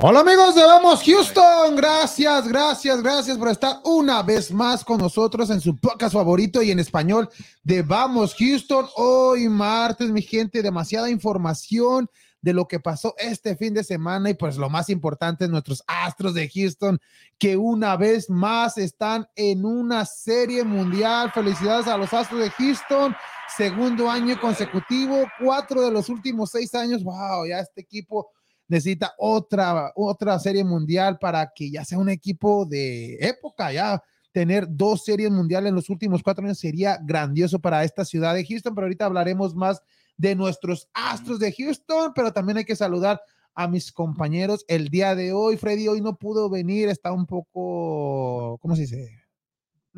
Hola amigos de Vamos Houston, gracias, gracias, gracias por estar una vez más con nosotros en su podcast favorito y en español de Vamos Houston. Hoy martes, mi gente, demasiada información de lo que pasó este fin de semana y pues lo más importante, nuestros Astros de Houston que una vez más están en una serie mundial. Felicidades a los Astros de Houston, segundo año consecutivo, cuatro de los últimos seis años. Wow, ya este equipo necesita otra, otra serie mundial para que ya sea un equipo de época, ya tener dos series mundiales en los últimos cuatro años sería grandioso para esta ciudad de Houston, pero ahorita hablaremos más de nuestros astros de Houston, pero también hay que saludar a mis compañeros el día de hoy. Freddy hoy no pudo venir, está un poco, ¿cómo se dice?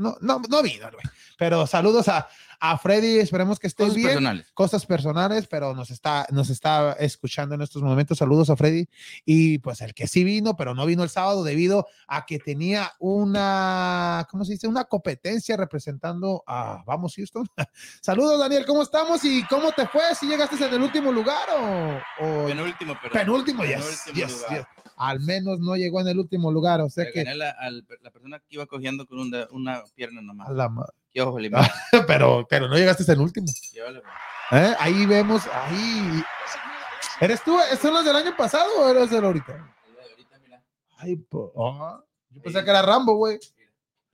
No, no, no vino, pero saludos a, a Freddy, esperemos que esté Cosas bien. personales. Cosas personales, pero nos está, nos está escuchando en estos momentos. Saludos a Freddy. Y pues el que sí vino, pero no vino el sábado debido a que tenía una, ¿cómo se dice? Una competencia representando a Vamos Houston. Saludos, Daniel, ¿cómo estamos? ¿Y cómo te fue? ¿Si llegaste en el último lugar o, o Penúltimo, pero. penúltimo? Yes, penúltimo yes, lugar. yes. Al menos no llegó en el último lugar, o sea Le que... gané la, al- la persona que iba cogiendo con un de- una pierna nomás. a la Qué ojo, pero, pero no llegaste en el último. ¿Eh? Ahí vemos, ahí. ¿Eres tú? ¿Son los del año pasado o eres del ahorita? Ahorita, mira, Ay, po- ah, yo pensé que era Rambo, güey.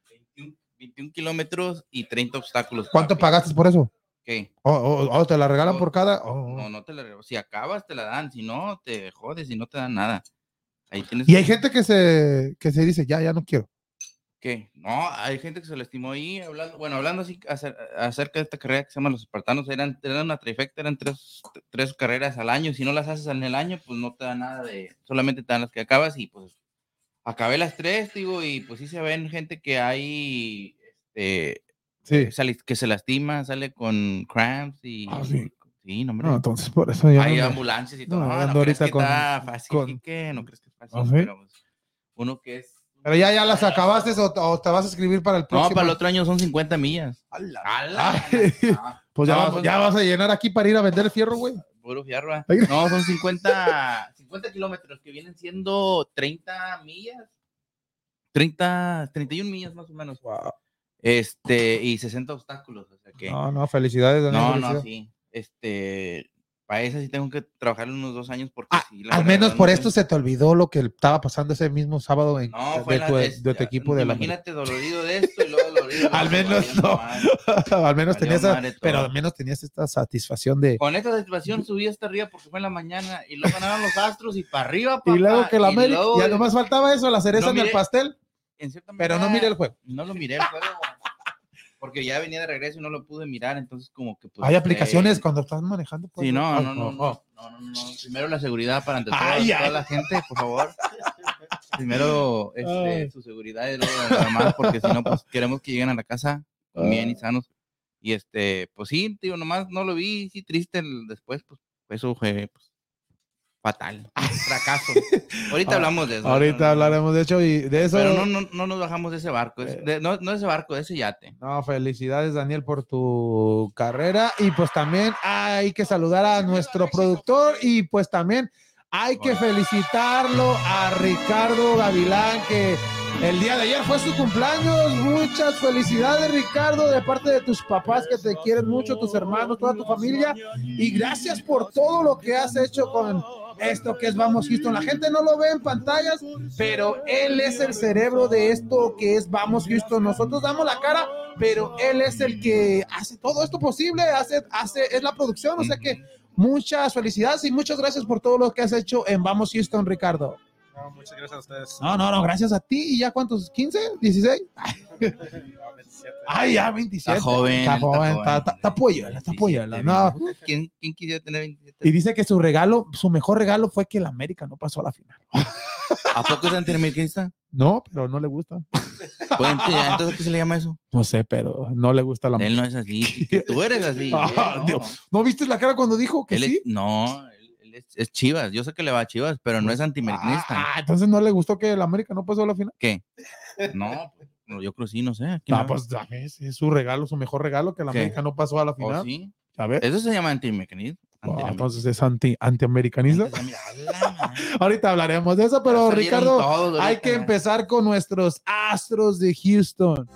21, 21 kilómetros y 30 obstáculos. ¿Cuánto papi. pagaste por eso? ¿Qué? Oh, oh, oh, ¿Te la regalan No, por cada? Oh. No, no te la regalo. Si acabas, te la dan. Si no, te jodes y no te dan nada. Ahí tienes. Y hay gente que se, que se dice, ya, ya no quiero. ¿Qué? No, hay gente que se lastimó ahí, hablando, bueno, hablando así acer- acerca de esta carrera que se llama Los Espartanos, eran, eran una trifecta, eran tres, tres carreras al año, si no las haces en el año, pues no te dan nada de, solamente te dan las que acabas y pues acabé las tres, digo, y pues sí se ven gente que hay, este, Sí. sale- que se lastima, sale con cramps y... Ah, sí. Sí, no, hombre. No, entonces por eso ya. hay no ambulancias y todo. no, No, no, ando crees que con- está fácil, con-. No crees que es fácil, ¿Ah, sí? pero pues, uno que es... Pero ya, ya las acabaste o, o te vas a escribir para el No, próximo. para el otro año son 50 millas. ¡Ala! ¡Ala! No, Pues ya, No, son- ya vas a llenar aquí para ir a vender el fierro, güey. Puro fierro. ¿eh? Ay. No, son 50, 50 kilómetros que vienen siendo 30 millas. 30, 31 millas más o menos. Este, y 60 obstáculos. O sea que. No, no, felicidades. Daniel, no, no, felicidades. sí. Este, para esa sí tengo que trabajar unos dos años porque Ah, sí, Al menos no por esto se te olvidó lo que estaba pasando ese mismo sábado en, No, de, tu, es- de tu equipo de la Imagínate dolorido de esto y luego dolorido. Al menos no. al menos tenías, pero al menos tenías esta satisfacción de Con esta satisfacción subí hasta arriba porque fue en la mañana y luego ganaron los astros y para arriba. y luego que la América luego- ya nomás faltaba eso, la cereza No en el pastel, en pero no miré el juego. No lo miré el juego. Porque ya venía de regreso y no lo pude mirar, entonces como que pues, Hay aplicaciones eh, cuando estás manejando. pues, Sí, no, ay, no, no, no, no, no, no. Primero la seguridad para ante todo, Ay, toda ay. la gente, por favor. Primero este, su seguridad y luego demás, porque si no, pues queremos que lleguen a la casa bien y Ah. sanos. Y este, pues sí, tío, nomás no lo vi, sí, triste el- después, pues eso fue pues, fatal, fracaso. Ahorita Ah, hablamos de eso. Ahorita hablaremos de hecho y de eso. Pero no, no, no nos bajamos de ese barco, es- Eh. de- no, no de ese barco, de ese yate. No, felicidades Daniel por tu carrera y pues también hay que saludar a nuestro productor y pues también hay que felicitarlo a Ricardo Gavilán que el día de ayer fue su cumpleaños. Muchas felicidades Ricardo de parte de tus papás que te quieren mucho, tus hermanos, toda tu familia y gracias por todo lo que has hecho con esto que es Vamos Houston. La gente no lo ve en pantallas, pero él es el cerebro de esto que es Vamos Houston. Nosotros damos la cara, pero él es el que hace todo esto posible, hace, hace, es la producción, o sea que muchas felicidades y muchas gracias por todo lo que has hecho en Vamos Houston, Ricardo. No, muchas gracias a ustedes. No, no, no, gracias a ti. ¿Y ya cuántos? ¿15? ¿16? Ay, ya 27. Está joven, Está joven, está, está, está polluela, está 27, polluela. No. ¿Quién, ¿Quién quisiera tener 27? Y dice que su regalo, su mejor regalo fue que el América no pasó a la final. ¿A poco es antiamericanista? No, pero no le gusta. Pues, entonces, ¿qué se le llama eso? No sé, pero no le gusta la Él no es así. Tú eres así. Ah, no. Dios. ¿No viste la cara cuando dijo que Él es- sí? no, él, él es, es Chivas. Yo sé que le va a Chivas, pero no es antiamericanista. Ah, entonces no le gustó que el América no pasó a la final. ¿Qué? No, pues, no, yo creo sí, no sé. ¿quién No, no? pues ves, es su regalo, su mejor regalo que el ¿Qué? América no pasó a la ¿O final. sí? A ver. Eso se llama antiamericanismo. Oh, entonces es anti, antiamericanista. Ahorita hablaremos de eso, pero Ricardo, hay que empezar con nuestros astros de Houston.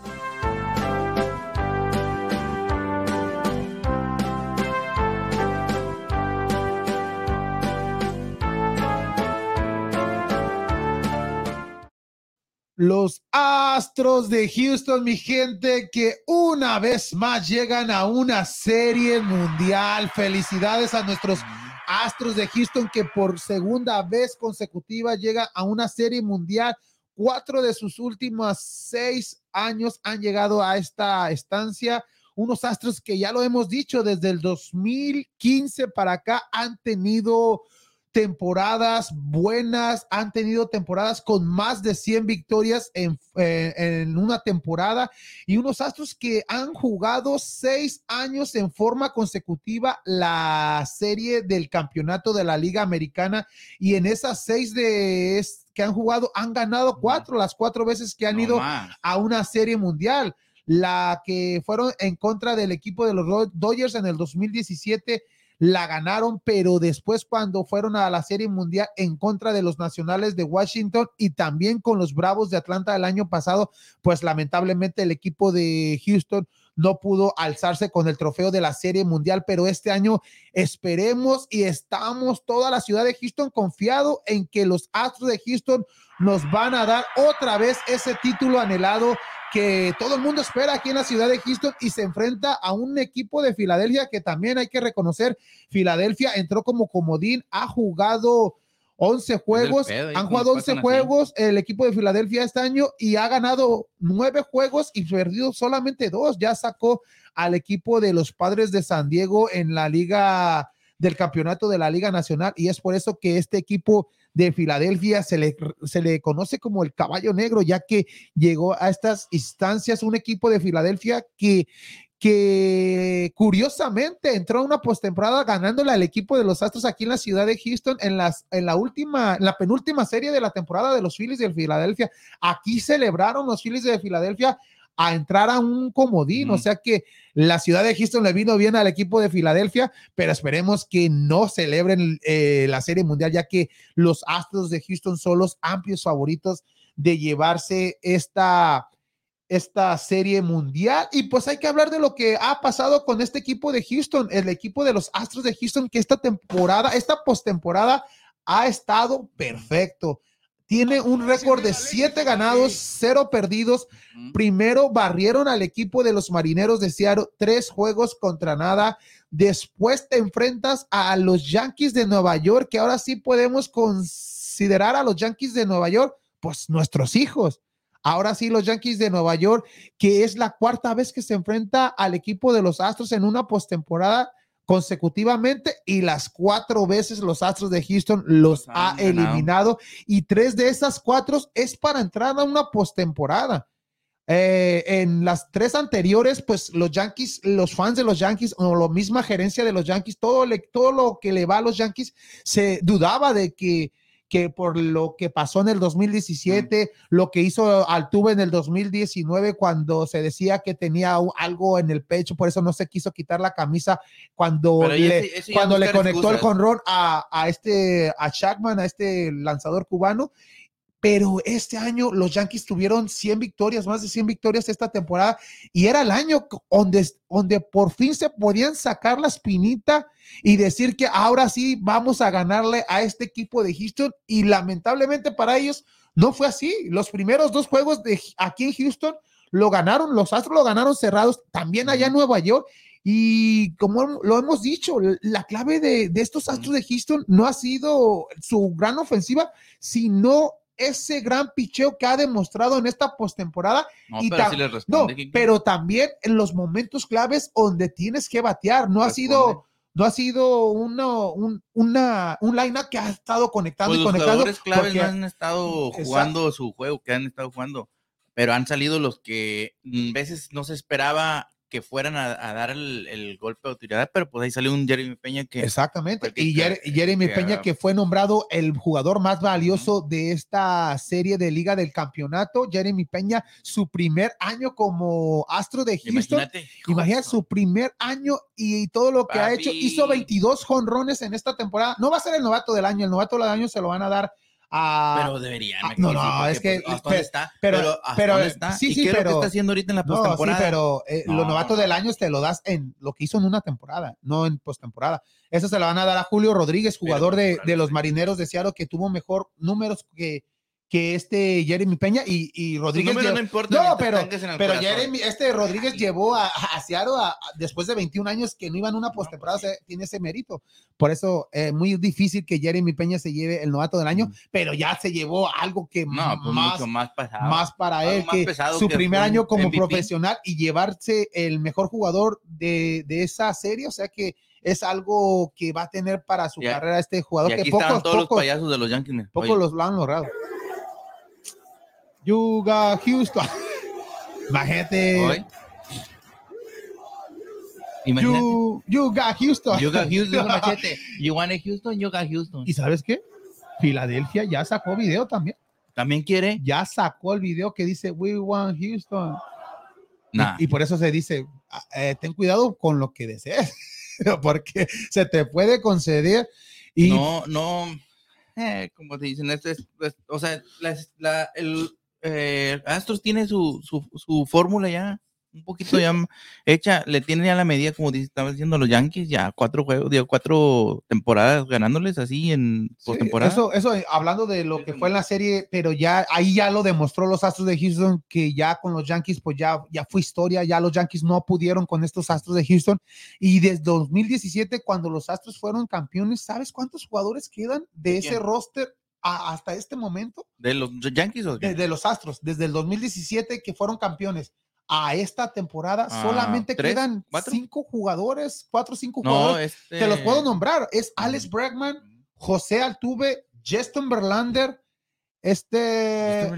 Los Astros de Houston, mi gente, que una vez más llegan a una serie mundial. Felicidades a nuestros Astros de Houston que por segunda vez consecutiva llega a una serie mundial. Cuatro de sus últimos seis años han llegado a esta estancia. Unos Astros que ya lo hemos dicho desde el 2015 para acá han tenido temporadas buenas, han tenido temporadas con más de 100 victorias en, eh, en, una temporada y unos Astros que han jugado seis años en forma consecutiva la serie del campeonato de la Liga Americana y en esas seis de que han jugado han ganado cuatro, las cuatro veces que han ido a una serie mundial. La que fueron en contra del equipo de los Dodgers en el 2017 la ganaron, pero después cuando fueron a la Serie Mundial en contra de los Nacionales de Washington y también con los Bravos de Atlanta el año pasado, pues lamentablemente el equipo de Houston no pudo alzarse con el trofeo de la Serie Mundial, pero este año esperemos y estamos toda la ciudad de Houston confiado en que los Astros de Houston nos van a dar otra vez ese título anhelado que todo el mundo espera aquí en la ciudad de Houston y se enfrenta a un equipo de Filadelfia que también hay que reconocer, Filadelfia entró como comodín, ha jugado 11 juegos, han jugado 11 juegos el equipo de Filadelfia este año y ha ganado 9 juegos y perdido solamente dos, ya sacó al equipo de los Padres de San Diego en la liga del campeonato de la Liga Nacional y es por eso que este equipo de Filadelfia se le, se le conoce como el caballo negro, ya que llegó a estas instancias un equipo de Filadelfia que, que curiosamente entró a una postemporada ganándole al equipo de los Astros aquí en la ciudad de Houston en, las, en la última, en la penúltima serie de la temporada de los Phillies de Filadelfia. Aquí celebraron los Phillies de Filadelfia a entrar a un comodín. O sea que la ciudad de Houston le vino bien al equipo de Filadelfia, pero esperemos que no celebren eh, la Serie Mundial, ya que los Astros de Houston son los amplios favoritos de llevarse esta, esta serie mundial. Y pues hay que hablar de lo que ha pasado con este equipo de Houston, el equipo de los Astros de Houston, que esta temporada, esta postemporada ha estado perfecto. Tiene un récord de siete ganados, cero perdidos. Primero barrieron al equipo de los marineros de Seattle, tres juegos contra nada. Después te enfrentas a los Yankees de Nueva York, que ahora sí podemos considerar a los Yankees de Nueva York, pues nuestros hijos. Ahora sí, los Yankees de Nueva York, que es la cuarta vez que se enfrenta al equipo de los Astros en una postemporada consecutivamente y las cuatro veces los Astros de Houston los ha eliminado y tres de esas cuatro es para entrar a una postemporada. Eh, en las tres anteriores, pues los Yankees, los fans de los Yankees o la misma gerencia de los Yankees, todo, todo lo que le va a los Yankees, se dudaba de que que por lo que pasó en el 2017, lo que hizo Altuve en el 2019 cuando se decía que tenía algo en el pecho, por eso no se quiso quitar la camisa cuando le, cuando le conectó el jonrón a, a este a Shackman, a este lanzador cubano pero este año los Yankees tuvieron 100 victorias, más de 100 victorias esta temporada, y era el año donde, donde por fin se podían sacar la espinita y decir que ahora sí vamos a ganarle a este equipo de Houston, y lamentablemente para ellos no fue así. Los primeros dos juegos de aquí en Houston lo ganaron, los Astros lo ganaron cerrados, también allá en Nueva York, y como lo hemos dicho, la clave de, de, estos Astros de Houston no ha sido su gran ofensiva, sino ese gran picheo que ha demostrado en esta postemporada. No, y pero, no, pero también en los momentos claves donde tienes que batear. No ha sido no ha sido uno, un, una, un line que ha estado conectando pues y conectando. Los claves no han estado jugando su juego que han estado jugando, pero han salido los que a mm, veces no se esperaba que fueran a, a dar el, el golpe de autoridad, pero pues ahí salió un Jeremy Peña que Exactamente. Y que- Jeremy que- Peña, que fue nombrado el jugador más valioso de esta serie de Liga del Campeonato. Jeremy Peña, su primer año como astro de Houston. imagínate, Imagina su primer año y todo lo que ha hecho. Hizo 22 jonrones en esta temporada. No va a ser el novato del año. El novato del año se lo van a dar a. pero deberían. ah, me no, no, es que- pues, ¿hasta pero- está? pero- Pero, ¿hasta pero, dónde está? sí, ¿Y sí, qué es lo que pero- está haciendo ahorita en la no, sí, postemporada? pero eh, lo No. novato del año te lo das en lo que hizo en una temporada, no en postemporada. Eso se lo van a dar a Julio Rodríguez, jugador de, de los marineros de Seattle, que tuvo mejor números que, que este Jeremy Peña y, y Rodríguez. llevó- no importa. No, pero, pero. Jeremy, este Rodríguez llevó a, a Seattle a- a- después de 21 años que no iban una postemporada, pues o sea, tiene ese mérito. Por eso es muy difícil que Jeremy Peña se lleve el novato del año, Mm. pero ya se llevó algo que No, pues más, mucho más pasado. más para Algo él más que pesado su que primer año como MVP. profesional y llevarse el mejor jugador de, de esa serie, o sea que es algo que va a tener para su carrera este jugador Y aquí que pocos, todos los payasos de los Yankees. pocos los lo han logrado. Yuga Houston. Imagínate. Imagínate. You, Houston. You got Houston, machete. You want a Houston, you got Houston. ¿Y sabes qué? Filadelfia ya sacó video también. También quiere. Ya sacó el video que dice We want Houston. Nah. Y, y por eso se dice, ah, eh, ten cuidado con lo que desees, porque se te puede conceder. Y no, no. Eh, como te dicen, este es, o sea, las- la, el eh, Astros tiene su, su, su fórmula ya un poquito ya hecha, le tienen ya la medida, como estaban diciendo los Yankees, ya cuatro juegos, digo, cuatro temporadas ganándoles así en Sí, postemporada. Eso, eso eh, hablando de lo que fue en la serie, pero ya ahí ya lo demostró los Astros de Houston que ya con los Yankees pues ya, ya fue historia, ya los Yankees no pudieron con estos Astros de Houston. Y desde 2017 cuando los Astros fueron campeones, ¿sabes cuántos jugadores quedan de ¿De ese roster a- hasta este momento? ¿De los Yankees o? De, de los Astros, desde el 2017 que fueron campeones a esta temporada Ah, solamente ¿tres? quedan ¿Cuatro? cinco jugadores, cuatro o cinco No, jugadores. este. Te los puedo nombrar, es Alex Bregman, José Altuve, Justin Verlander, este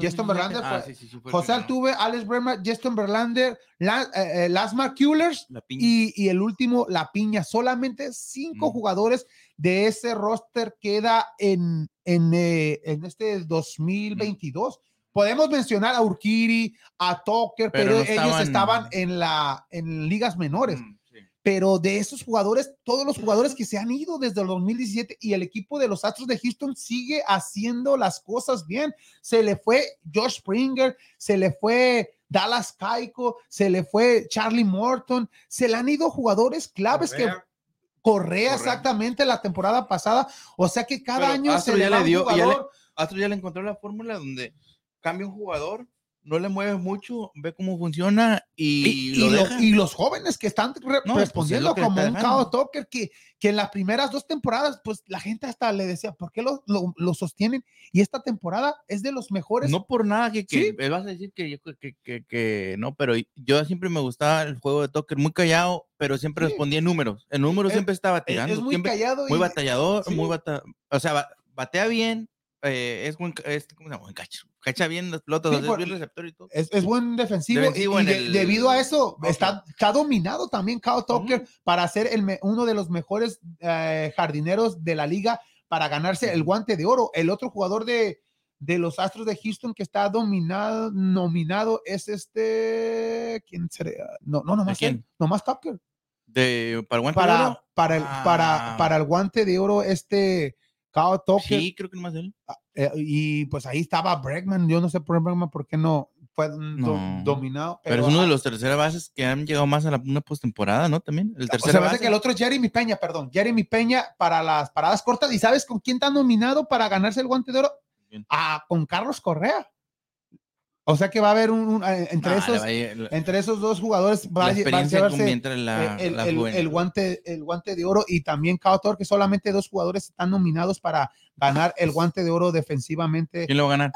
Justin Verlander Ah, sí, sí, José. Altuve, Alex Bremer, Justin Verlander, La, eh, eh, Lasmar Kullers La piña. y, y el último, La Piña. Solamente cinco Mm. jugadores de ese roster queda en, en, eh, en este 2022. Podemos mencionar a Urquiri, a Tucker, pero, Pero no ellos estaban- en, la, en ligas menores Mm, sí. pero de esos jugadores, todos los jugadores que se han ido desde el 2017 y el equipo de los Astros de Houston sigue haciendo las cosas bien. Se le fue Josh Springer, se le fue Dallas Keiko, se le fue Charlie Morton, se le han ido jugadores claves que Correa. Exactamente la temporada pasada, o sea que cada Pero año Astros se le ya le un dio- ya le- jugador. Astros ya le encontró la fórmula donde cambia un jugador, no le mueves mucho, ve cómo funciona y, Y, lo y lo- deja. y los jóvenes que están re- No, pues, es respondiendo que como un. Kyle Tucker que, que en las primeras dos temporadas, pues la gente hasta le decía, ¿por qué lo, lo- sostienen? Y esta temporada es de los mejores. No por nada que, que Sí. vas a decir que, yo- que, que, no, pero yo siempre me gustaba el juego de Tucker, muy callado, pero siempre Sí. respondía en números. En números Es- siempre estaba es, tirando. es muy siempre, callado. muy batallador, sí. muy bata, o sea, ba- batea bien, eh, es buen, es, ¿cómo se llama? Buen cacho. Cacha bien las pelotas, Sí, por- bien receptor y todo. Es, es buen defensivo, y- Defensivo y, en de- el- debido a eso está, está dominado también Kyle Tucker para ser el, uno de los mejores eh, jardineros de la liga para ganarse el guante de oro. El otro jugador de, de los Astros de Houston que está dominado, nominado es este, ¿quién sería? No, no, nomás quién? nomás Tucker. De, para el guante de Para, oro, para, el, para, Ah. para el guante de oro este Kyle Tucker. sí, creo que nomás él. Eh, y pues ahí estaba Bregman. Yo no sé por Bregman por qué no fue do- No. dominado. Pero, Pero, es uno de los terceras bases que han llegado más a la, una postemporada, ¿no? También. El o tercer sea, hace que el otro es Jeremy Peña, perdón. Jeremy Peña para las paradas cortas. ¿Y sabes con quién está nominado para ganarse el guante de oro? Ah, con Carlos Correa. O sea que va a haber un, un- eh, entre, esos, entre esos dos jugadores va, a llevarse la, el, la el- el guante, el guante de oro y también Tucker, que solamente dos jugadores están nominados para ganar el guante de oro defensivamente. ¿Quién lo va a ganar?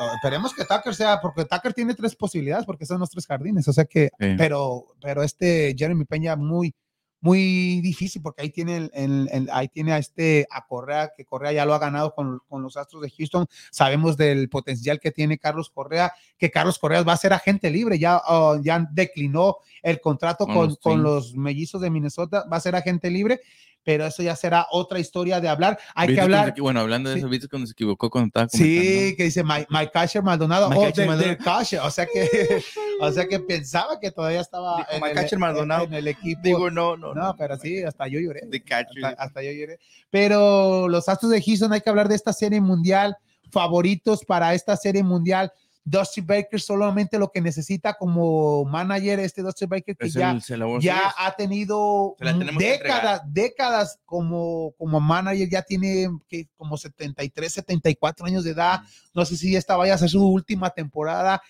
Ah, Esperemos que Tucker sea, porque Tucker tiene tres posibilidades, porque son los tres jardines. O sea que, Sí. pero, pero este Jeremy Peña muy, muy difícil porque ahí tiene, el, el- el- ahí tiene a este a Correa, que Correa ya lo ha ganado con, con los Astros de Houston. Sabemos del potencial que tiene Carlos Correa, que Carlos Correa va a ser agente libre, ya, ah, ya declinó el contrato Con con, los con mellizos de Minnesota, va a ser agente libre, pero eso ya será otra historia de hablar. Hay que ¿Viste cuando hablar. se bueno, hablando de Sí. eso, ¿viste cuando se equivocó cuando estaba Sí, que dice Mike, Mike Casher Maldonado, Mike oh, Casher de- Maldonado. de Casher, o sea que, o sea que pensaba que todavía estaba Dijo en el, Casher Maldonado. en el equipo. Digo, no, no. no, pero sí, hasta yo lloré. De catcher. Hasta, hasta yo lloré. Pero los Astros de Houston, hay que hablar de esta serie mundial, favoritos para esta serie mundial. Dusty Baker solamente lo que necesita como manager, este Dusty Baker que Es ya, el- ya ha tenido décadas, décadas como, como manager, ya tiene que como 73, 74 años de edad. No sé si esta vaya a ser su última temporada.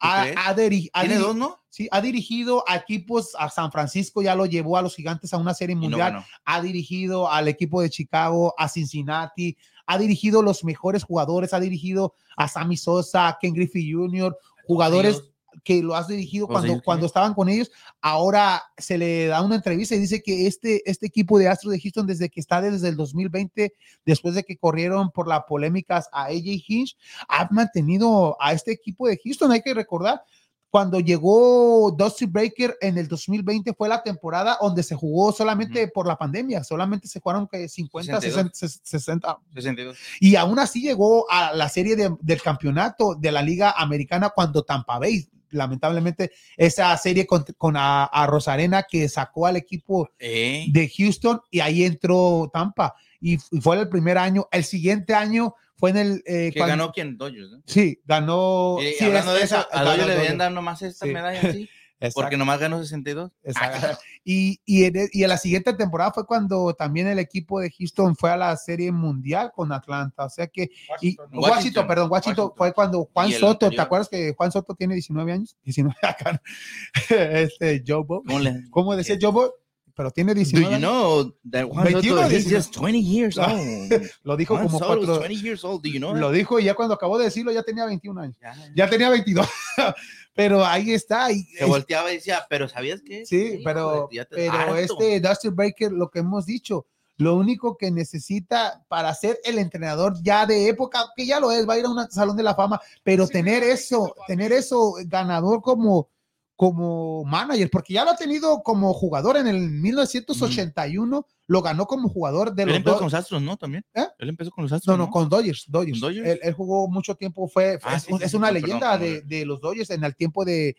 Ha, ha diri- ha Tiene diri- dos, ¿no? sí, ha dirigido a equipos, a San Francisco, ya lo llevó a los gigantes a una serie no mundial ha dirigido al equipo de Chicago, a Cincinnati, ha dirigido los mejores jugadores, ha dirigido a Sammy Sosa, a Ken Griffey Jr., jugadores que lo has dirigido Pues cuando, cuando estaban con ellos. Ahora se le da una entrevista y dice que este, este equipo de Astros de Houston, desde que está desde el 2020, después de que corrieron por las polémicas a AJ Hinch, ha mantenido a este equipo de Houston. Hay que recordar cuando llegó Dusty Baker en el 2020 fue la temporada donde se jugó solamente por la pandemia, solamente se jugaron que 50, 62. 60, 60, 62. y aún así llegó a la serie de- del campeonato de la Liga Americana cuando Tampa Bay, lamentablemente, esa serie con, con a, a Rosarena que sacó al equipo Eh, de Houston y ahí entró Tampa y, y fue el primer año. El siguiente año fue en el... eh, que cuando- ganó quién? Dodgers, ¿no? Sí, ganó... Y sí, hablando es- de esa- a Dodgers le debían dar nomás esta Sí. medalla así, Exacto. porque nomás ganó 62. Exacto. Y, y, en, y en la siguiente temporada fue cuando también el equipo de Houston fue a la Serie Mundial con Atlanta. O sea que, y, Washington, Washington, perdón, Washington, Washington. fue cuando Juan Soto, ¿te acuerdas que Juan Soto tiene 19 años? 19 acá. este, Joe Bo. ¿Cómo le? ¿Cómo decía ¿Qué? Pero tiene Do 19 you años. know that Juan 21 Soto o is 19? just 20 years old? Lo dijo Juan como Soto cuatro. 20 years old. Do you know Lo that? dijo y ya cuando acabó de decirlo ya tenía 21 años. Ya. Ya tenía 22. Pero ahí está. Y, Se volteaba y decía, pero ¿sabías qué? Sí, pero, harto. este Dusty Baker, lo que hemos dicho, lo único que necesita para ser el entrenador ya de época, que ya lo es, va a ir a un salón de la fama, pero tener eso, tener eso ganador como, como manager, porque ya lo ha tenido como jugador en el 1981, lo ganó como jugador de Él los empezó dos. con los Astros, ¿no? También. ¿Eh? Él empezó con los Astros. No, no, con Dodgers, Dodgers. ¿Con Dodgers? Él, él jugó mucho tiempo, fue, Ah, es, sí, un- sí, es sí, una leyenda de, de los Dodgers en el tiempo de.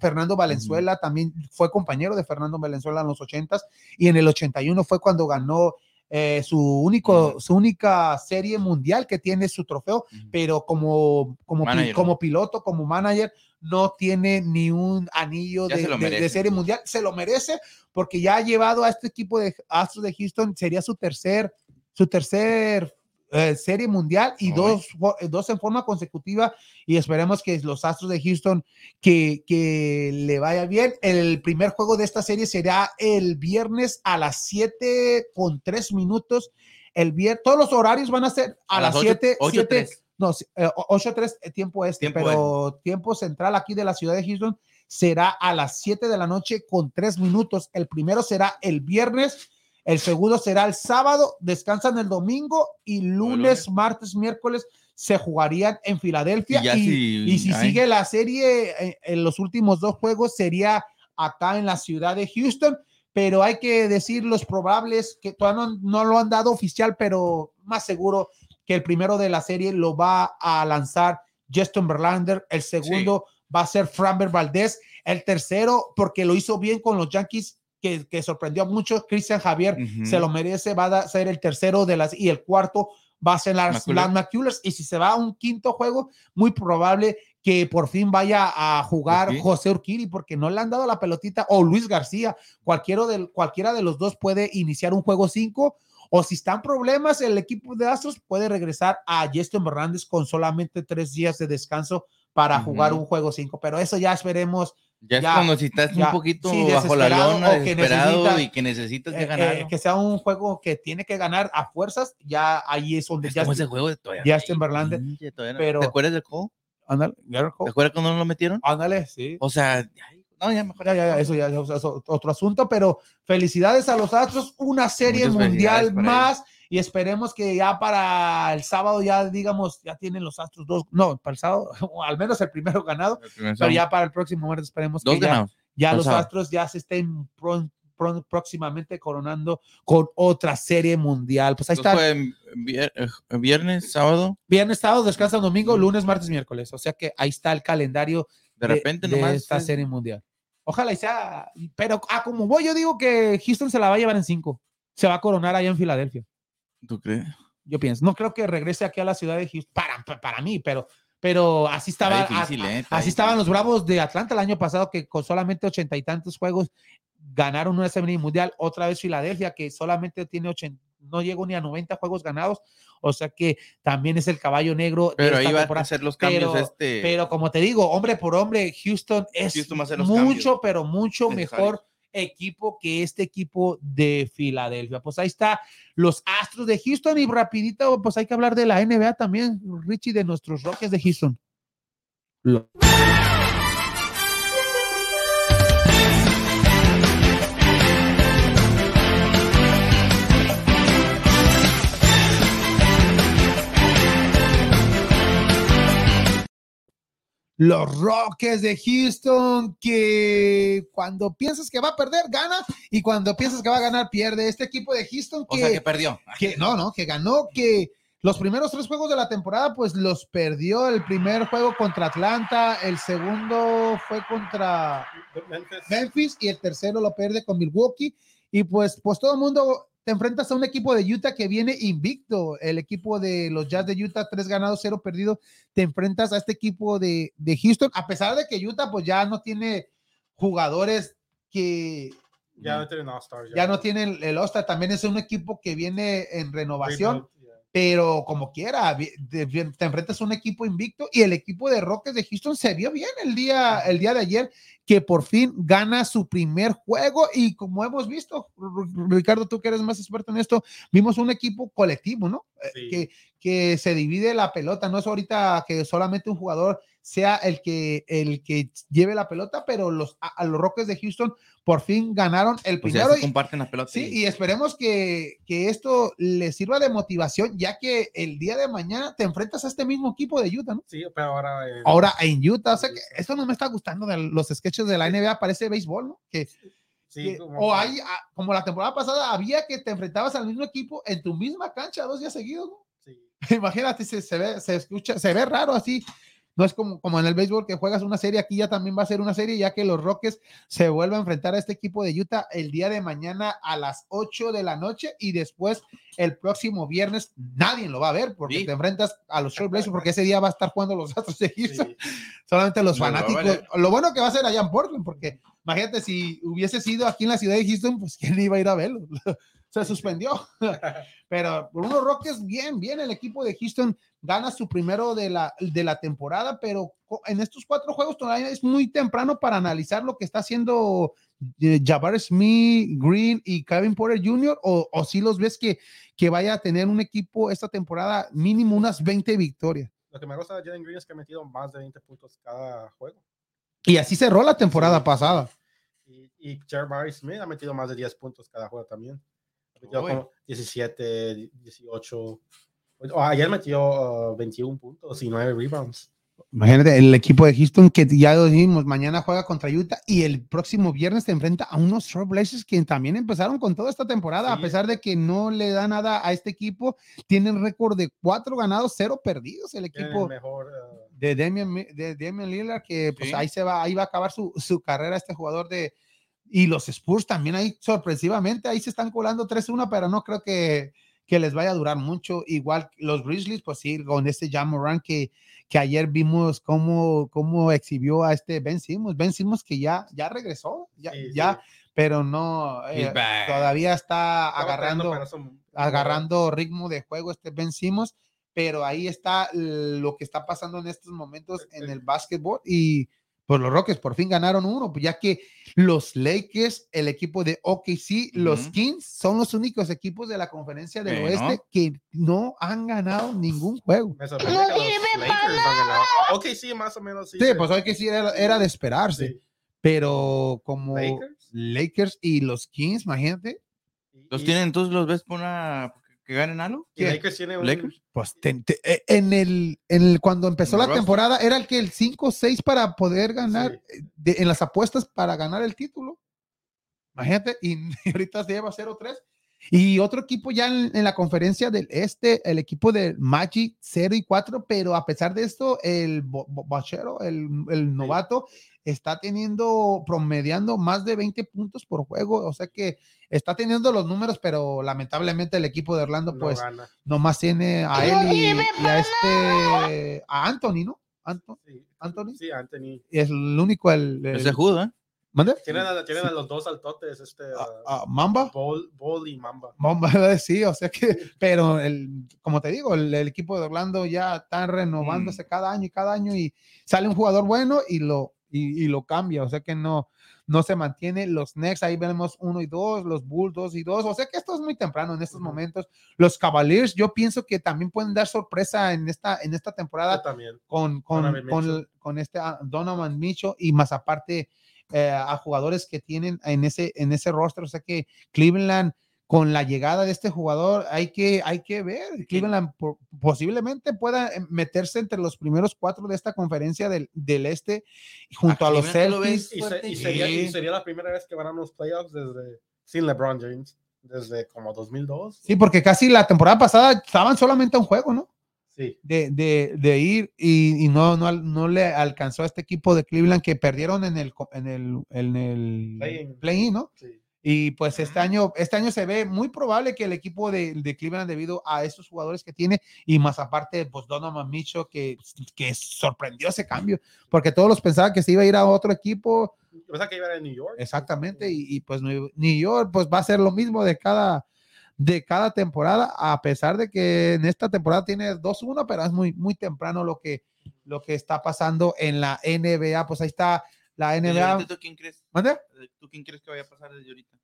Fernando Valenzuela, también fue compañero de Fernando Valenzuela en los 80s y en el 81 fue cuando ganó eh, su, único, su única serie mundial que tiene su trofeo, pero como, como, pi- como piloto, como manager, no tiene ni un anillo de, de- serie mundial. Se lo merece porque ya ha llevado a este equipo de Astros de Houston, sería su tercer, su tercer eh, serie mundial y dos, eh, dos en forma consecutiva y esperemos que los Astros de Houston que, que le vaya bien. El primer juego de esta serie será el viernes a las 7 con 3 minutos. El viernes, todos los horarios van a ser a, A las las 7, 8, 7, no, sí, eh, 8-3 eh, tiempo este, Tiempo pero tiempo central aquí de la ciudad de Houston será a las 7 de la noche con 3 minutos. El primero será el viernes, el segundo será el sábado, descansan el domingo y lunes, lunes. martes, miércoles se jugarían en Filadelfia. Y si- y si ay. sigue la serie eh, en los últimos dos juegos sería acá en la ciudad de Houston. Pero hay que decir los probables que todavía no, no lo han dado oficial, pero más seguro que el primero de la serie lo va a lanzar Justin Verlander, el segundo va a ser Framber Valdez, el tercero, porque lo hizo bien con los Yankees, que, que sorprendió a muchos, Christian Javier se lo merece, va a ser el tercero de las, y el cuarto va a ser las McCullers. y si se va a un quinto juego, muy probable que por fin vaya a jugar. José Urquiri, porque no le han dado la pelotita, o Luis García, cualquiera de, cualquiera de los dos puede iniciar un juego cinco, o si están problemas, el equipo de Astros puede regresar a Justin Hernández con solamente tres días de descanso para jugar un juego cinco, pero eso ya esperemos Ya es ya, cuando si estás ya, un poquito sí, bajo la desesperado lona, o que desesperado necesitas- y que necesitas eh, que eh, ganar. que sea un juego que tiene que ganar a fuerzas, ya ahí es donde es ya como ese juego de todavía. ya está en no- pero- ¿Te acuerdas del juego? ándale, ¿Te acuerdas cuando no lo metieron? ándale, sí. O sea, No, ya mejor, ya, ya, eso ya es otro asunto, pero felicidades a los Astros, una serie mundial más y esperemos que ya para el sábado ya digamos, ya tienen los Astros dos, no, para el sábado, al menos el primero ganado, pero ya para el próximo martes esperemos que ya, los Astros ya se estén próximamente coronando con otra serie mundial. Pues ahí está. viernes, sábado. Viernes, sábado, descansa domingo, lunes, martes, miércoles. O sea que ahí está el calendario de, repente de, esta serie mundial. Ojalá y sea, pero ah, como voy, yo digo que Houston se la va a llevar en cinco. Se va a coronar allá en Filadelfia. ¿Tú crees? Yo pienso. No creo que regrese aquí a la ciudad de Houston. Para, para mí, pero pero así estaba, ¿eh? así estaban los Bravos de Atlanta el año pasado que con solamente ochenta y tantos juegos ganaron una serie mundial, otra vez Filadelfia que solamente tiene 80, no llegó ni a 90 juegos ganados, o sea que también es el caballo negro. Pero ahí va a hacer los cambios pero, este. Pero como te digo, hombre por hombre, Houston es mucho, pero mucho mejor equipo que este equipo de Filadelfia. Pues ahí está los Astros de Houston y rapidito, pues hay que hablar de la NBA también, Richie, de nuestros Rockets de Houston. Los Rockets de Houston, que cuando piensas que va a perder, gana, y cuando piensas que va a ganar, pierde. Este equipo de Houston que... O sea, que perdió. Que, no, no, que ganó, que los primeros tres juegos de la temporada, pues los perdió. El primer juego contra Atlanta, el segundo fue contra Memphis, y el tercero lo pierde con Milwaukee. Y pues, pues todo el mundo te enfrentas a un equipo de Utah que viene invicto, el equipo de los Jazz de Utah, tres ganados, cero perdidos, te enfrentas a este equipo de, de Houston, a pesar de que Utah pues ya no tiene jugadores que... Ya no tienen All-Star. Ya. no tienen el All-Star, también es un equipo que viene en renovación pero como quiera, te, enfrentas a un equipo invicto y el equipo de Rockets de Houston se vio bien el día, el día de ayer, que por fin gana su primer juego y como hemos visto, Ricardo, tú que eres más experto en esto, vimos un equipo colectivo, ¿no? Eh, que, que se divide la pelota, no es ahorita que solamente un jugador sea el que, el que lleve la pelota, pero los, a, los Rockets de Houston por fin ganaron el pues primero. comparten las pelotas. Sí, y esperemos que, que, esto les sirva de motivación, ya que el día de mañana te enfrentas a este mismo equipo de Utah, ¿no? Sí, pero ahora. En... Ahora en Utah, o sea que esto no me está gustando de los sketches de la NBA, parece béisbol, ¿no? Que, Sí, o hay, ah, como la temporada pasada, había que te enfrentabas al mismo equipo en tu misma cancha dos días seguidos, ¿no? Sí. Imagínate, se, se, ve, se escucha, se ve raro así. No es como, como en el béisbol que juegas una serie, aquí ya también va a ser una serie, ya que los Rockets se vuelven a enfrentar a este equipo de Utah el día de mañana a las 8 de la noche y después el próximo viernes nadie lo va a ver porque te enfrentas a los Blazers porque ese día va a estar jugando los Astros de Houston. Solamente los fanáticos. Lo bueno que va a ser allá en Portland porque imagínate si hubiese sido aquí en la ciudad de Houston, pues quién iba a ir a verlo. se suspendió. pero por unos Rockets, bien, bien, el equipo de Houston gana su primero de la, de la temporada, pero en estos cuatro juegos todavía es muy temprano para analizar lo que está haciendo eh, Jabbar Smith, Green y Kevin Porter Jr. o, o si los ves que, que vaya a tener un equipo esta temporada mínimo unas 20 victorias. Lo que me gusta de Jalen Green es que ha metido más de 20 puntos cada juego. Y así cerró la temporada pasada. Y, y Jabbar Smith ha metido más de 10 puntos cada juego también. 17, 18. ayer metió 21 uh, puntos y 9 rebounds. Imagínate, el equipo de Houston que ya lo dijimos, mañana juega contra Utah y el próximo viernes se enfrenta a unos Trailblazers que también empezaron con toda esta temporada, a pesar de que no le da nada a este equipo, tienen récord de 4 ganados, 0 perdidos el equipo uh, de, Damian, de Damian Lillard, que pues ahí se va, ahí va a acabar su, su carrera este jugador de, y los Spurs también ahí sorpresivamente, ahí se están colando 3-1, pero no creo que, que, les vaya a durar mucho. Igual los Grizzlies, pues sí, con este Jamoran que, que ayer vimos cómo, cómo exhibió a este Ben Simmons. Ben Simmons que ya, ya regresó, ya, ya pero no, eh, todavía está agarrando, agarrando ritmo de juego este Ben Simmons, pero ahí está lo que está pasando en estos momentos en el básquetbol y pues los Rockets por fin ganaron uno, pues ya que los Lakers, el equipo de OKC, los Kings son los únicos equipos de la conferencia del oeste que no han ganado ningún juego. Me sorprende que los Lakers han ganado. OKC más o menos sí. Sí, pues OKC era, era de esperarse. pero como Lakers. Lakers y los Kings, imagínate, ¿Los y- tienen entonces los ves por una que ganen algo? ¿Qué? Lakers tiene un- ¿Lakers? pues ten- te- eh, en el, en el cuando empezó ¿En la roster? temporada era el que el 5 o 6 para poder ganar Sí. eh, de- en las apuestas para ganar el título. Imagínate, y, y ahorita se lleva 0-3. Y otro equipo ya en, en la conferencia del este, el equipo de Magic 0 y 4, pero a pesar de esto, el Bachero, el, el novato, está teniendo, promediando más de 20 puntos por juego, o sea que está teniendo los números, pero lamentablemente el equipo de Orlando, no pues gana. nomás tiene a él y, y a este, a Anthony, ¿no? Anto- Sí. Anthony. Sí, Anthony. Es el único, el, el- Ese judo, ¿eh? ¿Mande? Tienen a, tienen a los dos altotes, este. A- a Mamba. Ball, Ball y Mamba. Mamba, sí, o sea que, pero el, como te digo, el, el equipo de Orlando ya está renovándose cada año y cada año y sale un jugador bueno y lo, y, y lo cambia, o sea que no, no se mantiene. Los Next, ahí vemos uno y dos, los Bulls dos y dos, o sea que esto es muy temprano en estos momentos. Los Cavaliers, yo pienso que también pueden dar sorpresa en esta, en esta temporada Yo también. con, con, Donovan con, con este ah, Donovan Mitchell y más aparte eh, a jugadores que tienen en ese, en ese roster. O sea que Cleveland, con la llegada de este jugador, hay que, hay que ver. Cleveland po- posiblemente pueda eh, meterse entre los primeros cuatro de esta conferencia del, del este, junto ¿A a los lo Celtics. Y, se- y fuerte. sería, y Sí. sería la primera vez que van a los playoffs desde sin LeBron James, desde como 2002. Sí, porque casi la temporada pasada estaban solamente a un juego, ¿no? Sí. de, de, de ir y, y no, no, no le alcanzó a este equipo de Cleveland que perdieron en el, co- en el, en el Play-in. play-in, ¿no? sí. Y pues este año, este año se ve muy probable que el equipo de, de Cleveland, debido a esos jugadores que tiene, y más aparte, pues Donovan Mitchell, que, que sorprendió ese cambio, porque todos los pensaban que se iba a ir a otro equipo, pensaba que iba a ir a New York. exactamente, y, y, pues New New York, pues va a ser lo mismo de cada, de cada temporada, a pesar de que en esta temporada tiene 2-1, pero es muy, muy temprano lo que, lo que está pasando en la NBA, pues ahí está la Desde NBA. ¿Tú quién crees? ¿Mande? ¿Tú quién crees que vaya a pasar desde ahorita?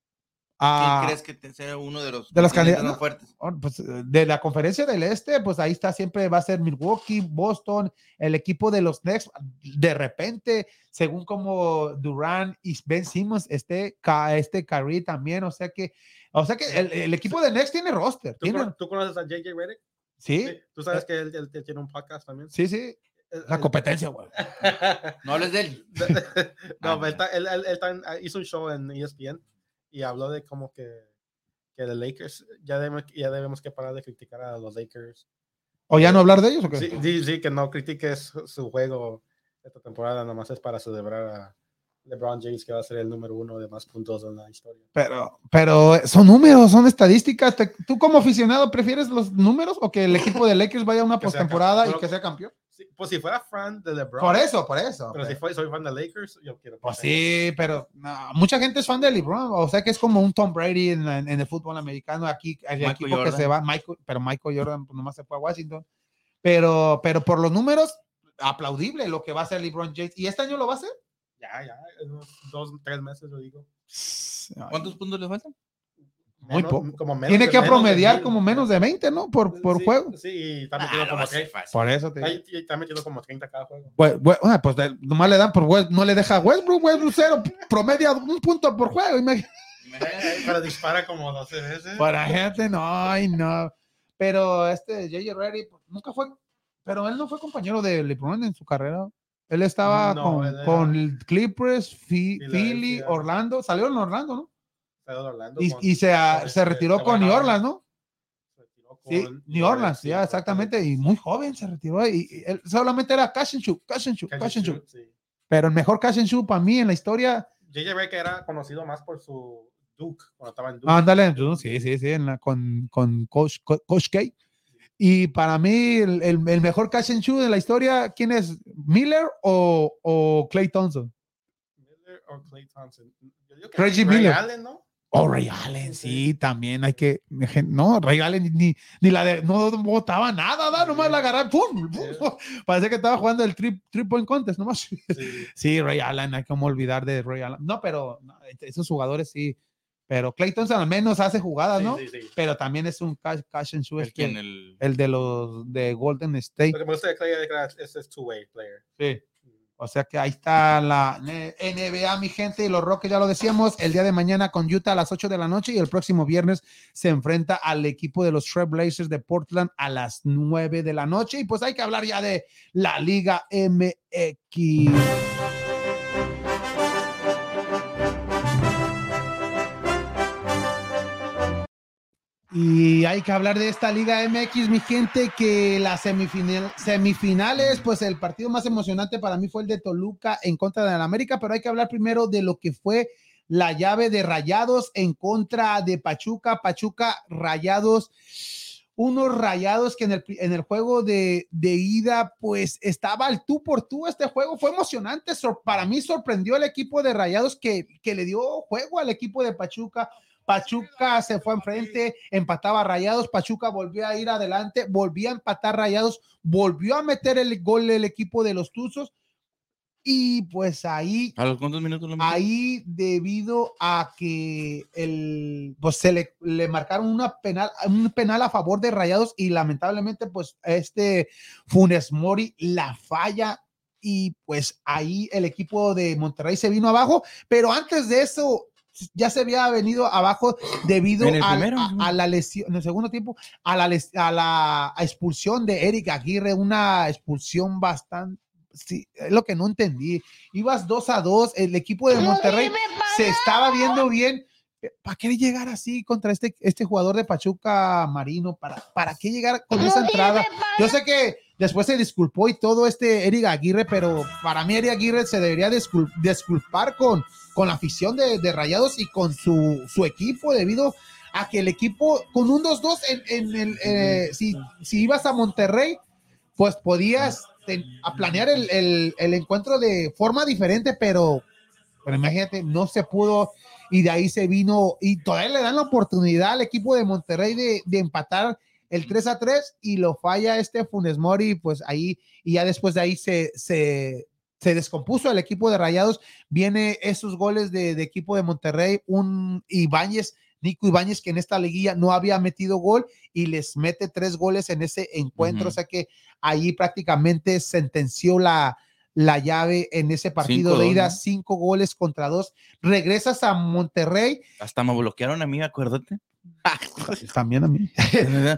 Ah, ¿Quién crees que te- sea uno de los de los candidatos? más fuertes? Oh, pues, eh, de la conferencia del este, pues ahí está siempre va a ser Milwaukee, Boston, el equipo de los Knicks. De repente, según como Durant y Ben Simmons, este, este Curry también, o sea que, o sea que el, el equipo de Knicks tiene roster, ¿Tú, tiene, tú conoces a JJ Redick? sí, Sí. Tú sabes que él, él- él tiene un podcast también. sí, sí, la competencia, güey. No hables de él. no, Ah, pero él, él- él- él tan- hizo un show en ESPN y habló de como que, que de Lakers ya debemos, ya debemos que parar de criticar a los Lakers. ¿O ya no hablar de ellos o qué? Sí, sí, sí, que no critiques su- juego esta temporada, nomás es para celebrar a LeBron James, que va a ser el número uno de más puntos en la historia. Pero, pero son números, son estadísticas. ¿Tú como aficionado prefieres los números o que el equipo de Lakers vaya a una postemporada y que sea campeón? Sí, pues si fuera fan de LeBron, Por eso, por eso. pero si fue- soy fan de Lakers, yo quiero. Pues sí, pero no, mucha gente es fan de LeBron, o sea que es como un Tom Brady en, la- en el fútbol americano. Aquí el Michael equipo que se va, Michael, pero Michael Jordan pues, nomás se fue a Washington. Pero, pero por los números, aplaudible lo que va a hacer LeBron James. ¿Y este año lo va a hacer? Ya, ya, en unos dos, tres meses lo digo. ¿Cuántos puntos le faltan? Muy Menos- poco. como menos Tiene que menos promediar como menos de 20, ¿no? Por, por Sí, juego. Sí, y está Ah, como va a ser 30. fácil. Por eso te. Ahí- y está metiendo como 30 cada juego. Ah, pues de- nomás le dan por West- no le deja a Westbrook, Westbrook cero, promedia un punto por juego. imagínate. Pero dispara como 12 veces. Para gente, no, ay, no. Pero este JJ Reddy pues, nunca fue, pero él no fue compañero de LeBron en su carrera. Él estaba No, con, era- con Clippers. Philly, Orlando. Salió en Orlando, ¿no? Y, con- y se, a- con se este retiró con New. Orleans, ¿no? Se retiró Sí, New Orleans, sí, ya exactamente. Y muy joven se retiró. Y, y él solamente era cash and shoot, cash and shoot, Catch cash and and shoot. shoot, sí. Pero el mejor cash and shoot para mí en la historia JJ Redick era conocido más por su Duke, cuando estaba en Duke. Ándale, tú, sí, sí, sí, en la- con, con Coach, Co- Coach K. Y para mí, el, el- el mejor catch and shoot de la historia, ¿quién es? ¿Miller o, o Clay Thompson? Miller o Klay Thompson. Yo digo que Reggie Ray Miller. Allen, ¿no? O Ray Allen, sí, también hay que. No, Ray Allen ni, ni la de. No botaba nada, ¿da? nomás la agarraba, ¡pum! pum. Parece que estaba jugando el tri, three point contest, nomás. Sí. Sí, Ray Allen, hay que olvidar de Ray Allen. No, pero no, esos jugadores sí. Pero Clay Thompson al menos hace jugadas, Sí, ¿no? sí, sí. Pero también es un catch, catch and shoot. ¿El este? El... el de los de Golden State. Lo que me gusta de Clay es que es es two-way player. Sí. O sea que ahí está la NBA, mi gente, y los Rockets, ya lo decíamos, el día de mañana con Utah a las 8 de la noche y el próximo viernes se enfrenta al equipo de los Blazers de Portland a las 9 de la noche. Y pues hay que hablar ya de la Liga MX. Y hay que hablar de esta Liga MX, mi gente, que las semifinales, pues el partido más emocionante para mí fue el de Toluca en contra de la América, pero hay que hablar primero de lo que fue la llave de Rayados en contra de Pachuca, Pachuca Rayados, unos Rayados que en el, en el juego de, de, ida, pues estaba al tú por tú, este juego. Fue emocionante, para mí sorprendió el equipo de Rayados que, que le dio juego al equipo de Pachuca Pachuca se fue enfrente, empataba Rayados, Pachuca volvió a ir adelante, volvió a empatar Rayados, volvió a meter el gol del equipo de los Tuzos y pues ahí ¿A los cuántos minutos lo ahí debido a que el pues se le, le, marcaron una penal un penal a favor de Rayados y lamentablemente pues este Funes Mori la falla y pues ahí el equipo de Monterrey se vino abajo, pero antes de eso ya se había venido abajo debido a, la lesión, en el segundo tiempo, a la, a la expulsión de Eric Aguirre, una expulsión bastante, sí, es lo que no entendí. Ibas dos a dos, el equipo de Monterrey se estaba viendo bien. ¿Para qué llegar así contra este, este jugador de Pachuca Marino? ¿Para, ¿Para qué llegar con esa entrada? Yo sé que después se disculpó y todo este Eric Aguirre, pero para mí Eric Aguirre se debería disculpar con, con la afición de, Rayados y con su, su, equipo debido a que el equipo con un 2-2 en, el, eh, si, si, ibas a Monterrey, pues podías a planear el, el, encuentro de forma diferente, pero, pero imagínate, no se pudo y de ahí se vino y todavía le dan la oportunidad al equipo de Monterrey de, de empatar el 3 a 3 y lo falla este Funes Mori, pues ahí, y ya después de ahí se, se, se descompuso el equipo de Rayados. Viene esos goles de, equipo de Monterrey, un Ibáñez, Nico Ibáñez, que en esta liguilla no había metido gol y les mete tres goles en ese encuentro. O sea que ahí prácticamente sentenció la, la llave en ese partido de ida, cinco goles contra dos. Regresas a Monterrey. Hasta me bloquearon a mí, acuérdate. También a mí.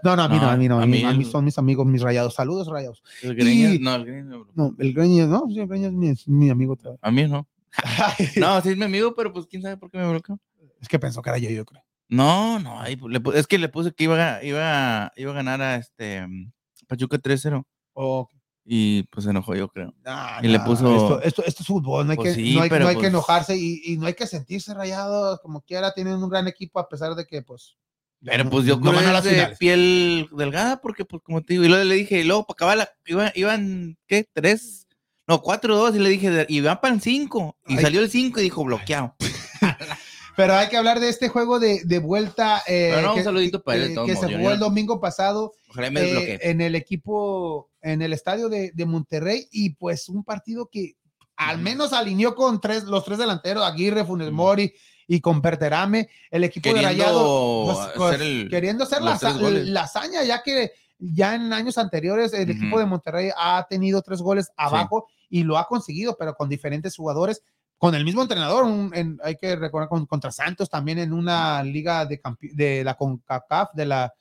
no, no, a mí no, a mí no. A mí, a mí son mis amigos, mis rayados. Saludos, rayados. El Greñas, no, el Greñas. No, el Greñas, no, sí, el Greñas es mi, mi amigo. A mí no. no, sí es mi amigo, pero pues quién sabe por qué me bloqueó. Es que pensó que era yo, yo creo. No, no, ahí, le, es que le puse que iba a, iba, iba a ganar a este Pachuca 3-0. Y pues se enojó, yo creo. y le puso. Esto, esto, es fútbol, no hay, pues que, no hay, no hay que pues enojarse y, y, no hay que sentirse rayado como quiera. Tienen un gran equipo a pesar de que, pues, pero pues yo creo que de piel delgada, porque pues como te digo, y luego le dije, y luego para acabar la, iban, ¿qué? Tres, no, cuatro, dos, y le dije, y van para el cinco, y salió el cinco y dijo, bloqueado. Pero hay que hablar de este juego de, de vuelta eh, que, un saludito para él, que se jugó el domingo pasado eh, en el equipo, en el estadio de, de, Monterrey, y pues un partido que al menos alineó con tres, los tres delanteros, Aguirre, Funes Mori, y con Perterame, el equipo de Rayado pues, pues, queriendo hacer la, hazaña, ya que ya en años anteriores el equipo de Monterrey ha tenido tres goles abajo y lo ha conseguido, pero con diferentes jugadores con el mismo entrenador, hay que recordar contra Santos también en una liga de, de la CONCACAF, de la,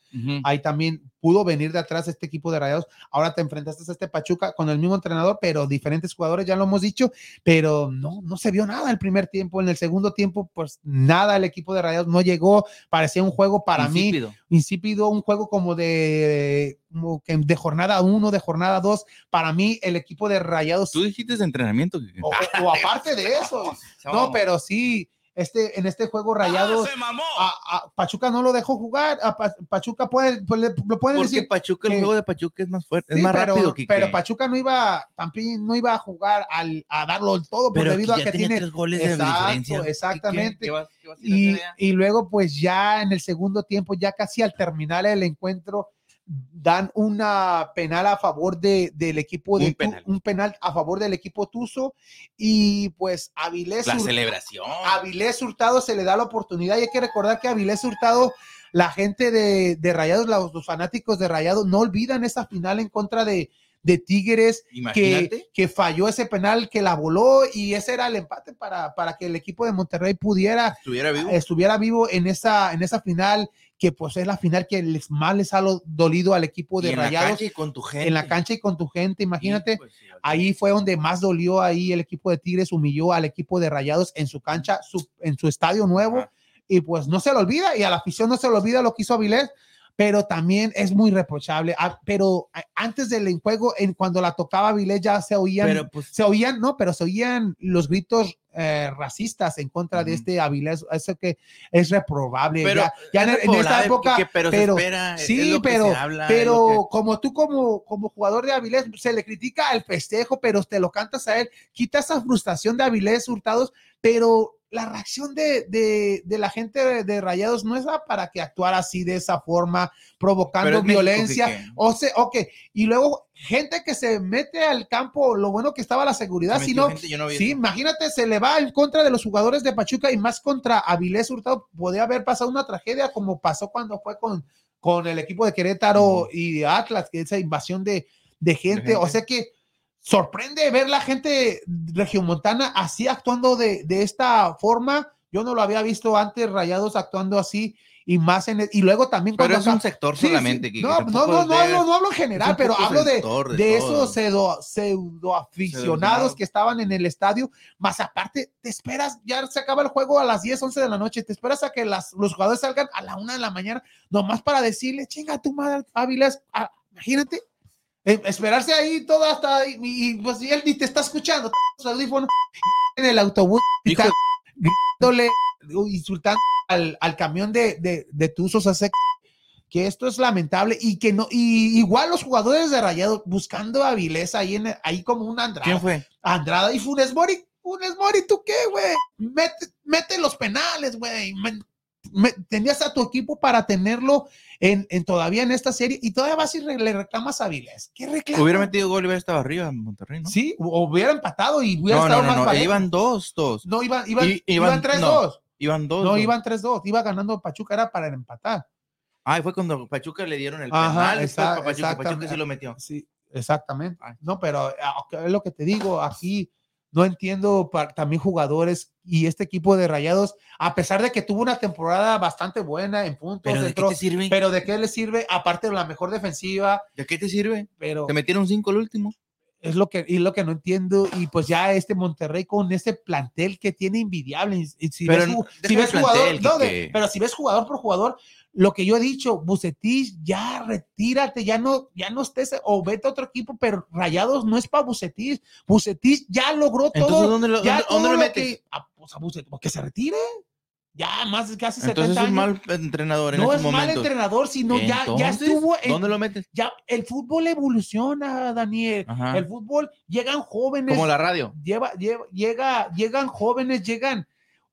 ahí también pudo venir de atrás este equipo de Rayados. Ahora te enfrentaste a este Pachuca con el mismo entrenador, pero diferentes jugadores, ya lo hemos dicho, pero no, no se vio nada el primer tiempo. En el segundo tiempo, pues nada, el equipo de Rayados no llegó, parecía un juego para mí insípido, un juego como de, de jornada uno, de jornada dos. Para mí, el equipo de Rayados. Tú dijiste de entrenamiento. O, o aparte de eso. no, pero sí este, en este juego ah, rayado, a, Pachuca no lo dejó jugar. A Pachuca puede, pues, lo pueden Porque decir. Pachuca, el juego de Pachuca es más fuerte, es más pero, rápido que Pero Pachuca no iba, también no iba a jugar al, a darlo todo, pero debido a que tiene tres goles de diferencia. Exactamente. y, y luego, pues ya en el segundo tiempo, ya casi al terminar el encuentro, dan una penal a favor de, del equipo de un penal. a favor del equipo Tuzo y pues Avilés la celebración Avilés Hurtado se le da la oportunidad y hay que recordar que Avilés Hurtado la gente de, de Rayados los, fanáticos de Rayados no olvidan esa final en contra de, de Tigres que, que falló ese penal, que la voló y ese era el empate para, para que el equipo de Monterrey pudiera Estuviera vivo. estuviera vivo en esa, en esa final, que pues es la final que les, más les ha lo- dolido al equipo de Y en la Rayados cancha y con tu gente. en la cancha y con tu gente, imagínate. Sí, pues, sí, Ahí fue donde más dolió ahí el equipo de Tigres, humilló al equipo de Rayados en su cancha, su- en su estadio nuevo, y pues no se le olvida, y a la afición no se le olvida lo que hizo Avilés, pero también es muy reprochable. Ah, pero antes del juego, en, cuando la tocaba Avilés ya se oían, pues se oían, no, pero se oían los gritos eh, racistas en contra de este Avilés, eso que es reprobable. Pero ya, ya en, es en esta época, que- pero, pero- se espera, sí, pero- se habla, pero como tú como, como jugador de Avilés, se le critica el festejo, pero te lo cantas a él, quita esa frustración de Avilés Hurtados, pero la reacción de, de, de la gente de, Rayados no es para que actuara así de esa forma, provocando México, violencia. O sea, ok, y luego gente que se mete al campo, lo bueno que estaba la seguridad, Se si metió no, sí, imagínate, se le va en contra de los jugadores de Pachuca y más contra Avilés Hurtado, podría haber pasado una tragedia como pasó cuando fue con, con el equipo de Querétaro y Atlas, que esa invasión de, de gente, o gente. sea que sorprende ver la gente regiomontana así actuando de, de esta forma, yo no lo había visto antes, Rayados actuando así y más en el- y luego también Pero cuando es un sector Sí, sí. solamente. Quique, No, no, no, no, de- hablo, no hablo en general, pero hablo de, de, de esos pseudo, pseudo aficionados que estaban en el estadio, más aparte, te esperas, ya se acaba el juego a las 10, 11 de la noche, te esperas a que las, los jugadores salgan a la una de la mañana, nomás para decirle, chinga tu madre, Áviles, ah, imagínate, eh, esperarse ahí todo hasta, y, y, pues y él ni te está escuchando, en el autobús, Hijo gritándole, insultando al, al camión de, de, de Tuzos, sea, que esto es lamentable y que no, y igual los jugadores de Rayado buscando a Avilés ahí, en, ahí como un Andrada. ¿Quién fue? Andrada y Funes Mori. Funes Mori, ¿tú qué, güey? Mete, mete los penales, güey. Tenías a tu equipo para tenerlo en, en todavía en esta serie y todavía vas y re- le reclamas a. ¿Qué reclamas? Hubiera metido gol y hubiera estado arriba en Monterrey, ¿no? Sí, hubiera empatado y hubiera no, estado no, más no, no, parejo. iban dos, dos. No, iban, iban, I- iban, iban- 3-2. no, Iban dos. No, dos. iban 3-2. Iba ganando Pachuca, era para empatar. Ah, fue cuando Pachuca le dieron el Ajá, penal. exact- pa' Pachuca, Pachuca sí lo metió. Sí, exactamente. Ay. No, pero ah, es lo que te digo, aquí no entiendo pa- también jugadores y este equipo de Rayados, a pesar de que tuvo una temporada bastante buena en puntos, ¿Pero de qué te sirve? pero de qué le sirve, aparte de la mejor defensiva, ¿De qué te sirve? pero Te metieron cinco el último. es lo que, y lo que no entiendo, y pues ya este Monterrey con este plantel que tiene envidiable, y, si Pero ves, si ves jugador, no, de- pero si ves jugador por jugador, lo que yo he dicho, Bucetich, ya retírate, ya no, ya no estés, o vete a otro equipo, pero Rayados no es para Bucetich, Bucetich ya logró todo, Entonces, ¿dónde lo, ya dónde- lo metes? que, ah, pues a Bucetich, pues que se retire, ya más casi 70 Entonces es un años, mal entrenador en no es mal entrenador, sino ya, ya estuvo en, ¿Dónde lo metes? ya el fútbol evoluciona, Daniel. Ajá. El fútbol llegan jóvenes, Como la radio. lleva, lleva- llega, llegan jóvenes, llegan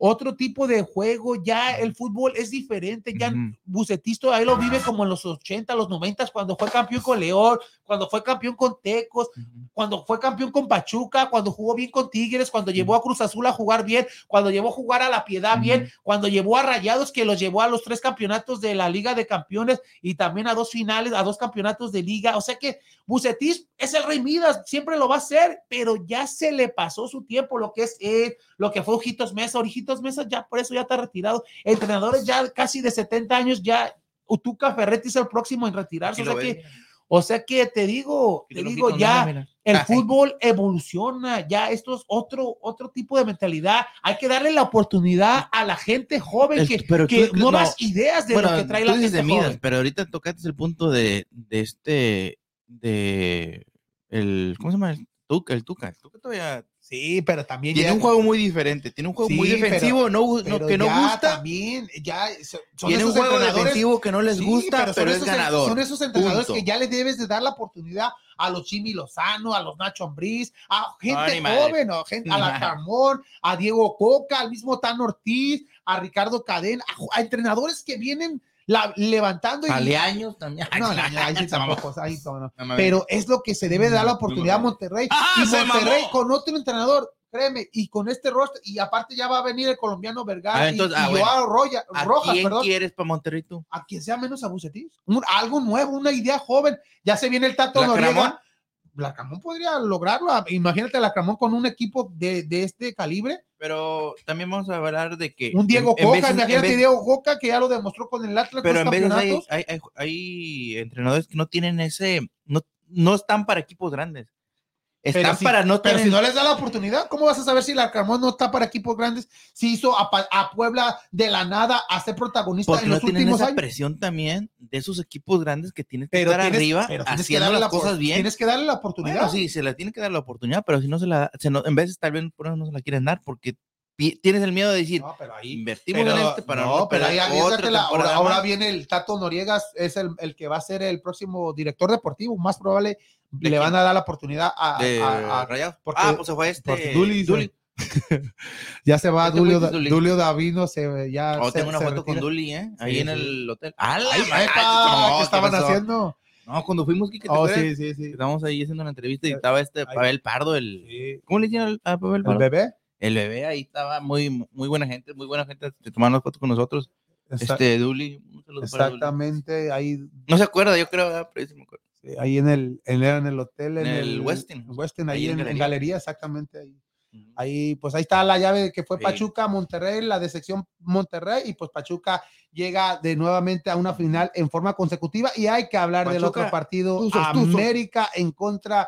otro tipo de juego, ya el fútbol es diferente, ya. Bucetisto ahí lo vive como en los 80, los 90, cuando fue campeón con León, cuando fue campeón con Tecos, cuando fue campeón con Pachuca, cuando jugó bien con Tigres, cuando llevó a Cruz Azul a jugar bien, cuando llevó a jugar a la Piedad bien, cuando llevó a Rayados, que los llevó a los tres campeonatos de la Liga de Campeones y también a dos finales, a dos campeonatos de Liga. O sea que Bucetis es el Rey Midas, siempre lo va a ser, pero ya se le pasó su tiempo, lo que es él, lo que fue Ojitos Mesa. Ojitos Mesa ya por eso ya está retirado. Entrenadores ya casi de 70 años, ya Utuca Ferretti es el próximo en retirarse. O sea ves, que, o sea que te digo, te digo, ya el Ay, fútbol evoluciona, ya esto es otro, otro tipo de mentalidad. Hay que darle la oportunidad a la gente joven El- que, pero que tú- nuevas no. ideas de bueno, lo que trae la gente de Midas, joven. pero ahorita tocaste el punto de, de este, de el, ¿cómo se llama? El Tuca, el Tuca. El Tuca todavía Sí, pero también tiene ya- un juego muy diferente, tiene un juego muy pero- defensivo, no, gu- no- pero que no ya gusta, También, ya son tiene un esos juego entrenadores- defensivo que no les Sí, gusta, pero, es esos ganador. Son esos entrenadores Punto. que ya le debes de dar la oportunidad a los Jimmy Lozano, a los Nacho Ambriz, a gente joven, a, gente, a la. Carmón, a Diego Coca, al mismo Tan Ortiz, a Ricardo Cadena, a entrenadores que vienen la- levantando y Aleaños también. no, no, no, ahí sí tampoco, ahí no, no. No, no, Pero es lo que se debe dar la oportunidad a. Monterrey. ¡Ah, y Monterrey con otro entrenador, créeme, y con este roster, y aparte ya va a venir el colombiano Vergara Ah, y- ah. Joao Roya- ¿A Rojas, quién quieres para Monterrey tú? a quien sea menos a Bucetich. Un- algo nuevo, una idea joven. Ya se viene el Tato ¿La Noriega. Cramón? Larcamón podría lograrlo. Ah, Imagínate a Larcamón con un equipo de, de este calibre. Pero también vamos a hablar de que. Un Diego en- en Coca, veces- en imagínate vez- Diego Coca, que ya lo demostró con el Atlas. Pero en veces hay, hay, hay- hay entrenadores que no tienen ese. No, no están para equipos grandes. Están Pero si- para no Pero tener. si no les da la oportunidad, ¿cómo vas a saber si Larcamón no está para equipos grandes? Si hizo a, Puebla de la nada a ser protagonista porque en no los tienen últimos esa años. presión también de esos equipos grandes que tienen que Pero estar tienes, arriba pero haciendo darle las la, cosas bien. Tienes que darle la oportunidad. Bueno, sí, se le tiene que dar la oportunidad, pero si no se la se no- en veces tal vez por eso no se la quieren dar, porque tienes el miedo de decir, No, pero ahí invertimos Pero, en este para no, no, pero ahí. Ahora, ahora viene el Tato Noriegas, es el, el que va a ser el próximo director deportivo. Más probable ¿De le quién? van a dar la oportunidad a. de a- a- Rayados. porque- ah, pues se fue este Duli- Duli. ya se va Este Dulio, Duli. Dulio Davino. Se, ya Oh, se- tengo una se foto con retira. Duli, ¿eh? Ahí Sí, en sí. el hotel. ¡Ah, la Ay, No, ¿Qué ¿qué estaban pasó? haciendo? No, cuando fuimos, ¿te Oh, sí, sí, sí. Estábamos ahí haciendo una entrevista y Eh, estaba este. Pavel Pardo, el... ¿Cómo le al- a Pavel ¿El Pardo? bebé? El bebé, ahí estaba muy, muy buena gente, muy buena gente tomando fotos con nosotros. Este, Duli, exactamente, ahí, No se acuerda, yo creo, ¿verdad? pero sí me acuerdo. ahí en el, en, en el hotel, en, En el Westin. Westin, ahí, Ahí en en, en Galería. galería, exactamente ahí. Ahí, pues ahí está la llave que fue Sí. Pachuca, Monterrey, la de sección Monterrey, y pues Pachuca llega de nuevamente a una final en forma consecutiva. Y hay que hablar del Pachuca, otro partido. América en contra de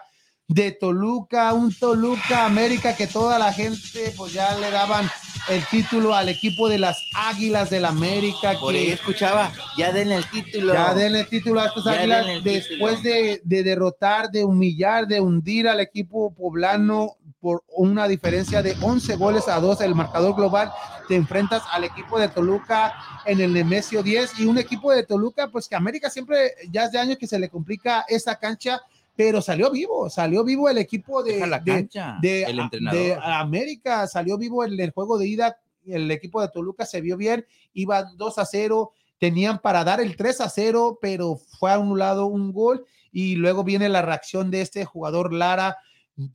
Toluca, un Toluca América que toda la gente pues ya le daban el título al equipo de las Águilas del América. Por ahí que escuchaba, ya den el título. ya denle el título a estas Ya águilas después de, de derrotar, de humillar, de hundir al equipo poblano por una diferencia de 11 goles a 2 el marcador global. Te enfrentas al equipo de Toluca en el Nemesio 10 y un equipo de Toluca, pues que América siempre, ya hace años que se le complica esa cancha, pero salió vivo, salió vivo el equipo de, la de- cancha, de, el entrenador. de América salió vivo en el juego de ida. El equipo de Toluca se vio bien, iba 2 a 0, tenían para dar el 3 a 0, pero fue anulado un gol. Y luego viene la reacción de este jugador Lara,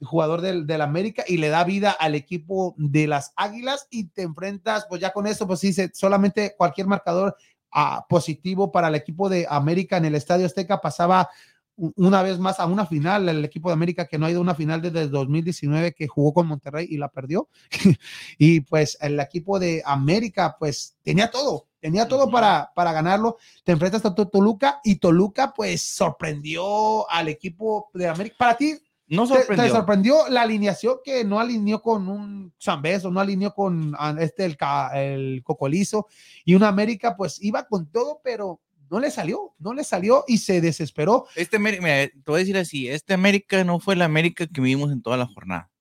jugador del, del América, y le da vida al equipo de las Águilas. Y te enfrentas, pues ya con eso, pues sí, solamente cualquier marcador ah, positivo para el equipo de América en el Estadio Azteca pasaba una vez más a una final, el equipo de América que no ha ido a una final desde el 2019 que jugó con Monterrey y la perdió. y pues el equipo de América pues tenía todo, tenía todo para, para ganarlo. Te enfrentas a to- Toluca y Toluca pues sorprendió al equipo de América. Para ti, No te, te sorprendió. sorprendió la alineación que no alineó con un Zambeso, no alineó con ah, este el, el Cocolizo y una América pues iba con todo, pero no le salió, no le salió y se desesperó. Este América, mira, te voy a decir así, este América no fue el América que vimos en toda la jornada.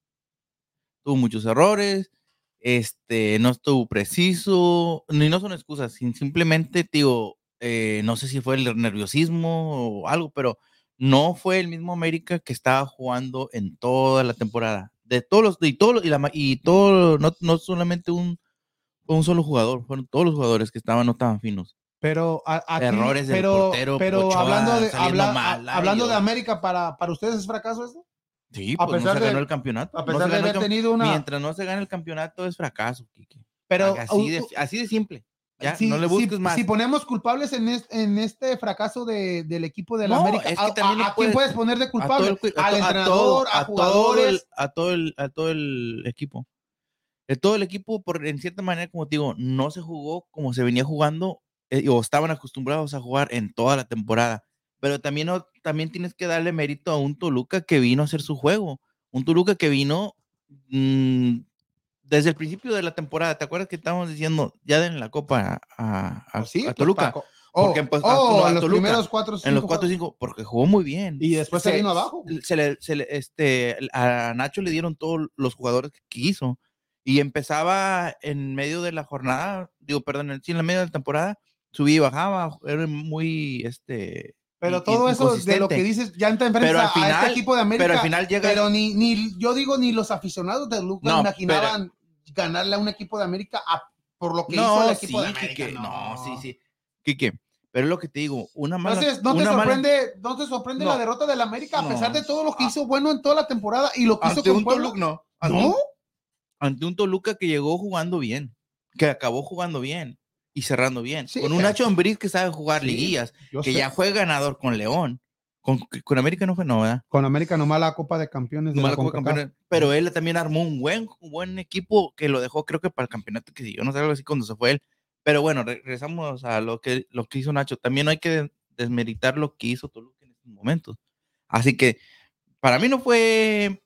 Tuvo muchos errores, este, no estuvo preciso, ni no son excusas, simplemente, digo, eh, no sé si fue el nerviosismo o algo, pero no fue el mismo América que estaba jugando en toda la temporada. De todos los, y todo, y, la, y todo, no, no solamente un, un solo jugador, fueron todos los jugadores que estaban, no estaban finos. Pero a- aquí- Errores del pero, portero, pero Ochoa hablando de habla- mal, a- hablando de. América para, para ustedes es fracaso esto Sí, A pues no pesar se de- ganó el campeonato. a no pesar se de el haber tenido una Mientras no se gane el campeonato es fracaso, Kike. pero así, de, así de simple. Ya, si, no le si- busques más. si ponemos culpables en este, en este fracaso de, del equipo de la No, América, es que ¿a, también quién puedes- poner de culpable? el Al to- a entrenador, todo- a, todo el- jugadores. a todo el a todo el equipo. De todo el equipo, por, en cierta manera, como te digo, no se jugó como se venía jugando eh, o estaban acostumbrados a jugar en toda la temporada. Pero también, no- también tienes que darle mérito a un Toluca que vino a hacer su juego. Un Toluca que vino mm, desde el principio de la temporada. ¿Te acuerdas que estábamos diciendo ya den la copa a, a- Sí, a pues, Toluca? Oh, Porque, pues, a- oh, a en los primeros cuatro en los cinco 4 y juegos. 5, porque jugó muy bien. Y después se vino abajo. Se le, se le- este, a Nacho le dieron todos los jugadores que quiso. Y empezaba en medio de la jornada, digo, perdón, en, la medio de la temporada, subía y bajaba, era muy, este, Pero todo eso de lo que dices, ya te enfrentas Pero al a- a este final- equipo de América. pero al final llega- Pero ni, ni, yo digo, ni los aficionados de Lucas No, imaginaban ganarle a un equipo de América a- por lo que hizo No, el sí, equipo de América. Quique, no, sí, sí. Quique, pero es lo que te digo, una mala... Entonces, ¿no te mala- sorprende, no te sorprende No. la derrota del América a No. pesar de todo lo que hizo bueno en toda la temporada y lo que hizo con un Puebla? Toluca, no. Ante ¿No? ante un Toluca que llegó jugando bien, que acabó jugando bien y cerrando bien. Sí, con un Nacho Ambriz que sabe jugar Sí, liguillas, que sé. ya fue ganador con León. Con, con América no fue, no, ¿verdad? Con América nomás la Copa de Campeones. de la Copa. Campeones, Pero él también armó un buen, un buen equipo que lo dejó, creo que para el campeonato que siguió, no sé, algo así cuando se fue él. Pero bueno, re- regresamos a lo que, lo que hizo Nacho. También no hay que de- desmeritar lo que hizo Toluca en estos momentos. Así que para mí no fue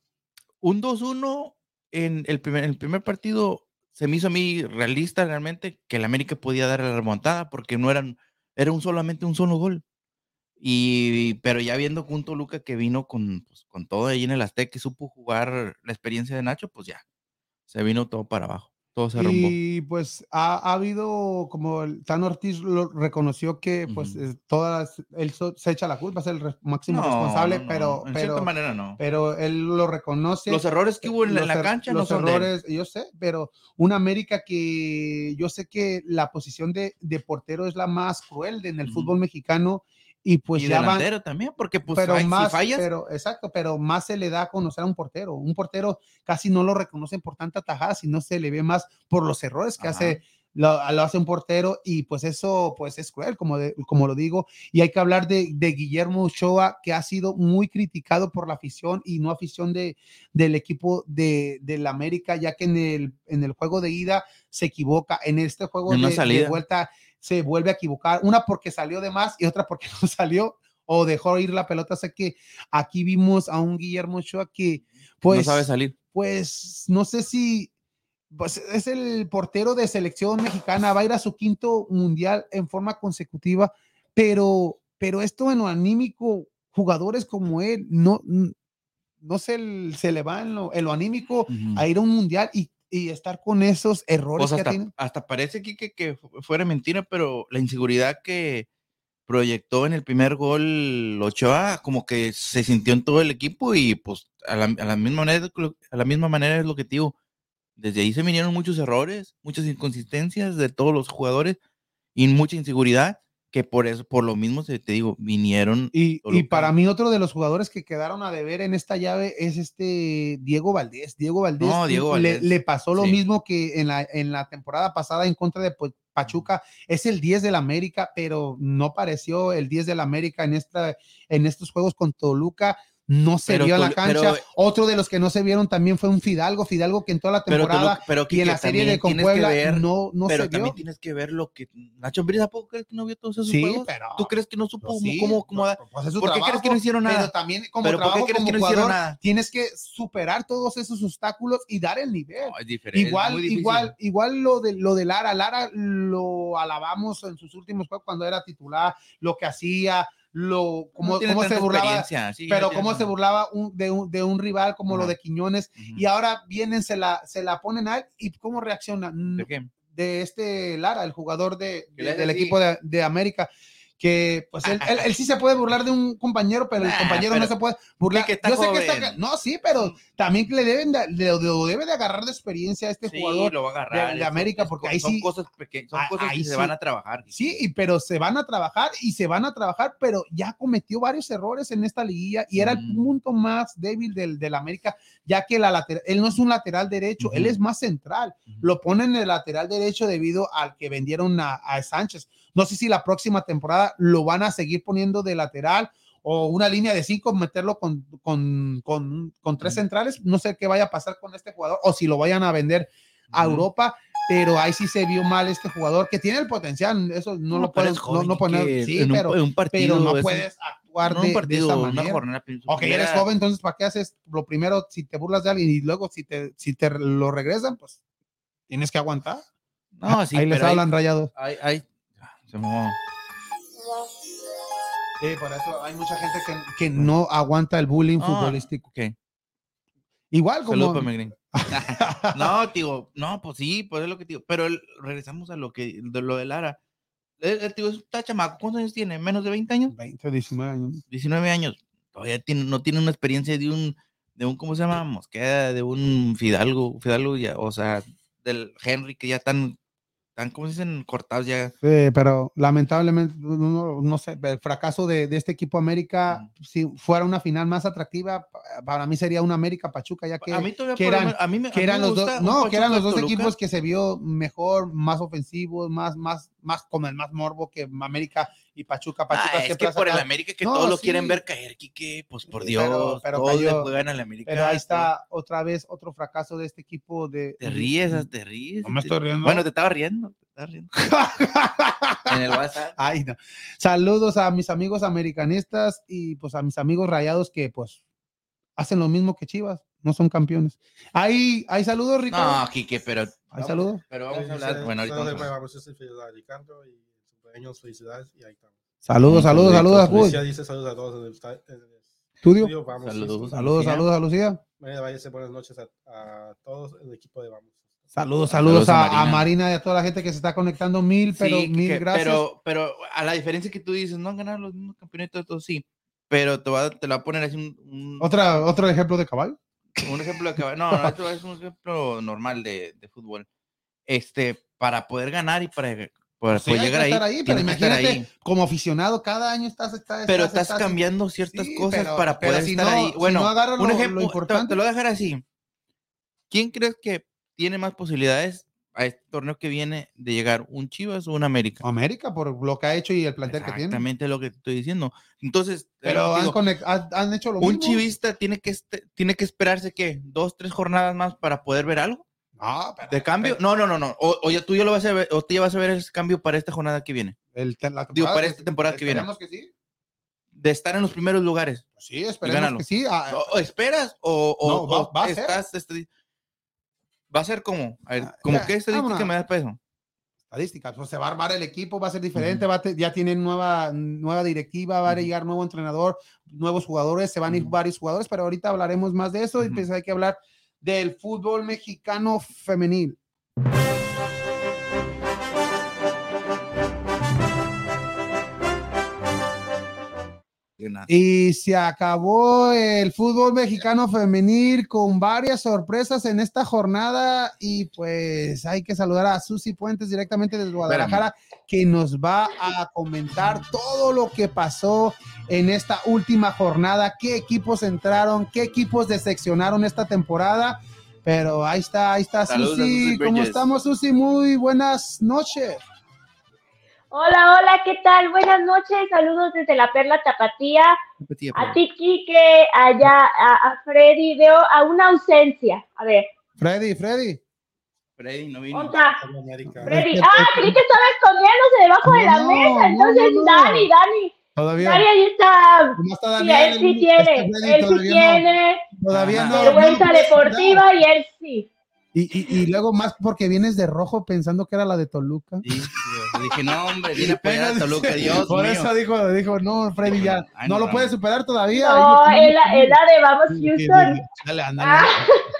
un 2-1 en el primer, el primer partido. Se me hizo a mí realista realmente que el América podía dar la remontada porque no eran, era un solamente un solo gol. Y, pero ya viendo un Toluca que vino con, pues, con todo ahí en el Azteca y supo jugar la experiencia de Nacho, pues ya, se vino todo para abajo, todo se arrumbó. Y pues ha, ha habido, como el Tan Ortiz lo reconoció que pues todas, él so- se echa la culpa, es el re- máximo No, responsable, no, no, pero, en pero, cierta manera no. pero él lo reconoce. Los errores que hubo en la, en la los er- cancha no los son de él. errores, yo sé, pero una América que yo sé que la posición de, de portero es la más cruel en el fútbol mexicano y pues y ya van, también, porque pues pero si más, fallas, pero exacto, pero más se le da a conocer a un portero. Un portero casi no lo reconocen por tanta tajada, sino se le ve más por los errores que Ajá. hace lo, lo hace un portero y pues eso pues es cruel, como, de- como lo digo. Y hay que hablar de, de Guillermo Ochoa, que ha sido muy criticado por la afición y no afición de, del equipo de, del América, ya que en el, en el juego de ida se equivoca, en este juego de, de vuelta se vuelve a equivocar, una porque salió de más y otra porque no salió o dejó ir la pelota. Sé que aquí vimos a un Guillermo Ochoa que pues no sabe salir. pues no sé si pues, es el portero de selección mexicana, va a ir a su quinto mundial en forma consecutiva, pero, pero esto en lo anímico, jugadores como él, no, no se, se le va en lo, en lo anímico a ir a un mundial y, y estar con esos errores Pues que hasta, hasta parece que, que, que fu- fuera mentira, pero la inseguridad que proyectó en el primer gol Ochoa, como que se sintió en todo el equipo y pues a la, a la misma manera, a la misma manera es lo que digo. Desde ahí se vinieron muchos errores, muchas inconsistencias de todos los jugadores y mucha inseguridad que por eso, por lo mismo te digo, vinieron. Y, y para mí otro de los jugadores que quedaron a deber en esta llave es este Diego Valdés. Diego Valdés, No, Diego le- Valdés, Le, pasó lo sí. mismo que en la, en la temporada pasada en contra de Pachuca. Es el 10 del América, pero no pareció el 10 del América en, esta, en estos juegos con Toluca. No se Pero vio en la cancha. pero- Otro de los que no se vieron también fue un Fidalgo. Fidalgo que en toda la Pero, temporada y en la serie de con Puebla ver- no, no pero se también vio. tienes que ver lo que Nacho ¿a poco crees que no vio todos esos Sí, juegos? pero ¿Tú crees que no supo Pues cómo- sí, cómo, cómo da- pues es su ¿Por qué crees que no trabajo, hicieron nada? Pero también como ¿Pero por qué trabajo crees como que no hicieron nada? tienes que superar todos esos obstáculos y dar el nivel. No, es igual, igual, igual lo de lo de Lara. Lara lo alabamos en sus últimos juegos cuando era titular, lo que hacía, lo No cómo, tiene cómo se burlaba, sí, pero cómo se burlaba un- de, un, de un rival como lo de Quiñones. Y ahora vienen, se la, se la ponen a él y cómo reacciona. ¿De qué? de este Lara, el jugador de, de- del equipo de, de América, que pues él, él- él sí se puede burlar de un compañero, pero el Nah, compañero no se puede burlar. que está Yo sé que joven. está, no, sí, pero también que le deben de, le- lo debe de agarrar de experiencia a este Sí, jugador. lo va a agarrar. de- América, porque ahí son sí- cosas pequeñas, son Ah, cosas ahí que se van a trabajar. Sí, y, pero se van a trabajar y se van a trabajar, pero ya cometió varios errores en esta liguilla y era el Mm. punto más débil del, del América, ya que la lateral, él no es un lateral derecho, él es más central. Lo ponen en el lateral derecho debido al que vendieron a, a Sánchez. No sé si la próxima temporada lo van a seguir poniendo de lateral o una línea de cinco, meterlo con, con, con, con tres centrales. No sé qué vaya a pasar con este jugador o si lo vayan a vender a. Europa, pero ahí sí se vio mal este jugador que tiene el potencial, eso no, lo puedes es no, no poner, sí, en un- pero, en un partido, pero no puedes actuar no de, un de partido, una manera. jornada. su Ok, eres joven, entonces ¿para qué haces lo primero si te burlas de alguien y luego si te, si te lo regresan, pues tienes que aguantar. No, sí, ahí les hablan rayados. hay- hay- se mamó. Sí, por eso hay mucha gente que, que no aguanta el bullying Ah, futbolístico. ok. Igual como Saludos no, digo, no, pues sí, pues es lo que digo. Pero el- regresamos a lo que, de lo de Lara. El, el tío está chamaco, ¿cuántos años tiene? ¿Menos de 20 años? 20, 19 años. 19 años. Todavía tiene, no tiene una experiencia de un, de un, ¿cómo se llama? Mosqueda, de un Fidalgo, Fidalgo ya, o sea, del Henry, que ya están, están, ¿cómo se dicen? Cortados ya. Sí, pero lamentablemente, no, no sé, el fracaso de, de este equipo América, si fuera una final más atractiva, pa- para mí sería una América Pachuca, ya que, a mí todavía que eran- a mí me- que eran los dos, no, que eran los dos equipos que se vio mejor, más ofensivos, más, más, más con el más morbo que América y Pachuca. Pachuca Ah, es que por el América que No, todos lo quieren ver caer, Quique, pues por Dios, pero- pero todos cayó. juegan al América. Pero ahí está otra vez otro fracaso de este equipo de. Te ríes, te ríes. No me estoy riendo. Bueno, te estaba riendo, te estaba riendo. en el WhatsApp. Ay, no. Saludos a mis amigos americanistas y pues a mis amigos rayados que pues hacen lo mismo que Chivas, no son campeones. Hay, hay saludos, Ricardo. No, Quique, pero, hay saludos. pero vamos a hablar. Bueno, ahorita vamos a hablar. vamos felicidades Ricardo y su cumpleaños, felicidades y ahí estamos. Saludos, saludos, saludos. Lucía dice saludos a todos en el, Estudio. estudio. Vamos, Saludos. Saludos, Lucía. saludos a Lucía. María, váyase, buenas noches a, a todos el equipo de Vamos. Saludos, Saludos saludos a a, a Marina. Marina. y a toda la gente que se está conectando. Mil, pero Sí, mil que- gracias. Pero, pero a la diferencia que tú dices, no han ganado los mismos campeonatos, sí. Pero te, va, te la voy a poner así un, un, Otra, otro ejemplo de caballo. Un ejemplo de no, no, esto es un ejemplo normal de, de fútbol. Este, para poder ganar y para, para Sí, poder hay llegar ahí, pero imagínate, ahí. como aficionado, cada año estás, estás- Pero estás- cambiando ciertas Sí, cosas pero- para poder si estar no- ahí. si Bueno, no agarras un lo- lo ejemplo, te- importante. te, lo voy a dejar así. ¿Quién crees que tiene más posibilidades a este torneo que viene de llegar? ¿Un Chivas o un América? América por lo que ha hecho y el plantel que tiene. Exactamente lo que te estoy diciendo. Entonces, Pero han, digo, conect- han- han hecho lo un mismo. chivista tiene que, este- tiene que esperarse que dos, tres jornadas más para poder ver algo No, pero- de cambio. pero No, no, no, no. O, o ya tú ya lo vas a ver, o tú ya vas a ver ese cambio para esta jornada que viene. el- la Digo, para esta temporada que viene. que sí. De estar en los primeros lugares. Sí, esperemos que sí. Ah, O, o esperas o, o- No, va- o va a ser. estás. este, va a ser como. A ver, Ah, como ya, que estadística vámonos. me da peso. estadísticas. Pues se va a armar el equipo, va a ser diferente, va a te- ya tienen nueva, nueva directiva, va a Ujú. llegar nuevo entrenador, nuevos jugadores, se van a ir varios jugadores, pero ahorita hablaremos más de eso y pues hay que hablar del fútbol mexicano femenil. Y se acabó el fútbol mexicano femenil con varias sorpresas en esta jornada y pues hay que saludar a Susi Puentes directamente desde Guadalajara que nos va a comentar todo lo que pasó en esta última jornada, qué equipos entraron, qué equipos decepcionaron esta temporada. Pero ahí está, ahí está Saludos Susi. Susi ¿Cómo estamos, Susi? Muy buenas noches. Hola, hola, ¿qué tal? Buenas noches, saludos desde la Perla Tapatía. A ti, Quique, allá, a, a Freddy, veo a una ausencia. A ver, Freddy, Freddy. Freddy no vino. ¿dónde está? Hola, América. Freddy, ah, creí que estaba escondiéndose debajo de la No, mesa. no, Entonces, no, no. Dani, Dani, Todavía. Dani ahí está. ¿Cómo está Sí, Daniel? él sí Este tiene, Freddy él sí no- tiene Todavía no. vergüenza no deportiva y él sí. Y, y, y luego más porque vienes de rojo pensando que era la de Toluca. Sí, yo dije, no, hombre, viene a apoyar a Toluca, Dios Por mío. eso dijo, dijo, no, Freddy ya Ay, no no, lo no. puede superar todavía. No, es la, de Vamos Houston. Dale, ándale.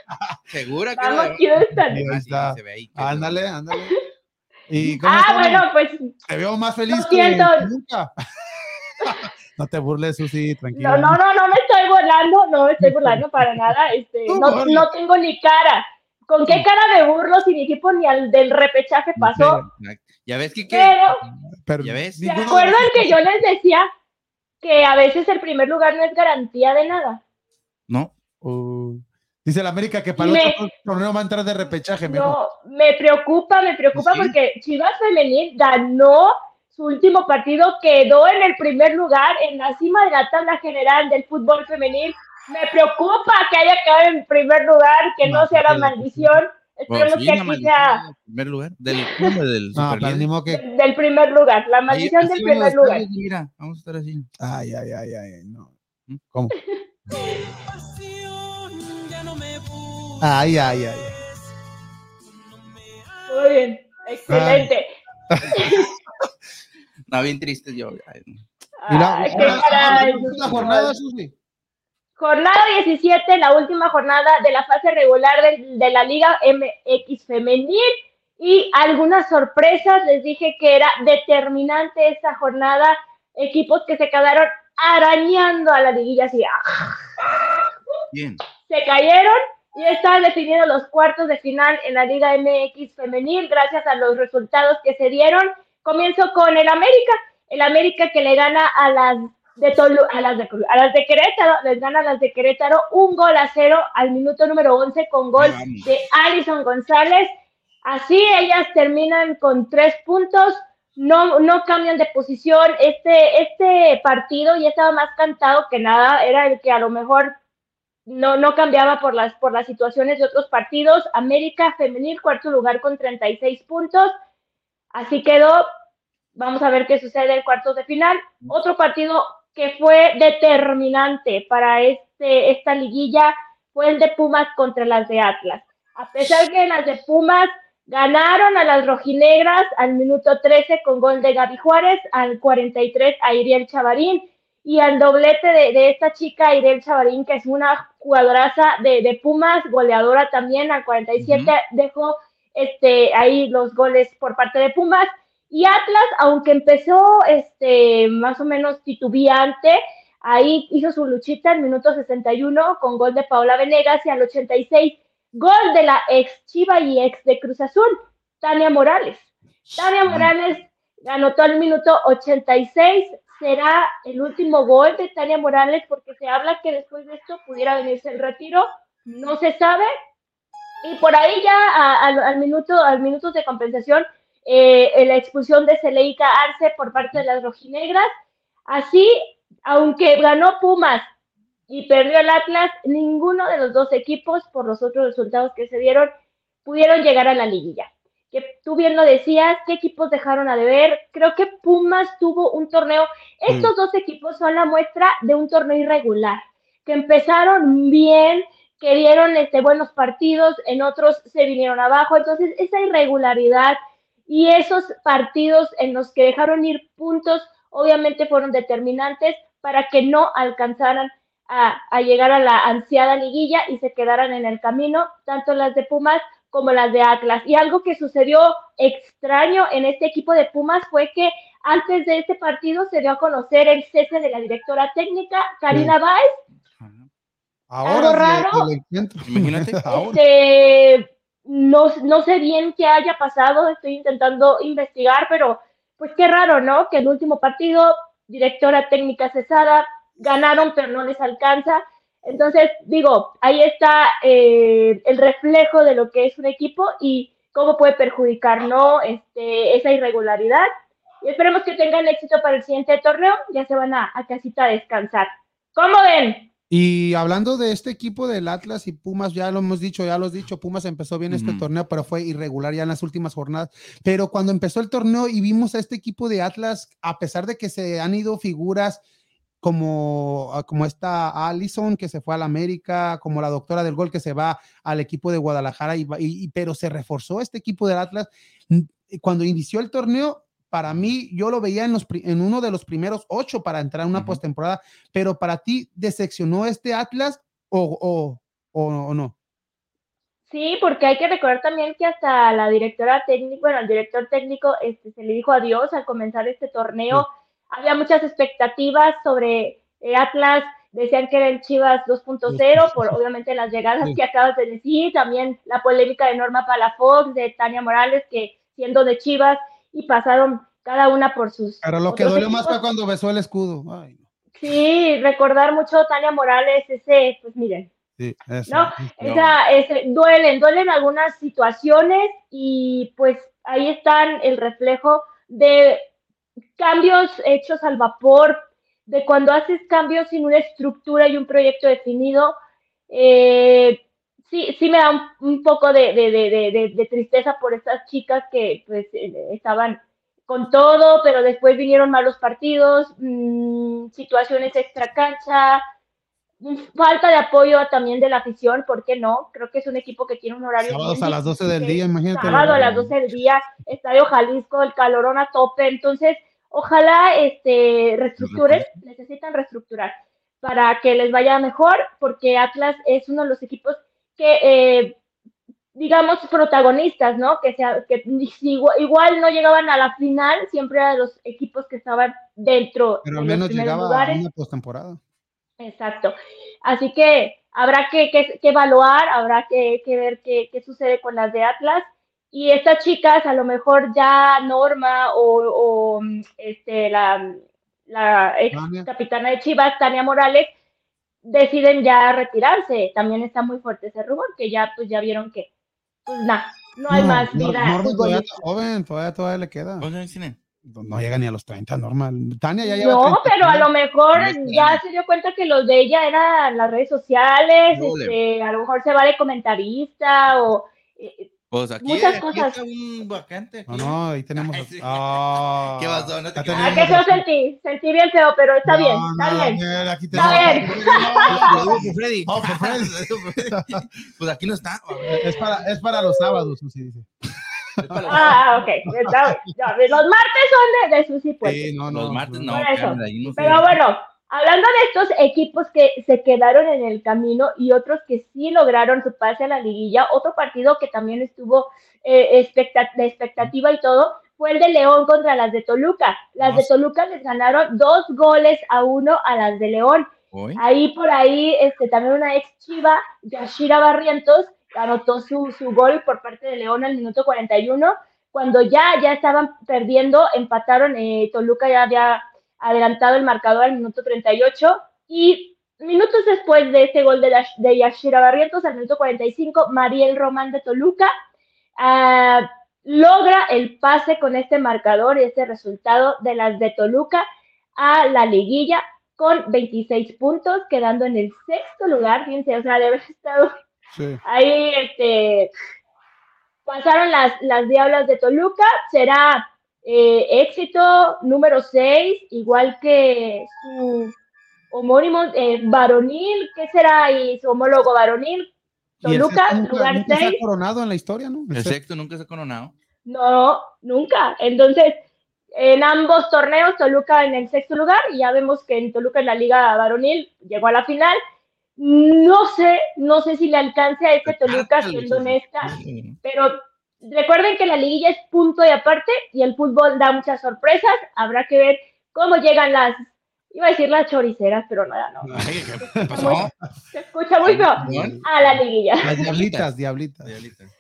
Ah, ¿Segura que Vamos? Houston. Ahí Ah, está. Ándale, ándale. ¿Y cómo Ah, bueno, pues Te veo más feliz que nunca. no te burles, Susi, tranquilo. No, no, no, no me estoy burlando, no me estoy burlando para nada. Este, no, no tengo ni cara. ¿Con qué cara me burlo si mi equipo ni al del repechaje pasó? Ya ves que qué. Pero, Pero Ya ves. ¿se acuerdan que yo les decía que a veces el primer lugar no es garantía de nada? No. Uh, dice la América que para el Me- otro torneo va a entrar de repechaje. No, me preocupa, me preocupa Sí. porque Chivas Femenil ganó su último partido, quedó en el primer lugar en la cima de la tabla general del fútbol femenil. Me preocupa que haya quedado en primer lugar, que no, No, sea la maldición. Esperemos sí, que aquí sea del primer lugar. Del, primer lugar, la maldición del primer estar, lugar. Mira, vamos a estar así. Ay, ay, ay, ay, no. ¿Cómo? Ay, ay, ay. ay. Muy bien, excelente. No, bien triste yo. Ay, no. Y la, Ay, qué ahora, caray. ¿cómo fue la jornada, Susi? Jornada 17, la última jornada de la fase regular de, de la Liga MX femenil y algunas sorpresas. Les dije que era determinante esta jornada. Equipos que se quedaron arañando a la liguilla así. ¡ah! Bien. Se cayeron y están definiendo los cuartos de final en la Liga MX femenil gracias a los resultados que se dieron. Comienzo con el América. El América que le gana a las de Tolu a las de, a las de Querétaro, les gana a las de Querétaro un gol a cero al minuto número 11 con gol Vamos. de Alison González. Así ellas terminan con tres puntos, no, no cambian de posición. Este, este partido ya estaba más cantado que nada, era el que a lo mejor no, no cambiaba por las, por las situaciones de otros partidos. América Femenil, cuarto lugar con 36 puntos. Así quedó. Vamos a ver qué sucede en cuartos de final. Otro partido que fue determinante para este, esta liguilla fue el de Pumas contra las de Atlas. A pesar que las de Pumas ganaron a las rojinegras al minuto 13 con gol de Gaby Juárez, al 43 a Iriel Chavarín y al doblete de, esta chica Iriel Chavarín, que es una jugadoraza de, Pumas, goleadora también, al 47 dejó este, ahí los goles por parte de Pumas. Y Atlas, aunque empezó este, más o menos titubeante, ahí hizo su luchita en minuto 61 con gol de Paola Venegas y al 86 gol de la ex Chiva y ex de Cruz Azul, Tania Morales. Tania Morales anotó el minuto 86, será el último gol de Tania Morales porque se habla que después de esto pudiera venirse el retiro, no se sabe. Y por ahí ya al minuto, al minutos de compensación, eh, la expulsión de Celeika Arce por parte de las rojinegras. Así, aunque ganó Pumas y perdió el Atlas, ninguno de los dos equipos, por los otros resultados que se dieron, pudieron llegar a la liguilla. Que tú bien lo decías, ¿qué equipos dejaron a deber? Creo que Pumas tuvo un torneo, estos dos equipos son la muestra de un torneo irregular, que empezaron bien, que dieron este, buenos partidos, en otros se vinieron abajo, entonces esa irregularidad y esos partidos en los que dejaron ir puntos, obviamente fueron determinantes para que no alcanzaran a, llegar a la ansiada liguilla y se quedaran en el camino, tanto las de Pumas como las de Atlas. Y algo que sucedió extraño en este equipo de Pumas fue que antes de este partido se dio a conocer el cese de la directora técnica, Karina Báez. Ahora, raro. Imagínate. Este, no, no sé bien qué haya pasado, estoy intentando investigar, pero pues qué raro, ¿no? Que el último partido, directora técnica cesada, ganaron, pero no les alcanza. Entonces, digo, ahí está eh, el reflejo de lo que es un equipo y cómo puede perjudicar, ¿no? Este, esa irregularidad. Y esperemos que tengan éxito para el siguiente torneo. Ya se van a, a casita a descansar. ¿Cómo ven? Y hablando de este equipo del Atlas y Pumas, ya lo hemos dicho, ya lo has dicho, Pumas empezó bien este torneo, pero fue irregular ya en las últimas jornadas. Pero cuando empezó el torneo y vimos a este equipo de Atlas, a pesar de que se han ido figuras como, ah, como esta Allison que se fue a la América, como la doctora del gol que se va al equipo de Guadalajara, y, pero se reforzó este equipo del Atlas. Cuando inició el torneo, para mí, yo lo veía en, los, en uno de los primeros ocho para entrar en una postemporada, pero para ti, ¿decepcionó este Atlas o, o, o, no? Sí, porque hay que recordar también que hasta la directora técnica, bueno, el director técnico este, se le dijo adiós al comenzar este torneo. Había muchas expectativas sobre eh, Atlas, decían que era el Chivas 2.0, por obviamente las llegadas que acabas de decir, también la polémica de Norma Palafox, de Tania Morales, que siendo de Chivas y pasaron cada una por sus... Pero lo que duele más fue cuando besó el escudo. Sí, recordar mucho a Tania Morales, ese, pues miren. Sí, ¿no? Esa, ese, duelen, duelen algunas situaciones y pues ahí están el reflejo de cambios hechos al vapor, de cuando haces cambios sin una estructura y un proyecto definido, eh, sí, sí me da un, poco de, tristeza por estas chicas que pues eh, estaban con todo, pero después vinieron malos partidos, mm, situaciones extra cancha, falta de apoyo también de la afición, ¿por qué no? Creo que es un equipo que tiene un horario. Sábados a las 12 del día, imagínate. Sábado a las 12 del día, Estadio Jalisco, el calorón a tope, entonces ojalá este, reestructuren, necesitan reestructurar para que les vaya mejor, porque Atlas es uno de los equipos que, eh, digamos, protagonistas, ¿no? Que, sea, que igual, no llegaban a la final, siempre eran los equipos que estaban dentro. Pero al menos llegaba a una postemporada. Exacto. Así que habrá que, que, evaluar, habrá que, ver qué, qué sucede con las de Atlas y estas chicas, a lo mejor ya Norma o, este, la, la ex capitana de Chivas, Tania Morales, deciden ya retirarse. También está muy fuerte ese rumor, que ya pues ya vieron que, pues nada, no hay más vida. Norma todavía está joven, todavía, todavía le queda. No llega ni a los 30, normal. Tania ya lleva No, pero a lo mejor ya se dio cuenta que los de ella eran las redes sociales, este, a lo mejor se va de comentarista o eh, pues aquí, muchas cosas. está un vacante. No, no, ahí tenemos. Ah, ¿Qué pasó? No te ah, que yo sentí, sentí bien feo, pero está bien, está bien. aquí está bien. Freddy. pues aquí no está. Es para, es para los sábados, así dice. Ah, ok. Los martes son de, de Susi pues. Sí, no, no, los martes no. Pero bueno, hablando de estos equipos que se quedaron en el camino y otros que sí lograron su pase a la liguilla, otro partido que también estuvo eh, de expectativa y todo fue el de León contra las de Toluca. Las de Toluca les ganaron dos goles a uno a las de León. Ahí por ahí, este, también una ex chiva, Yashira Barrientos, anotó su, su gol por parte de León al minuto 41. Cuando ya, ya estaban perdiendo, empataron, eh, Toluca ya había adelantado el marcador al minuto 38 y minutos después de este gol de, de Yashira Barrientos, al minuto 45, Mariel Román de Toluca ah, logra el pase con este marcador y este resultado de las de Toluca a la liguilla con 26 puntos, quedando en el sexto lugar, fíjense, o sea, de haber estado Ahí este, pasaron las, las Diablas de Toluca, será eh, éxito número 6, igual que su homónimo eh, varonil, ¿qué será? Y su homólogo varonil, Toluca, lugar 6. se ha coronado en la historia, ¿no? Exacto, nunca se ha coronado. No, nunca. Entonces, en ambos torneos, Toluca en el sexto lugar, y ya vemos que en Toluca en la Liga Varonil llegó a la final, no sé, no sé si le alcance a este Toluca, siendo honesta, pero recuerden que la liguilla es punto y aparte y el fútbol da muchas sorpresas. Habrá que ver cómo llegan las, iba a decir las choriceras, pero nada, no. Se escucha muy feo. A la liguilla. Las diablitas, diablitas.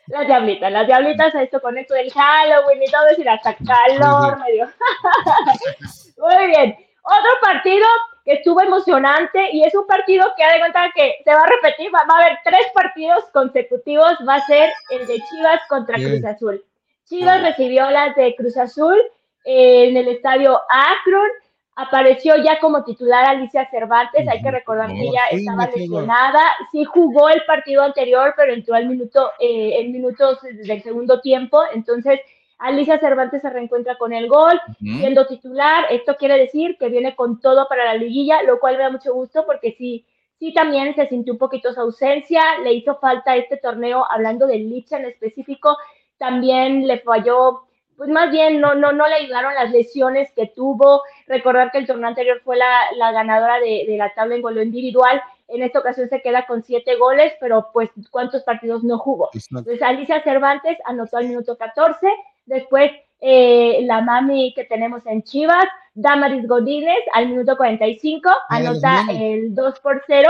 Las diablitas, las diablitas a esto con esto del Halloween y todo, decir hasta calor medio. muy bien. Otro partido que estuvo emocionante y es un partido que ha de cuenta que se va a repetir, va, a haber tres partidos consecutivos, va a ser el de Chivas contra Cruz Azul. Chivas recibió las de Cruz Azul en el estadio Akron, apareció ya como titular Alicia Cervantes, hay que recordar que ella estaba lesionada, sí jugó el partido anterior, pero entró al minuto, eh, en minutos del segundo tiempo, entonces Alicia Cervantes se reencuentra con el gol, siendo titular. Esto quiere decir que viene con todo para la liguilla, lo cual me da mucho gusto porque sí, sí también se sintió un poquito su ausencia. Le hizo falta este torneo, hablando del Licha en específico, también le falló. Pues más bien no, no, no le ayudaron las lesiones que tuvo. Recordar que el torneo anterior fue la, ganadora de, la tabla en gol individual. En esta ocasión se queda con siete goles, pero pues cuántos partidos no jugó. Entonces Alicia Cervantes anotó al minuto 14 Después, eh, la mami que tenemos en Chivas, Damaris Godínez, al minuto 45, anota el 2 por 0.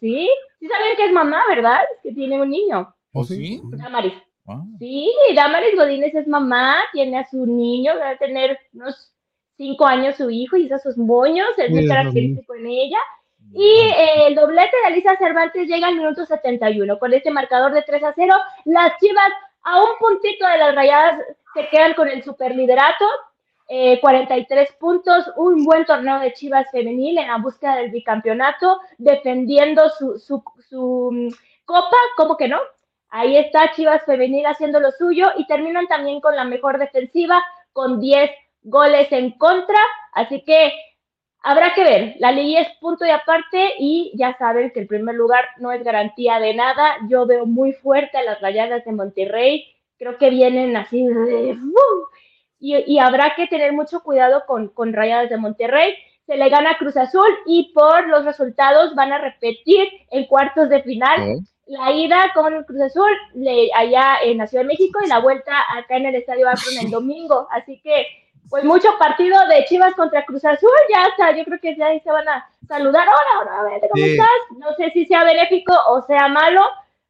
sí, sí saben que es mamá, ¿verdad? Que tiene un niño. ¿Oh, sí? Damaris. Sí, Damaris Godínez es mamá, tiene a su niño, va a tener unos 5 años su hijo, y hizo sus moños, es muy característico en ella. Y eh, el doblete de Alisa Cervantes llega al minuto 71. Con este marcador de 3 a 0, las Chivas a un puntito de las rayadas se quedan con el superliderato, eh, 43 puntos, un buen torneo de Chivas femenil en la búsqueda del bicampeonato, defendiendo su, su, su mm, copa, ¿cómo que no? Ahí está Chivas femenil haciendo lo suyo y terminan también con la mejor defensiva, con 10 goles en contra, así que Habrá que ver, la ley es punto y aparte y ya saben que el primer lugar no es garantía de nada. Yo veo muy fuerte a las rayadas de Monterrey, creo que vienen así de... Y, habrá que tener mucho cuidado con, con rayadas de Monterrey. Se le gana Cruz Azul y por los resultados van a repetir en cuartos de final. La ida con Cruz Azul allá en la Ciudad de México y la vuelta acá en el Estadio Akron el domingo. Así que pues mucho partido de Chivas contra Cruz Azul, ya está, yo creo que ya ahí se van a saludar. Hola, hola, a ver, ¿cómo estás? No sé si sea benéfico o sea malo.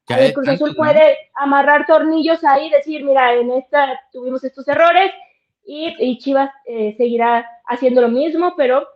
El Cruz Azul puede amarrar tornillos ahí, decir, mira, en esta tuvimos estos errores y, Chivas eh, seguirá haciendo lo mismo, pero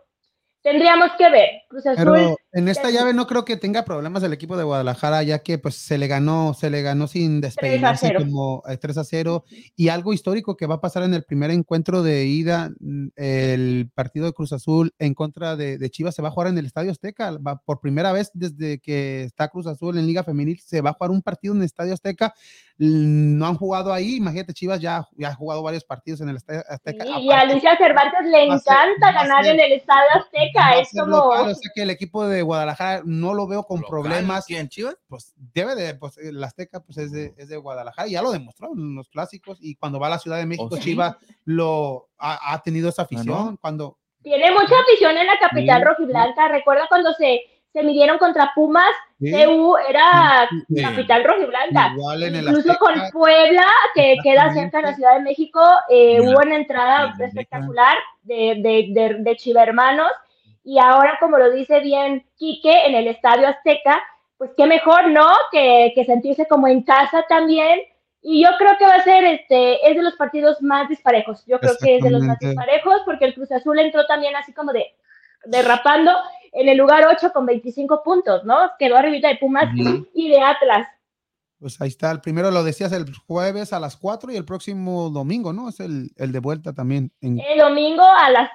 tendríamos que ver. Cruz Azul En esta llave no creo que tenga problemas el equipo de Guadalajara, ya que pues se le ganó, se le ganó sin despeinarse como 3 a 0. Y algo histórico que va a pasar en el primer encuentro de ida, mm, el partido de Cruz Azul en contra de, Chivas se va a jugar en el Estadio Azteca. por primera vez desde que está Cruz Azul en Liga Femenil, se va a jugar un partido en el Estadio Azteca no han jugado ahí. Imagínate, Chivas ya, ya ha jugado varios partidos en el Estadio Azteca. y a Alicia Cervantes le encanta ganar en el Estadio Azteca. Es como. o sea que el equipo de Guadalajara no lo veo con problemas. ¿Quién, Chivas? Pues debe de, pues el Azteca pues es de, es de Guadalajara. Ya lo demostró en los clásicos. Y cuando va a la Ciudad de México, ¿Oh, Chivas lo ha, tenido esa afición. Cuando. Tiene mucha afición en la capital rojiblanca. Recuerda cuando se se midieron contra Pumas, sí. era capital rojiblanca. Incluso con Puebla, que queda cerca de la Ciudad de México, eh, hubo una entrada espectacular de, de, de, Chivermanos. Y ahora, como lo dice bien Quique, en el Estadio Azteca, pues qué mejor, ¿no? Que, que sentirse como en casa también. Y yo creo que va a ser, este, es de los partidos más disparejos. Yo creo que es de los más disparejos porque el Cruz Azul entró también así como de derrapando en el lugar 8 con 25 puntos, ¿no? Quedó arribita de Pumas y de Atlas. Pues ahí está, el primero lo decías el jueves a las 4 y el próximo domingo, ¿no? Es el, el de vuelta también. En... El domingo a las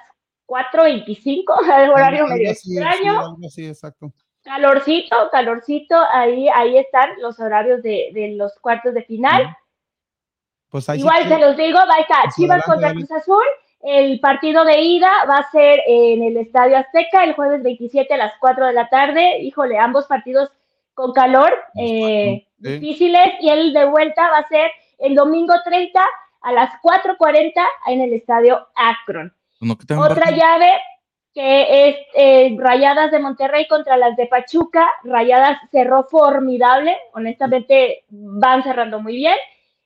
4.25, el horario medio extraño. Sí, exacto. Calorcito, calorcito, ahí, ahí están los horarios de, de los cuartos de final. Pues Igual se los digo, va a estar pues Chivas contra Cruz Azul el partido de ida va a ser en el Estadio Azteca el jueves 27 a las 4 de la tarde. Híjole, ambos partidos con calor, eh, difíciles. Y el de vuelta va a ser el domingo 30 a las 4.40 en el Estadio Akron. Otra llave que es eh, Rayadas de Monterrey contra las de Pachuca. Rayadas cerró formidable, honestamente van cerrando muy bien.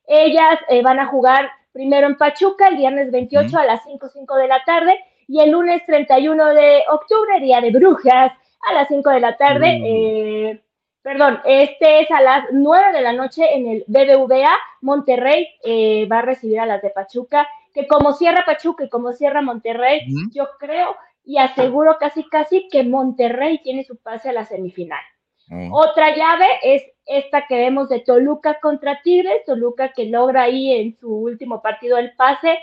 Ellas eh, van a jugar primero en Pachuca, el viernes 28 a las 5, 5 de la tarde, y el lunes 31 de octubre, Día de Brujas, a las 5 de la tarde. Eh, perdón, este es a las 9 de la noche en el BBVA. Monterrey eh, va a recibir a las de Pachuca, que como cierra Pachuca y como cierra Monterrey, yo creo y aseguro casi casi que Monterrey tiene su pase a la semifinal. Otra llave es esta que vemos de Toluca contra Tigres, Toluca que logra ahí en su último partido el pase.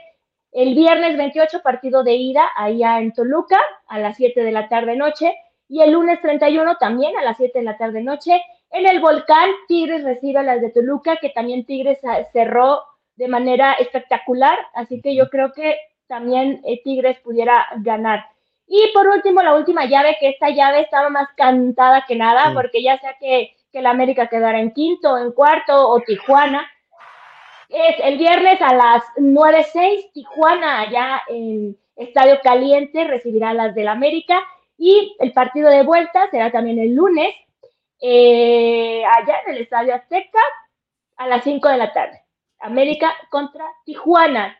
El viernes 28 partido de ida allá en Toluca a las 7 de la tarde noche y el lunes 31 también a las 7 de la tarde noche en el Volcán Tigres recibe a las de Toluca que también Tigres cerró de manera espectacular, así que yo creo que también eh, Tigres pudiera ganar. Y por último, la última llave, que esta llave estaba más cantada que nada, porque ya sea que, que la América quedara en quinto, en cuarto o Tijuana, es el viernes a las 9.06, Tijuana allá en Estadio Caliente recibirá a las del América y el partido de vuelta será también el lunes eh, allá en el Estadio Azteca a las 5 de la tarde. América contra Tijuana.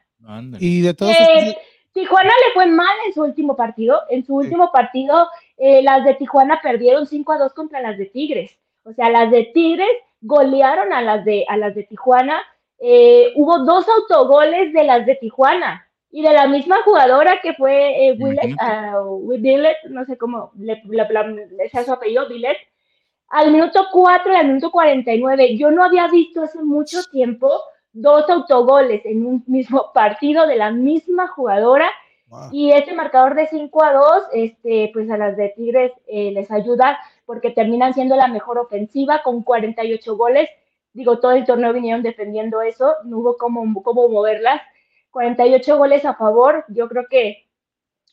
Y de todos eh, Tijuana le fue mal en su último partido. En su último partido, eh, las de Tijuana perdieron 5 a 2 contra las de Tigres. O sea, las de Tigres golearon a las de, a las de Tijuana. Eh, hubo dos autogoles de las de Tijuana y de la misma jugadora que fue eh, Willet, uh, no sé cómo le, le, su apellido, Willet, al minuto 4 y al minuto 49. Yo no había visto hace mucho tiempo dos autogoles en un mismo partido de la misma jugadora. Y este marcador de 5 a 2, este, pues a las de Tigres eh, les ayuda porque terminan siendo la mejor ofensiva con 48 goles. Digo, todo el torneo vinieron defendiendo eso, no hubo cómo, cómo moverlas. 48 goles a favor, yo creo que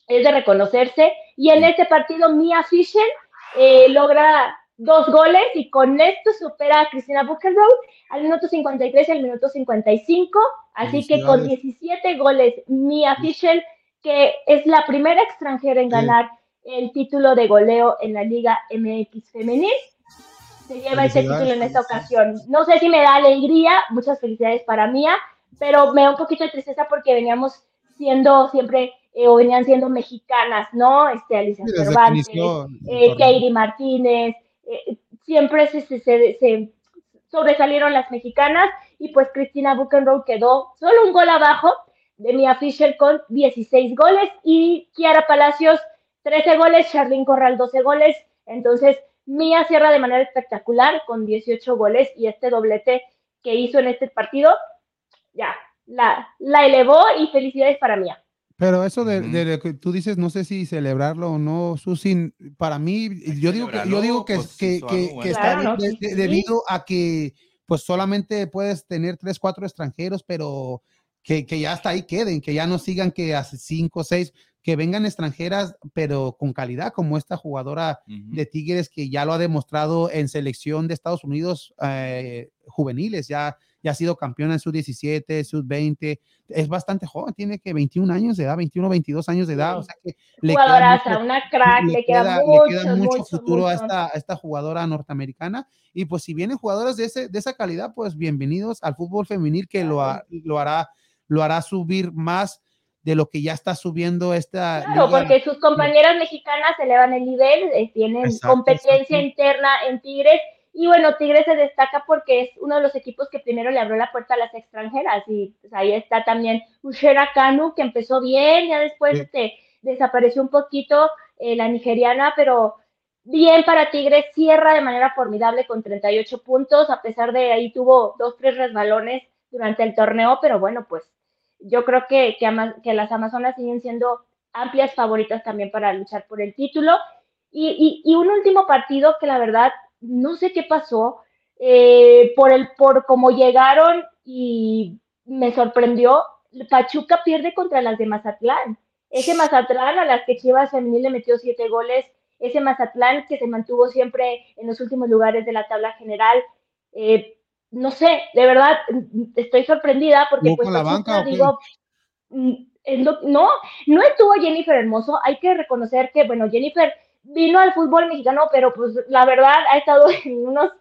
es de reconocerse. Y en este partido, Mia Fisher eh, logra dos goles y con esto supera a Cristina Buchenroth al minuto 53 y al minuto 55. Así que con 17 goles, Mia Fischer, que es la primera extranjera en ganar el título de goleo en la Liga MX femenil, se lleva ese título en esta ocasión. No sé si me da alegría, muchas felicidades para Mia, pero me da un poquito de tristeza porque veníamos siendo siempre eh, o venían siendo mexicanas, ¿no? Este, Alicia Cervantes, eh, Katie Martínez, eh, siempre se, se, sobresalieron las mexicanas y pues Cristina Buchenroth quedó solo un gol abajo de Mia Fisher con 16 goles y Kiara Palacios 13 goles, Charlene Corral 12 goles, Entonces, Mía cierra de manera espectacular con 18 goles y este doblete que hizo en este partido, ya, la, la elevó y felicidades para Mía. Pero eso de, de, que tú dices, no sé si celebrarlo o no, Susi, para mí, yo digo que, yo digo que, pues, que, que, está de- de- sí. debido a que pues solamente puedes tener tres, cuatro extranjeros, pero que, que ya hasta ahí queden, que ya no sigan que hace cinco, seis, que vengan extranjeras, pero con calidad, como esta jugadora de Tigres que ya lo ha demostrado en selección de Estados Unidos eh, juveniles, ya, ya ha sido campeona en sub 17, sub 20, es bastante joven, tiene que 21 años de edad, 21, 22 años de edad, o sea que le queda mucho- una crack, le, queda, queda- mucho, le queda mucho mucho, futuro a esta, a esta jugadora norteamericana. Y pues si vienen jugadoras de, ese, de esa calidad, pues bienvenidos al fútbol femenil que lo, ha- lo, hará, lo hará subir más de lo que ya está subiendo esta Claro, liga. porque sus compañeras mexicanas elevan el nivel, eh, tienen Exacto, competencia exacto. interna en Tigres. Y bueno, Tigres se destaca porque es uno de los equipos que primero le abrió la puerta a las extranjeras. Y pues, ahí está también Ushera Kanu, que empezó bien, ya después Sí. este, desapareció un poquito eh, la nigeriana, pero bien para Tigres, cierra de manera formidable con 38 puntos, a pesar de ahí tuvo dos, tres resbalones durante el torneo, pero bueno, pues yo creo que, que, ama- que las Amazonas siguen siendo amplias favoritas también para luchar por el título. Y, y- y un último partido que la verdad no sé qué pasó, eh, por el por cómo llegaron y me sorprendió, Pachuca pierde contra las de Mazatlán. Ese Mazatlán a las que Chivas Femenil le metió siete goles, ese Mazatlán que se mantuvo siempre en los últimos lugares de la tabla general. eh, no sé, de verdad estoy sorprendida porque ¿Jugó pues con la Pachuca, banca digo, mm, no, no estuvo Jennifer Hermoso. Hay que reconocer que, bueno, Jennifer vino al fútbol mexicano, pero pues la verdad ha estado en unos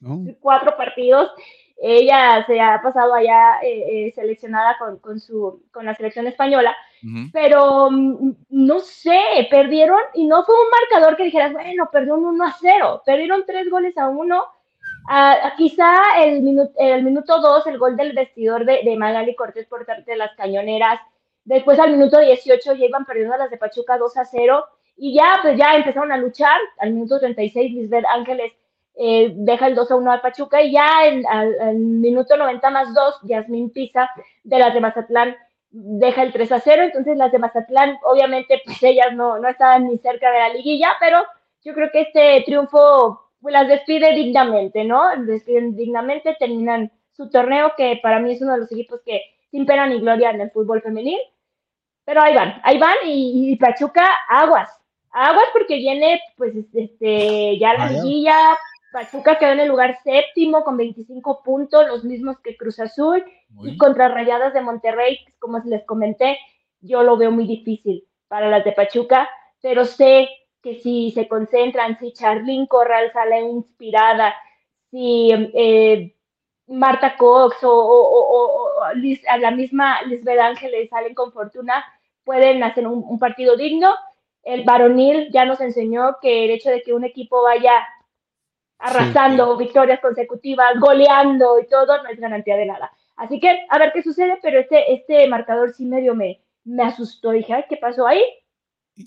¿no? cuatro partidos. Ella se ha pasado allá eh, eh, seleccionada con, con, su, con la selección española, Ujú. pero mm, no sé, perdieron y no fue un marcador que dijeras, bueno, perdió un 1 a 0, perdieron tres goles a uno. Ah, quizá el, minu el minuto 2, el gol del vestidor de, de Magali Cortés por parte de las cañoneras. Después al minuto 18 ya iban perdiendo las de Pachuca 2 a 0 y ya pues ya empezaron a luchar. Al minuto 36 Lisbeth Ángeles eh, deja el 2 a 1 al Pachuca y ya en, al, minuto 90 más 2 Yasmín Pisa de las de Mazatlán deja el 3 a 0. Entonces las de Mazatlán obviamente pues ellas no, no estaban ni cerca de la liguilla, pero yo creo que este triunfo pues, las despide dignamente, ¿no? Despiden dignamente, terminan su torneo, que para mí es uno de los equipos que sin pena ni gloria en el fútbol femenil. Pero ahí van, ahí van y Pachuca, aguas, aguas porque viene pues este, ya la liguilla, Pachuca quedó en el lugar séptimo con 25 puntos, los mismos que Cruz Azul, Uy. y contra Rayadas de Monterrey, como les comenté, yo lo veo muy difícil para las de Pachuca, pero sé que si se concentran, si Charlene Corral sale inspirada, si eh, Marta Cox o, o, o, o Liz, a la misma Lisbeth Ángeles salen con fortuna, pueden hacer un, un, partido digno. El varonil ya nos enseñó que el hecho de que un equipo vaya arrasando sí. victorias consecutivas, goleando y todo, no es garantía de nada. Así que a ver qué sucede, pero este, este marcador sí medio me, me asustó. Dije, Ay, ¿qué pasó ahí?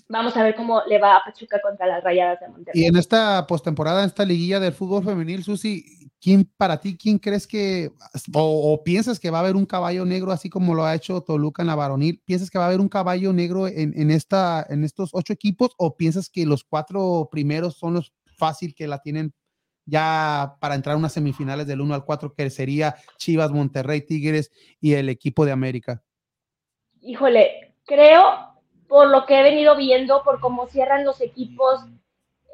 Vamos a ver cómo le va a Pachuca contra las Rayadas de Monterrey. Y en esta postemporada, en esta liguilla del fútbol femenil, Susi, ¿quién para ti, quién crees que, o, piensas que va a haber un caballo negro así como lo ha hecho Toluca en la varonil? ¿Piensas que va a haber un caballo negro en, en, esta, en estos ocho equipos o piensas que los cuatro primeros son los fácil que la tienen ya para entrar a unas semifinales del 1 al 4, que sería Chivas, Monterrey, Tigres y el equipo de América? Híjole, creo por lo que he venido viendo, por cómo cierran los equipos,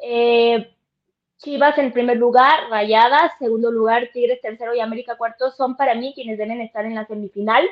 eh, Chivas en primer lugar, Rayadas, segundo lugar, Tigres tercero y América cuarto, son para mí quienes deben estar en la semifinal.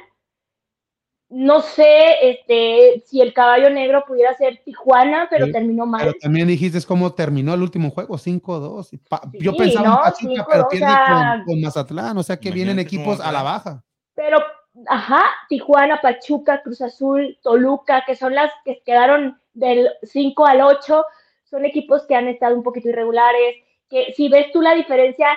No sé este, si el caballo negro pudiera ser Tijuana, pero sí, terminó mal. Pero también dijiste cómo terminó el último juego, 5-2. Sí, Yo pensaba no, en Pachuca, pero pierde o sea, con, con, Mazatlán, o sea que vienen equipos a la baja. Pero ajá, Tijuana, Pachuca, Cruz Azul, Toluca, que son las que quedaron del 5 al 8, son equipos que han estado un poquito irregulares, que si ves tú la diferencia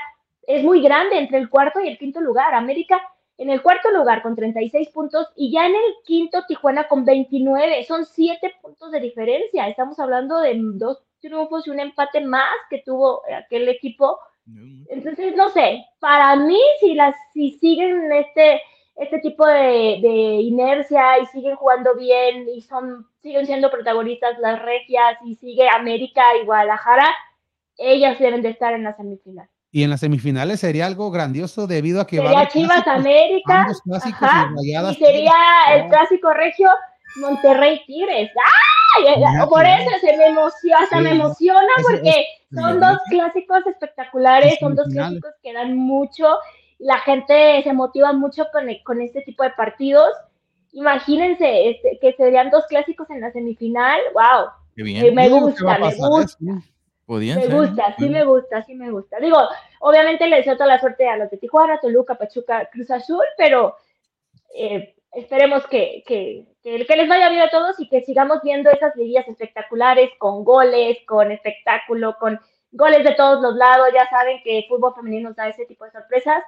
es muy grande entre el cuarto y el quinto lugar. América en el cuarto lugar con 36 puntos y ya en el quinto Tijuana con 29. Son 7 puntos de diferencia. Estamos hablando de dos triunfos y un empate más que tuvo aquel equipo. Entonces, no sé, para mí, si, las, si siguen este, este tipo de, de inercia y siguen jugando bien y son, siguen siendo protagonistas las regias y sigue América y Guadalajara, ellas deben de estar en la semifinal. Y en las semifinales sería algo grandioso debido a que sería va Chivas América ajá, y, y, sería el clásico regio Monterrey Tigres. ¡Ay! Por eso se me emociona, hasta sí. me emociona porque es, son dos clásicos espectaculares, son dos clásicos que dan mucho, la gente se motiva mucho con, con este tipo de partidos. Imagínense este, que serían dos clásicos en la semifinal. ¡Wow! Qué bien. Me gusta, me gusta. Podían me ser, gusta, sí me gusta, sí me gusta. Digo, obviamente le deseo toda la suerte a los de Tijuana, Toluca, Pachuca, Cruz Azul, pero eh, esperemos que, que, que, que, les vaya bien a todos y que sigamos viendo esas liguillas espectaculares con goles, con espectáculo, con goles de todos los lados. Ya saben que el fútbol femenino nos da ese tipo de sorpresas.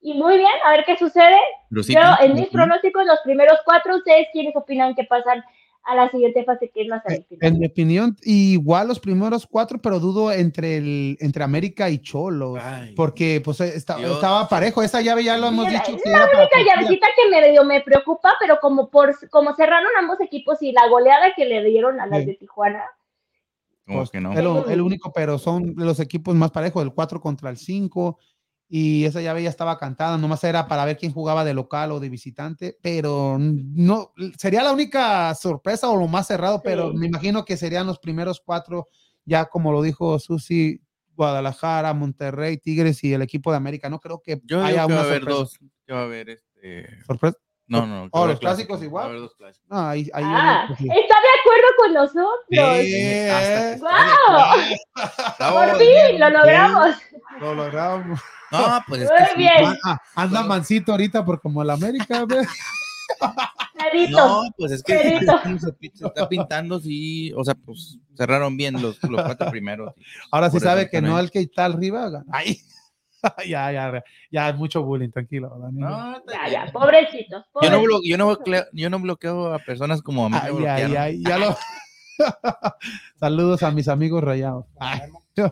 Y muy bien, a ver qué sucede. Sí, Yo, en mis pronósticos, los primeros cuatro, ¿ustedes quiénes opinan que pasan a la siguiente fase que es la semifinal. En mi opinión, igual los primeros cuatro, pero dudo entre el entre América y Cholos, Ay, porque pues está, estaba parejo. Esa llave ya lo hemos la, dicho. La única llavecita que me dio me preocupa, pero como por como cerraron ambos equipos y la goleada que le dieron a las sí. de Tijuana. Pues, que no? el, el, único, pero son los equipos más parejos, el 4 contra el 5 y esa llave ya estaba cantada, nomás era para ver quién jugaba de local o de visitante, pero no, sería la única sorpresa o lo más cerrado, pero me imagino que serían los primeros cuatro, ya como lo dijo Susi, Guadalajara, Monterrey, Tigres y el equipo de América, no creo que Yo haya que una va a haber sorpresa. dos, que va a haber este... ¿Sorpresa? No, no. Oh, los clásicos, clásicos igual. Va a haber dos clásicos. No, ahí, ahí ah, está de acuerdo con nosotros. Sí, ¡Wow! Por fin, lo logramos. Lo logramos. No, pues es Muy que bien. Ah, anda mansito ahorita por como el América. Clarito. No, pues es que se, Clarito. se está pintando, sí, o sea, pues cerraron bien los, los cuatro primeros. Ahora sí sabe que no el que está arriba. Ay. ya, ya, ya, mucho bullying, tranquilo. No, Ya, ya, pobrecitos. Yo no, pobrecitos. blo- yo, no bloqueo, yo no bloqueo a personas como a mí. ay, ya lo. Saludos a mis amigos rayados. Ay,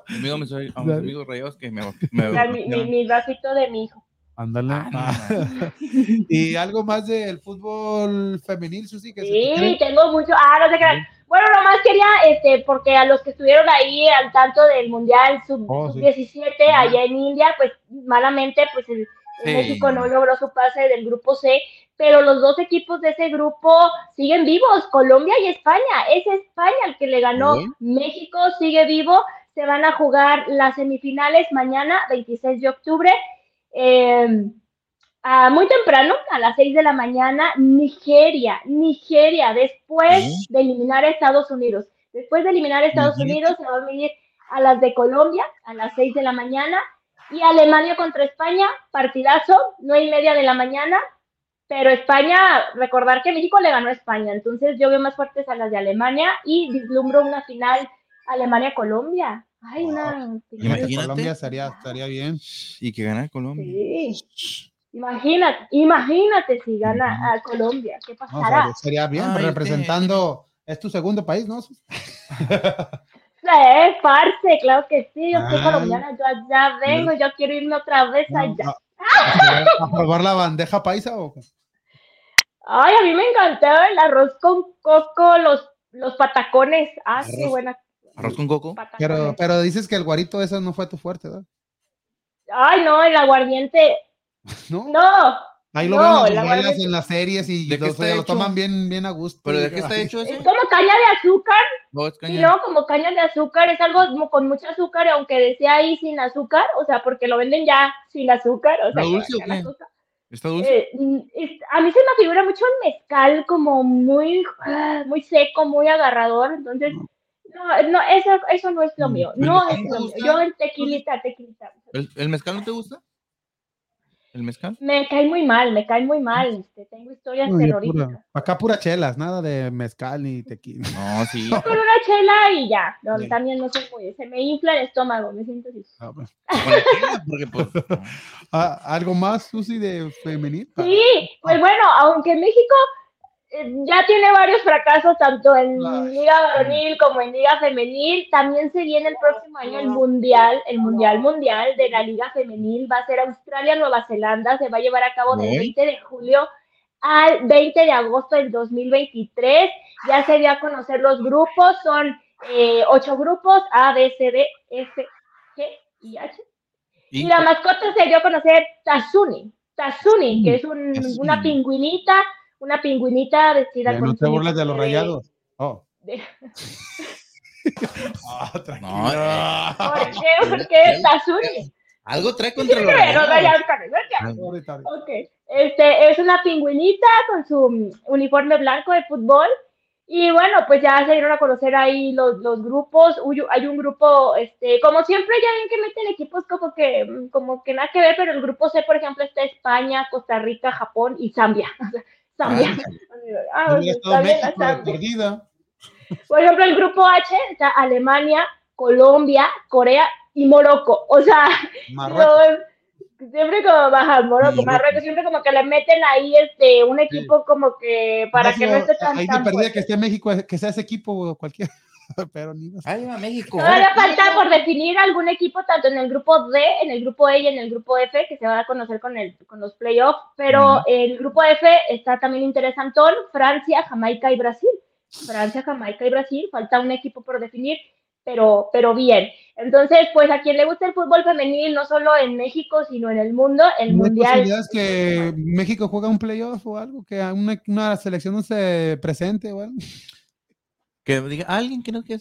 Amigo, me soy- a mis amigos rayados que me, me Ya, mi, mi, vasito de mi hijo. ándale. Ah, no, y algo más del fútbol femenil, Susi, que se te Sí, tengo mucho. Ah, no sé qué. Bueno, nomás quería, este, porque a los que estuvieron ahí al tanto del Mundial Sub- Oh, sí. Sub-17 allá en India, pues malamente, pues el Sí. México no logró su pase del grupo C, pero los dos equipos de ese grupo siguen vivos, Colombia y España. Es España el que le ganó. México sigue vivo. Se van a jugar las semifinales mañana, 26 de octubre. Eh, a muy temprano, a las 6 de la mañana, Nigeria, Nigeria, después de eliminar a Estados Unidos. Después de eliminar a Estados. Unidos, se va a medir a las de Colombia a las 6 de la mañana y Alemania contra España, partidazo, 9 y media de la mañana. Pero España, recordar que México le ganó a España, entonces yo veo más fuertes a las de Alemania y vislumbro una final Alemania-Colombia. Ay, una final. Imagínate. Colombia estaría, estaría bien. Y que gana Colombia. Sí. Imagínate, imagínate si gana a Colombia, ¿qué No, pasará? sería- sería bien, Ay, representando. Es tu segundo país, ¿no? Eh, parce, claro que sí, yo soy colombiana, yo allá vengo, yo quiero irme otra vez No, allá. a- ¿A probar la bandeja paisa o? Ay, a mí me encantó el arroz con coco, los, los patacones. Ah, qué buena. Arroz con coco. patacones. Pero, pero dices que el guarito eso no fue tu fuerte, ¿verdad? Ay, no, el aguardiente, ¿No? no. Ahí lo No, ven en las en series y ¿De qué lo, toman bien, bien a gusto. ¿Pero de Y- qué está hecho Es ese? como caña de azúcar, No, es caña. no, como caña de azúcar, es algo como con mucho azúcar, aunque decía ahí sin azúcar, o sea, porque lo venden ya sin azúcar, o sea, ¿Está que dulce o qué? ¿Está dulce? Eh, mm, es- a mí se me figura mucho el mezcal como muy, ah, muy seco, muy agarrador, entonces, no, no, eso, eso no es lo Mm. mío, ¿El no es lo mío. Yo el tequilita, tequilita. ¿El, el mezcal no te gusta? El mezcal? Me cae muy mal, me cae muy mal. Este, tengo historias Oye, terroríficas. pura- acá pura chelas, nada de mezcal ni tequila. No, sí. Con una chela y ya. No, Sí. También no soy muy. Se me infla el estómago, me siento así. Ah, pues. Porque pues. no. Ah, ¿Algo más, Susi, de femenil? Sí, pues bueno, aunque México eh, ya tiene varios fracasos tanto en Ay. Liga Varonil como en Liga Femenil, también se viene el próximo año el Mundial, el Mundial Mundial de la Liga Femenil, va a ser Australia-Nueva Zelanda, se va a llevar a cabo del Ok. 20 de julio al 20 de agosto del 2023, ya se dio a conocer los grupos, son eh, ocho grupos, A, B, C, D, F, G y H. Y, Y la mascota se dio a conocer Tazuni. Tazuni, que es un- una pingüinita, una pingüinita vestida Ya con no te burles de los uniforme rayados. Oh. de- Ah, No, tranquilo. eh. ¿Por qué? ¿Por qué Tazuni? algo trae ¿Qué contra los rayados. rayados con eso? Ahorita, ahorita. Ok. Este, es una pingüinita con su mm, uniforme blanco de fútbol. Y bueno, pues ya se dieron a conocer ahí los, los grupos. Uy, Hay un grupo, este, como siempre ya ven que meten equipos como que, mm, como que nada que ver, pero el grupo C, por ejemplo, está España, Costa Rica, Japón y Zambia. Ah, está bien la México de Zambia. perdida. Por ejemplo, el grupo H está Alemania, Colombia, Corea y Morocco. O sea, Marruecos. no, siempre como baja Morocco. Marruecos, siempre como que le meten ahí este un equipo como que para que no esté tan, Ahí perdida fuerte. que esté México, que sea ese equipo cualquiera. Pero ni más. Ahí va México. Todavía falta por definir algún equipo tanto en el grupo D, en el grupo E y en el grupo F, que se va a conocer con, el, con los playoffs, pero Ujú. el grupo F está también interesantón, Francia, Jamaica y Brasil. Francia, Jamaica y Brasil, falta un equipo por definir, pero, pero bien. Entonces, pues a quien le gusta el fútbol femenil, no solo en México, sino en el mundo, el ¿No hay mundial. posibilidades que México juega un playoff o algo? Que una, una selección no se presente o algo. Que diga alguien que no que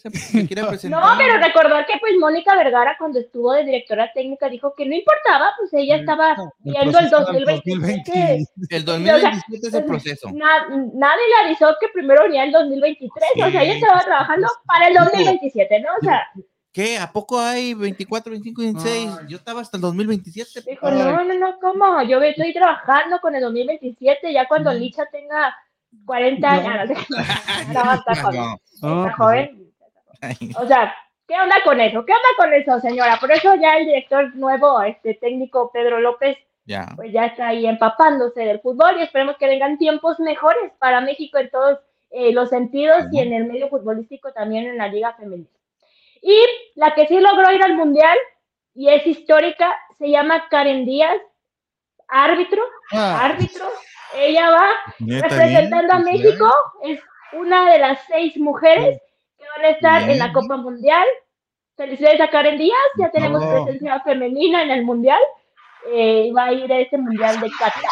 quiera presentar. No, pero recordar que pues Mónica Vergara cuando estuvo de directora técnica dijo que no importaba, pues ella estaba viendo el proceso del 2027. El 2027 es el proceso. Na- nadie le avisó que primero venía el 2023, o sea, ella Sí. estaba trabajando para el 2027, ¿no? O sea, ¿Qué? ¿A poco hay 24, 25, 26? Ay. Yo estaba hasta el 2027. dijo, no, no, no, ¿cómo? Yo estoy trabajando con el 2027, ya cuando. Licha tenga 40 años. No, está joven. No. No, Está pues, joven. O sea, ¿qué onda con eso? ¿Qué onda con eso, señora? Por eso ya el director nuevo, este técnico Pedro López, Ya. pues ya está ahí empapándose del fútbol y esperemos que vengan tiempos mejores para México en todos eh, los sentidos y en el medio futbolístico también en la liga femenina. Y la que sí logró ir al mundial y es histórica, se llama Karen Díaz, árbitro, ah, árbitro. Ella va Neta, representando a bien, México, es una de las seis mujeres que van a estar en la. Copa Mundial. Felicidades a Karen Díaz, ya tenemos presencia femenina en el Mundial. Eh, va a ir a este Mundial de Qatar.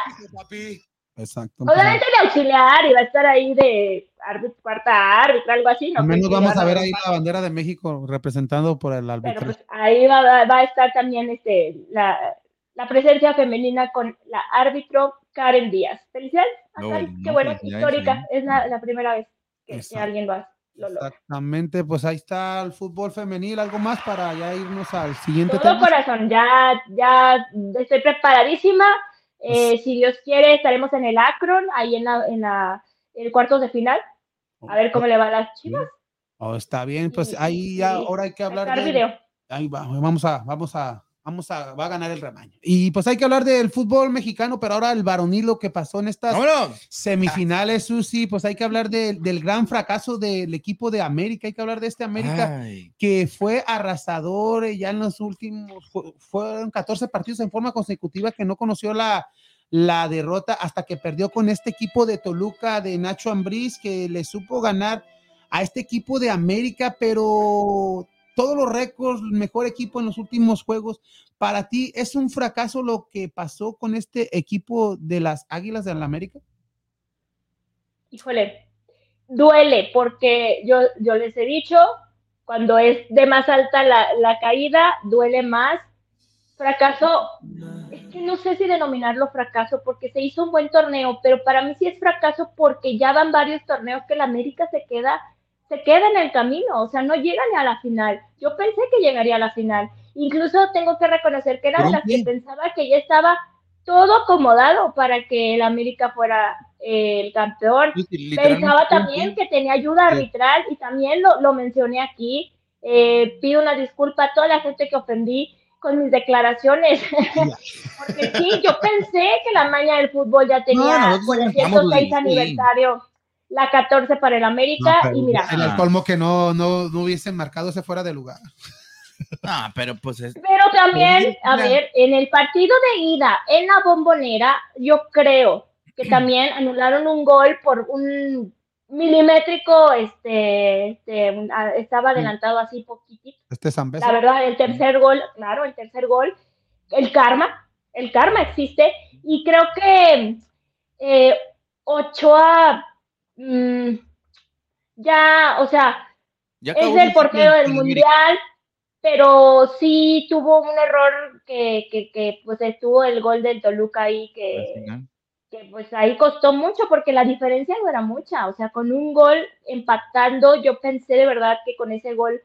Exacto. Obviamente de auxiliar y va a estar ahí de árbitro, cuarta árbitra, algo así. No Al menos vamos a ver ahí la bandera de México representado por el Pero árbitro. pues ahí va, va- va a estar también este, la, la presencia femenina con la árbitro Karen Díaz. Felicidades a No, Karen, qué no, bueno, felicidades, histórica. Es la, la primera vez que, que alguien lo, hace, lo logra. Exactamente, pues ahí está el fútbol femenil. ¿Algo más para ya irnos al siguiente Todo tema? corazón, ya, ya estoy preparadísima. Eh, si Dios quiere, estaremos en el Akron, ahí en la, en la el cuartos de final. A ver cómo le va a las chivas. Oh, está bien, pues ahí ya ahora hay que hablar de, video. ahí va, vamos a, vamos a, vamos a, va a ganar el rebaño. Y pues hay que hablar del fútbol mexicano, pero ahora el varonil, lo que pasó en estas ¡Vámonos! semifinales, Susi, pues hay que hablar de- del gran fracaso del equipo de América, hay que hablar de este América Ay, que fue arrasador eh, ya en los últimos, fu- fueron 14 partidos en forma consecutiva que no conoció la, la derrota hasta que perdió con este equipo de Toluca de Nacho Ambriz, que le supo ganar a este equipo de América, pero todos los récords, mejor equipo en los últimos juegos. Para ti, ¿es un fracaso lo que pasó con este equipo de las Águilas de la América? híjole, duele porque yo, yo les he dicho, cuando es de más alta la, la caída, duele más. Fracaso, es que no sé si denominarlo fracaso porque se hizo un buen torneo, pero para mí sí es fracaso porque ya van varios torneos que la América se queda, se queda en el camino, o sea, no llega ni a la final. Yo pensé que llegaría a la final. Incluso tengo que reconocer que era ¿Por de las que pensaba que ya estaba todo acomodado para que el América fuera eh, el campeón. Pensaba también que tenía ayuda arbitral y también lo, lo mencioné aquí. Eh, pido una disculpa a toda la gente que ofendí con mis declaraciones. Porque sí, yo pensé que la maña del fútbol ya tenía por el pensamos, 106 sí. aniversario, la 14 para el América. No, y mira, En el Ah. colmo que no, no, no hubiesen marcado ese fuera de lugar. No, pero pues es. Pero también, a ver, en el partido de ida, en la bombonera, yo creo que también anularon un gol por un milimétrico, este, este, estaba adelantado así poquitito. Este Zambesa. La verdad, el tercer gol, claro, el tercer gol, el karma, el karma existe y creo que eh, Ochoa mm, ya, o sea, Ya es el portero del mundial, pero sí tuvo un error que, que, que, pues estuvo el gol del Toluca ahí que, que pues ahí costó mucho porque la diferencia no era mucha, o sea, con un gol empatando, yo pensé de verdad que con ese gol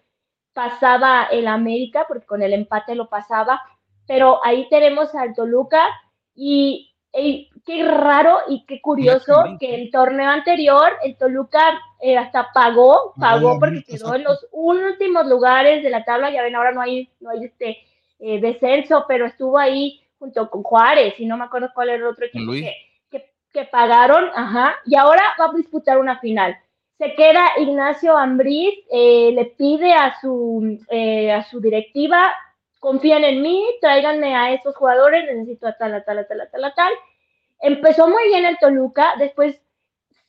pasaba el América, porque con el empate lo pasaba, pero ahí tenemos al Toluca y, y qué raro y qué curioso que el torneo anterior el Toluca eh, hasta pagó, pagó porque quedó en los últimos lugares de la tabla, ya ven, ahora no hay, no hay este eh, descenso, pero estuvo ahí junto con Juárez y no me acuerdo cuál era el otro equipo que, que pagaron, ajá, y ahora va a disputar una final. Se queda Ignacio Ambriz, eh, le pide a su, eh, a su directiva, confían en mí, tráiganme a esos jugadores, necesito a tal, a tal, a tal, a tal, a tal. Empezó muy bien el Toluca, después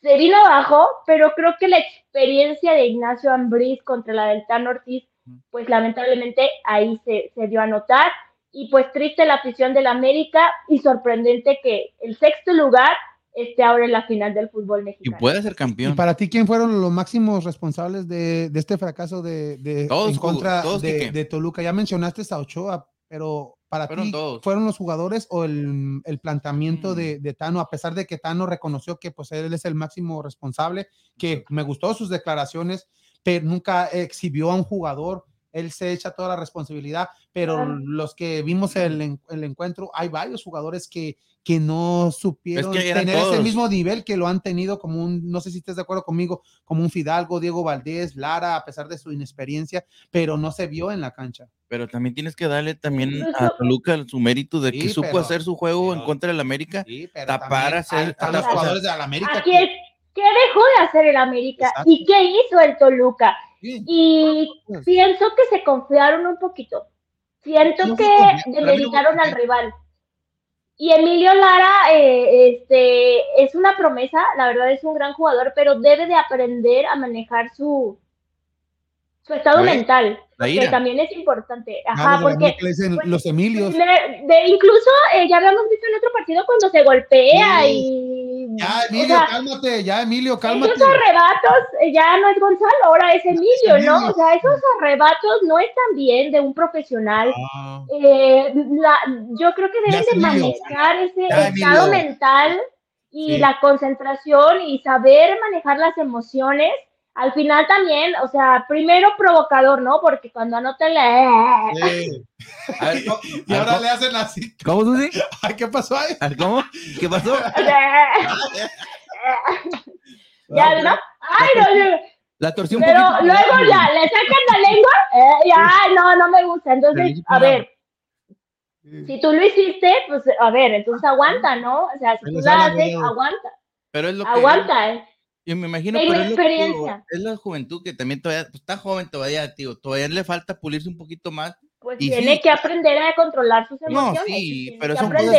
se vino abajo, pero creo que la experiencia de Ignacio Ambriz contra la del Tan Ortiz, pues lamentablemente ahí se, se dio a notar. Y pues triste la afición del América y sorprendente que el sexto lugar esté ahora en la final del fútbol Y mexicano. puede ser ¿Y campeón. para ti quién fueron los máximos responsables de, de este fracaso de, de- Todos, en contra todos, de, de Toluca? Ya mencionaste a Ochoa, pero para Fueron ti todos. fueron los jugadores o el, el planteamiento Mm. de, de Tano, a pesar de que Tano reconoció que pues él es el máximo responsable, que me gustó sus declaraciones, pero nunca exhibió a un jugador. Él se echa toda la responsabilidad, pero los que vimos el, en- el encuentro, hay varios jugadores que, que no supieron que tener ese mismo nivel que lo han tenido como un, no sé si estés de acuerdo conmigo, como un Fidalgo, Diego Valdés, Lara, a pesar de su inexperiencia, pero no se vio en la cancha. Pero también tienes que darle también a Toluca su mérito de que Sí, supo pero- hacer su juego en contra del América. Sí, pero Tapar, hacer- o los jugadores de la América. Aquí que- es, ¿qué dejó de hacer el América? Exacto. ¿Y qué hizo el Toluca? Sí, Y pienso que se confiaron un poquito. Siento No que demeritaron se al rival. Y Emilio Lara eh, este, es una promesa, la verdad es un gran jugador, pero debe de aprender a manejar su, su estado mental, La que también es importante. Ajá, porque América le dicen pues, los Emilios. de- de- incluso eh, ya habíamos visto en otro partido cuando se golpea Sí. y... Ya, o Emilio, sea, cálmate, ya, Emilio, cálmate. esos arrebatos eh, ya no es Gonzalo, ahora es Emilio, Emilio. ¿no? O sea, esos arrebatos no están bien de un profesional. Ah, Eh, la- yo creo que deben de manejar ese Ya, estado mental y Sí. la concentración y saber manejar las emociones. Al final también, o sea, primero provocador, ¿no? Porque cuando anotan la... sí. A ver, ¿cómo, Y ahora le hacen así. ¿cómo Susi? Ay, ¿Qué pasó ahí? ¿Cómo? ¿Qué pasó? ya, ¿no? Ay, no, no. La torsión Pero poquito. luego ya, le sacan la lengua, eh, ya, no, no me gusta. Entonces, a ver, si tú lo hiciste, pues a ver, entonces aguanta, ¿no? O sea, si tú la haces, aguanta, Pero es lo que. aguanta, ¿eh? Yo me imagino, Tengo pero es, lo que experiencia. es la juventud que también todavía pues, está joven todavía, tío. Todavía le falta pulirse un poquito más. Pues Y tiene sí. que aprender a controlar sus No, emociones. sí, tiene pero que son cosas.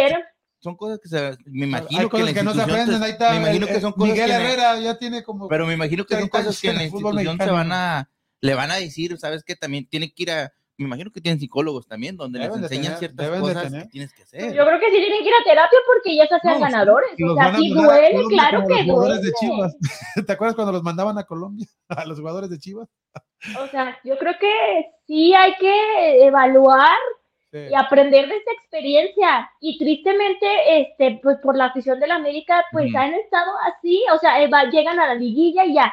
Son cosas que se, me imagino Hay que cosas la que no se aprenden. Ahí está. me imagino el- que son cosas Miguel que en- Herrera ya tiene como. Pero me imagino que son 30 cosas que en la institución se van a, le van a decir, sabes que también tiene que ir a, me imagino que tienen psicólogos también, donde Deben les enseñan tener, ciertas cosas tener. que tienes que Pues hacer. yo creo que sí tienen que ir a terapia porque ya se hacen No, ganadores. O sea, sí duele, claro que los jugadores duele. de Chivas. ¿Te acuerdas cuando los mandaban a Colombia? A los jugadores de Chivas. O sea, yo creo que sí hay que evaluar Sí. y aprender de esta experiencia. Y tristemente, este, pues por la afición de la América, pues Ujú. han estado así, o sea, eva- llegan a la liguilla y ya,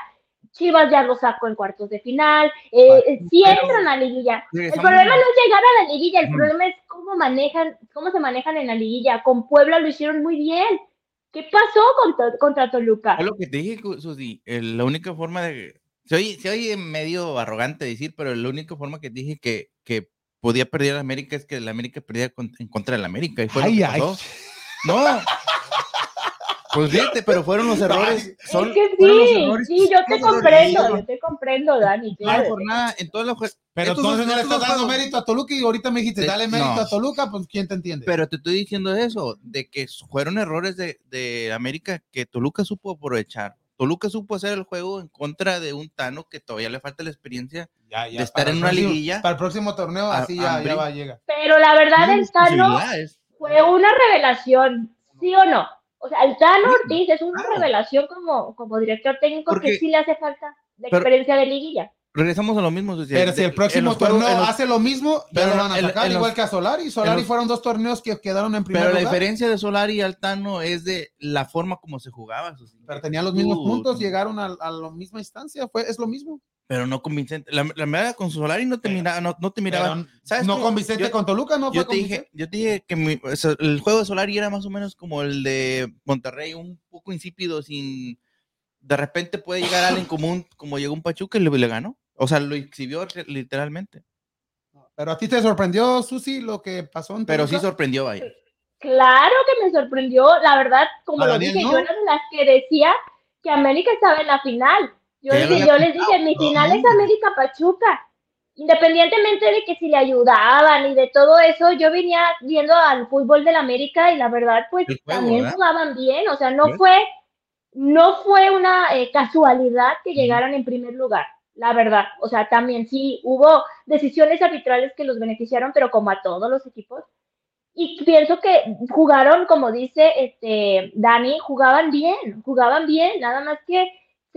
Chivas ya lo sacó en cuartos de final, eh, sí entran a la liguilla. El problema no es llegar a la liguilla, el problema es cómo manejan, cómo se manejan en la liguilla. Con Puebla lo hicieron muy bien. ¿Qué pasó contra, contra Toluca? Es lo que te dije, Susi, la única forma de... Se oye, se oye medio arrogante decir, pero la única forma que dije que, que podía perder a América es que la América perdía en contra de la América. Y fue ay, ay. No, pues fíjate, pero fueron los errores. Son, es que sí, sí, yo te comprendo, yo te comprendo, Dani. Claro. Por nada, en todos los Pero entonces no le estás dando mérito a Toluca y ahorita me dijiste, dale mérito a Toluca, pues ¿quién te entiende? Pero te estoy diciendo eso, de que fueron errores de, de América que Toluca supo aprovechar. Toluca supo hacer el juego en contra de un Tano que todavía le falta la experiencia de estar en una liguilla. Para el próximo torneo, así ya, ya, va a llegar. Pero la verdad, el Tano fue una revelación, ¿sí o no? O sea, el Tano Ortiz es una revelación como, como director técnico que sí le hace falta de experiencia de liguilla. Regresamos a lo mismo. Pero si el próximo torneo hace lo mismo, pero lo van a sacar igual que a Solari. Solari fueron dos torneos que quedaron en primer Pero la diferencia de Solari y Altano es de la forma como se jugaba. Pero tenían los mismos puntos, llegaron a, la misma instancia, fue, es lo mismo pero no convincente. La, la mirada con Solari no te miraba, no, no te miraba. ¿sabes no convincente con Toluca, no yo te dije, yo te dije que el juego de Solari era más o menos como el de Monterrey, un poco insípido, sin de repente puede llegar alguien como como llegó un Pachuca y le, le ganó. O sea, lo exhibió literalmente. Pero a ti te sorprendió, Susi, lo que pasó en Pero sí sorprendió ahí. Claro que me sorprendió, la verdad, como lo dije, yo era de las que decía que América estaba en la final yo, yo les dije, mi final es América Pachuca. Independientemente de que si le ayudaban y de todo eso, yo venía viendo al fútbol del América y la verdad, pues también jugaban bien. O sea, no fue, no fue una eh, casualidad que llegaran en primer lugar, la verdad. O sea, también sí hubo decisiones arbitrales que los beneficiaron, pero como a todos los equipos. Y pienso que jugaron, como dice este Dani, jugaban bien, jugaban bien, nada más que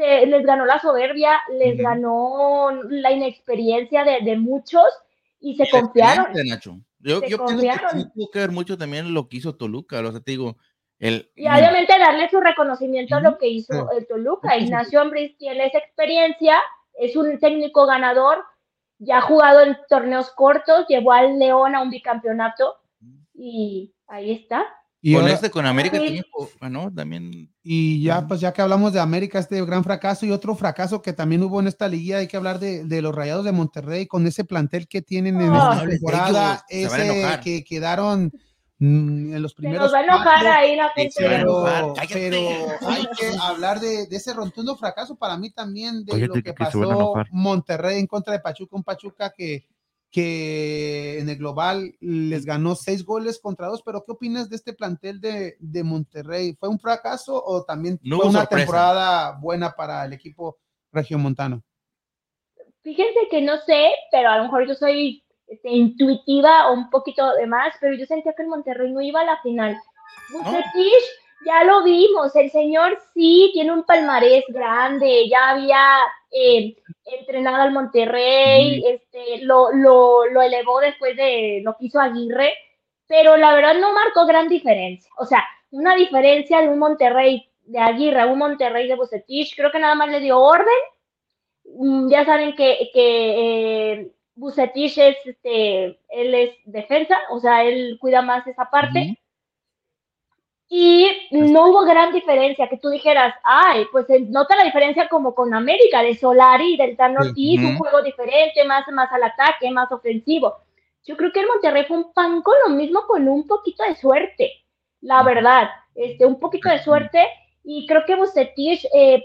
les ganó la soberbia, les ganó la inexperiencia de, muchos y se confiaron. Yo, yo pienso que tuvo que ver mucho también lo que hizo Toluca, o sea, te digo, el, y obviamente darle su reconocimiento a lo que hizo el Toluca. Ignacio Ambris tiene esa experiencia, es un técnico ganador, ya ha jugado en torneos cortos, llevó al León a un bicampeonato y ahí está. Y con este, con América bueno, también. Y ya, pues ya que hablamos de América, este gran fracaso y otro fracaso que también hubo en esta liga, hay que hablar de, de los Rayados de Monterrey con ese plantel que tienen en esta temporada, ese que quedaron mm, en los primeros. nos va a enojar ahí la gente. Pero, hay que hablar de, de, ese rotundo fracaso para mí también de lo que pasó Monterrey en contra de Pachuca, un Pachuca que que en el global les ganó seis goles contra dos, pero ¿qué opinas de este plantel de, de Monterrey? ¿Fue un fracaso o también fue una temporada buena para el equipo regiomontano? Fíjense que no sé, pero a lo mejor yo soy este, intuitiva o un poquito de más, pero yo sentía que el Monterrey no iba a la final. Ya lo vimos, el señor sí tiene un palmarés grande, ya había eh, entrenado al Monterrey, este, lo, lo, lo, elevó después de lo que hizo Aguirre, pero la verdad no marcó gran diferencia. O sea, una diferencia de un Monterrey de Aguirre a un Monterrey de Bucetich, creo que nada más le dio orden. Mm, ya saben que, que eh, Bucetich es, este, él es defensa, o sea, él cuida más esa parte. Y no hubo gran diferencia, que tú dijeras, ay, pues nota la diferencia como con América, de Solari, del Tan Ortiz, un juego diferente, más, más al ataque, más ofensivo. Yo creo que el Monterrey fue un pan con lo mismo, con un poquito de suerte, la verdad, este, un poquito de suerte, y creo que Bucetich, eh,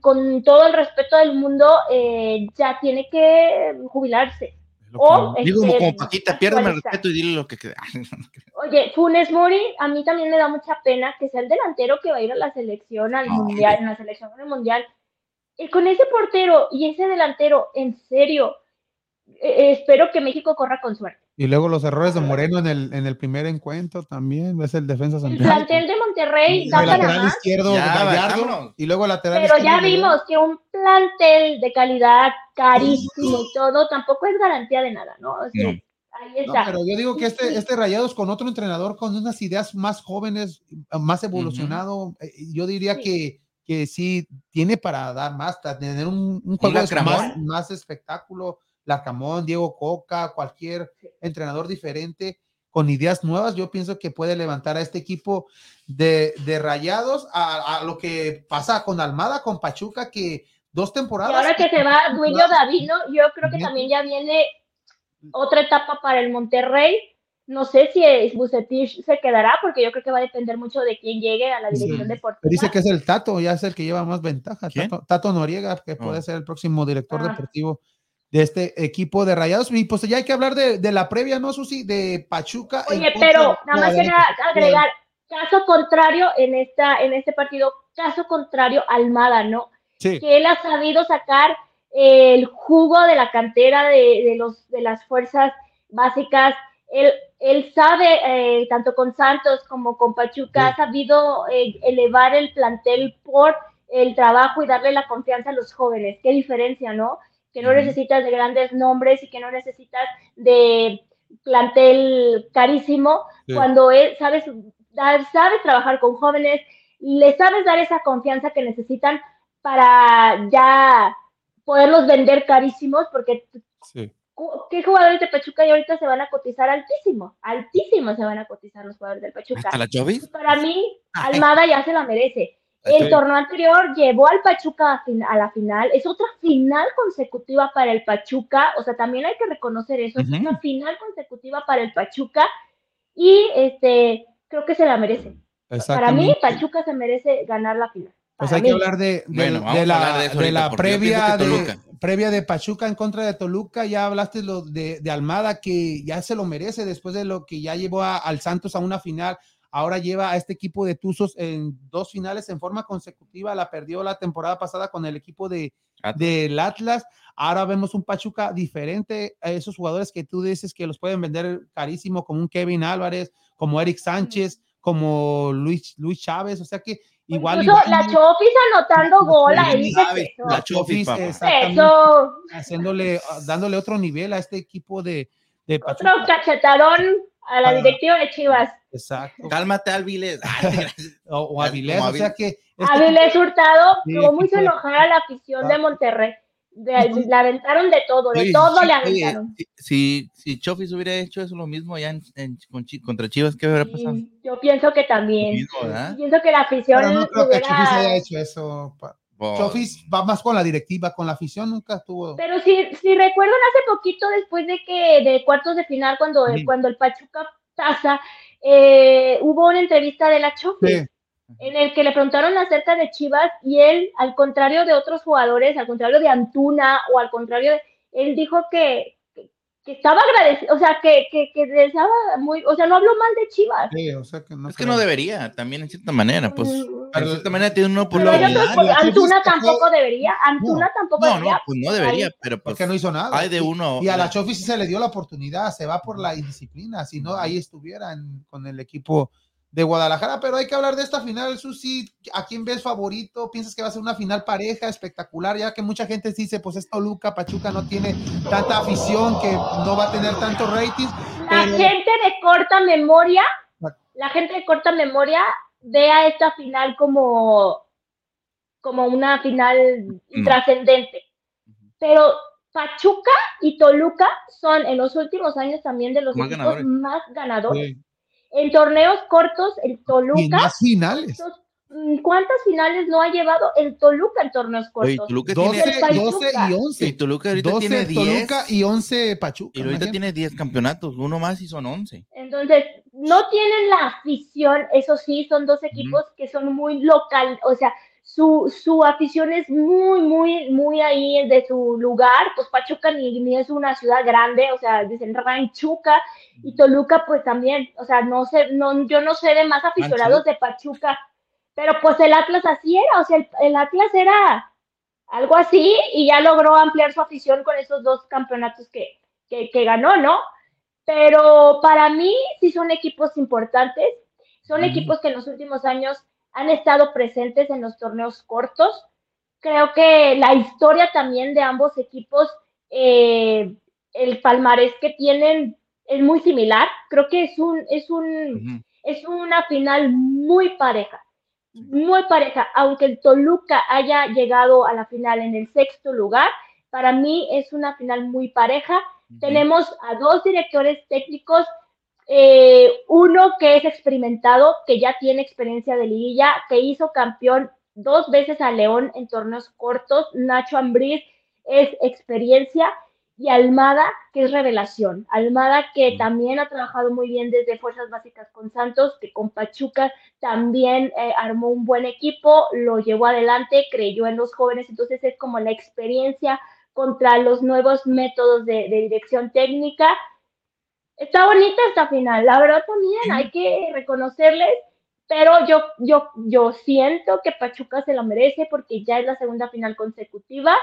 con todo el respeto del mundo, eh, ya tiene que jubilarse o, digo este, como Paquita, piérdame el respeto y dile lo que queda. Oye, Funes Mori, a mí también me da mucha pena que sea el delantero que va a ir a la selección, al mundial, en la selección al mundial. Y con ese portero y ese delantero, en serio, eh, espero que México corra con suerte. Y luego los errores de Moreno en el, en el primer encuentro también, es el defensa central. El plantel de Monterrey da para lateral izquierdo, y luego lateral Pero ya vimos que un plantel de calidad carísimo y todo tampoco es garantía de nada, ¿no? Ahí está. pero yo digo que este, este Rayados con otro entrenador con unas ideas más jóvenes, más evolucionado, eh, yo diría que que sí tiene para dar más, para tener un, un juego más, más espectáculo. Larcamón, Diego Coca, cualquier entrenador diferente con ideas nuevas, yo pienso que puede levantar a este equipo de, de rayados a, a lo que pasa con Almada, con Pachuca, que dos Y temporadas. ahora que se va Duilio Davino, yo creo que Bien. también ya viene otra etapa para el Monterrey. No sé si es Bucetich se quedará, porque yo creo que va a depender mucho de quién llegue a la dirección Sí. deportiva. Dice que es el Tato, ya es el que lleva más ventaja. Tato, Tato Noriega, que puede Oh. ser el próximo director Ah. deportivo de este equipo de Rayados. Y pues ya hay que hablar de, de la previa, ¿no, Susi? De Pachuca. Oye, pero nada más quería agregar, caso contrario en esta, en este partido, caso contrario Almada, ¿no? Sí, Que él ha sabido sacar el jugo de la cantera de, de los, de las fuerzas básicas. Él, él sabe, eh, tanto con Santos como con Pachuca, ha sabido eh, elevar el plantel por el trabajo y darle la confianza a los jóvenes. Qué diferencia, ¿no? Que no necesitas de grandes nombres y que no necesitas de plantel carísimo, Sí. cuando él sabes, dar- sabes trabajar con jóvenes, le sabes dar esa confianza que necesitan para ya poderlos vender carísimos, porque sí. ¿qué jugadores de Pachuca y ahorita se van a cotizar altísimo? Altísimo se van a cotizar los jugadores del Pachuca. ¿Hasta la Chovis? Para mí. Almada ya se la merece. El Sí. torneo anterior llevó al Pachuca a, fin- a la final. Es otra final consecutiva para el Pachuca. O sea, también hay que reconocer eso. Es una final consecutiva para el Pachuca. Y este, creo que se la merece. Para mí. Pachuca se merece ganar la final. Pues hay que hablar de, de- Bueno, vamos de a la, hablar ahorita, previa, de, Toluca. previa de Pachuca en contra de Toluca. Ya hablaste lo de, de Almada, que ya se lo merece después de lo que ya llevó a- al Santos a una final. Ahora lleva a este equipo de Tuzos en dos finales en forma consecutiva. La perdió la temporada pasada con el equipo de, Atlas. del Atlas. Ahora vemos un Pachuca diferente a esos jugadores que tú dices que los pueden vender carísimo, como un Kevin Álvarez, como Eric Sánchez, como Luis, Luis Chávez. O sea que igual. Incluso la Chofis anotando gol ahí. La Chofis, haciéndole, dándole otro nivel a este equipo de, de otro Pachuca. cachetadón a la directiva de Chivas. Exacto. Cálmate, Alviles. O, o Avilés, o sea que. este Avilés Hurtado, Sí, hizo equipo de- enojar a la afición de Ah. Monterrey. De- le aventaron de todo, de Oye, todo sí, le aventaron. si, si, si Chofis hubiera hecho eso lo mismo ya en, en- con Chi- contra Chivas, ¿qué hubiera pasado? Sí, yo pienso que también. Pienso que la afición Pero no creo que hubiera- Chofis haya hecho eso. pa- Chofis va más con la directiva, con la afición nunca tuvo. Pero si, si recuerdan hace poquito, después de que de cuartos de final, cuando, cuando el Pachuca pasa, eh, hubo una entrevista de la Chofis. Sí. en el que le preguntaron acerca de Chivas y él, al contrario de otros jugadores, al contrario de Antuna o al contrario, de, él dijo que, que, estaba agradecido, o sea, que, que, que deseaba muy, o sea, no habló mal de Chivas. Sí, o sea que no es que no debería, también en cierta manera, pues. Mm, En cierta manera tiene una Pero Pero Chofis Antuna tampoco debería, Antuna tampoco No, debería. no, pues no debería, pero pues Porque no hizo nada. hay de uno. Y a la Chofis sí se le dio la oportunidad, se va por la indisciplina, si no, ahí estuviera en- con el equipo de Guadalajara, pero hay que hablar de esta final, Susi, ¿a quién ves favorito? ¿Piensas que va a ser una final pareja, espectacular? Ya que mucha gente dice, pues es Toluca, Pachuca no tiene tanta afición, que no va a tener tanto rating. La pero- gente de corta memoria, La- gente de corta memoria ve a esta final como, como una final trascendente. Pero Pachuca y Toluca son en los últimos años también de los Más equipos ganadores. más ganadores. Sí. En torneos cortos, el Y en Toluca, más finales. mm, ¿cuántas finales no ha llevado el Toluca en torneos Oye, cortos? Toluca 12, tiene, El Pachuca. 12 y y 11. Toluca ahorita 12 tiene 10. Toluca y 11 Pachuca. Y ahorita imagínate. tiene 10 campeonatos, uno más y son 11. Entonces, no tienen la afición, eso sí, son dos equipos que son muy local, o sea, su, su afición es muy, muy, muy ahí de su lugar, pues Pachuca ni, ni es una ciudad grande, o sea, dicen Ranchuca, y Toluca pues también, o sea, no sé, no, yo no sé de más aficionados de Pachuca, pero pues el Atlas así era, o sea, el, el Atlas era algo así y ya logró ampliar su afición con esos dos campeonatos que, que, que ganó, ¿no? Pero para mí sí son equipos importantes, son equipos que en los últimos años han estado presentes en los torneos cortos. Creo que la historia también de ambos equipos, eh, el palmarés que tienen es muy similar. Creo que es un, es un, Ujú. es una final muy pareja. muy pareja, aunque el Toluca haya llegado a la final en el sexto lugar, para mí es una final muy pareja. Tenemos a dos directores técnicos, eh, uno que es experimentado, que ya tiene experiencia de liguilla, que hizo campeón dos veces a León en torneos cortos, Nacho Ambriz es experiencia, y Almada, que es revelación. Almada, que también ha trabajado muy bien desde Fuerzas Básicas con Santos, que con Pachuca también eh, armó un buen equipo, lo llevó adelante, creyó en los jóvenes, entonces es como la experiencia contra los nuevos métodos de, dirección técnica. Está bonita esta final, la verdad también hay que reconocerles, pero yo, yo, yo siento que Pachuca se lo merece porque ya es la segunda final consecutiva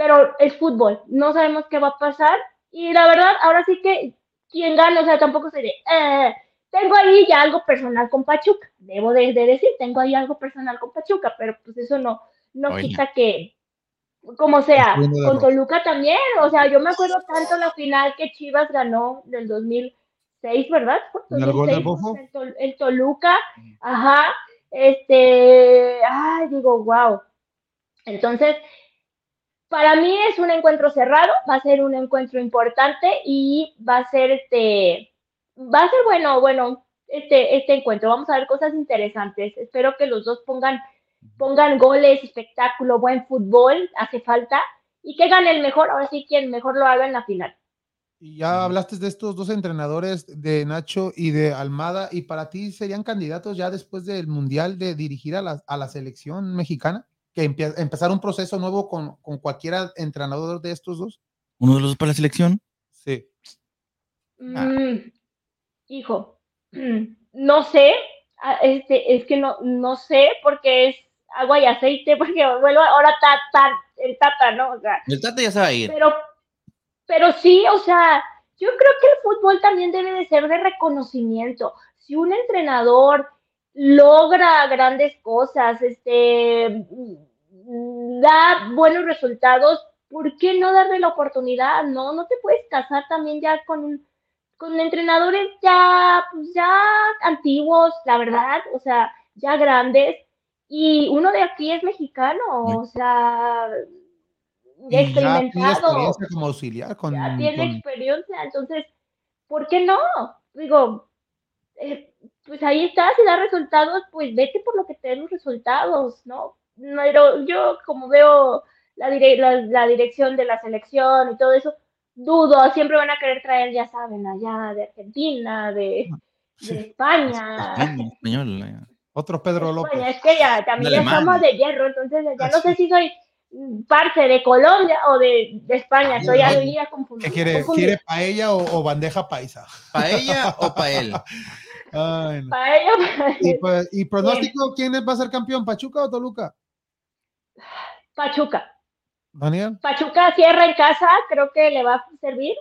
pero es fútbol, no sabemos qué va a pasar. Y la verdad, ahora sí que quien gana, o sea, tampoco se eh, tengo ahí ya algo personal con Pachuca, debo de, decir, tengo ahí algo personal con Pachuca, pero pues eso no, no quita que, como sea, con Toluca también, o sea, yo me acuerdo tanto la final que Chivas ganó del 2006, ¿verdad? el, el Toluca, ajá, este, ay, digo, wow. Entonces, para mí es un encuentro cerrado, va a ser un encuentro importante y va a ser este, va a ser bueno, bueno, este, este encuentro. Vamos a ver cosas interesantes. Espero que los dos pongan, pongan goles, espectáculo, buen fútbol, hace falta, y que gane el mejor, ahora sí quien mejor lo haga en la final. Y ya hablaste de estos dos entrenadores, de Nacho y de Almada, y para ti serían candidatos ya después del Mundial de dirigir a la, a la selección mexicana? que empezar un proceso nuevo con, con cualquier entrenador de estos dos? ¿Uno de los dos para la selección? Sí. Mm, hijo, no sé, ah, este, es que no, no sé porque es agua y aceite, porque vuelvo ahora tata, el tata, ¿no? O sea, el tata ya se va a ir. Pero, pero sí, o sea, yo creo que el fútbol también debe de ser de reconocimiento. Si un entrenador logra grandes cosas, este, da buenos resultados, ¿por qué no darle la oportunidad? No, no te puedes casar también ya con, con entrenadores ya, pues ya antiguos, la verdad, o sea, ya grandes. Y uno de aquí es mexicano, o sea, experimentado. Ya como auxiliar con, ya tiene experiencia, entonces, ¿por qué no? Digo, eh, pues ahí está, si da resultados, pues vete por lo que te den los resultados, ¿no? Pero yo como veo la, la, dirección de la selección y todo eso, dudo, siempre van a querer traer, ya saben, allá de Argentina, de, España. Español, Otro Pedro López. es que ya también ya estamos de hierro, entonces ya no sé si soy parte de Colombia o de, España, estoy ahí confundido. ¿Qué quiere, quiere paella o, o, bandeja paisa? ¿Paella o pael? Para ellos. Pues, ¿Y, pronóstico quién va a ser campeón, Pachuca o Toluca? Pachuca. Daniel. Pachuca cierra en casa, creo que le va a servir.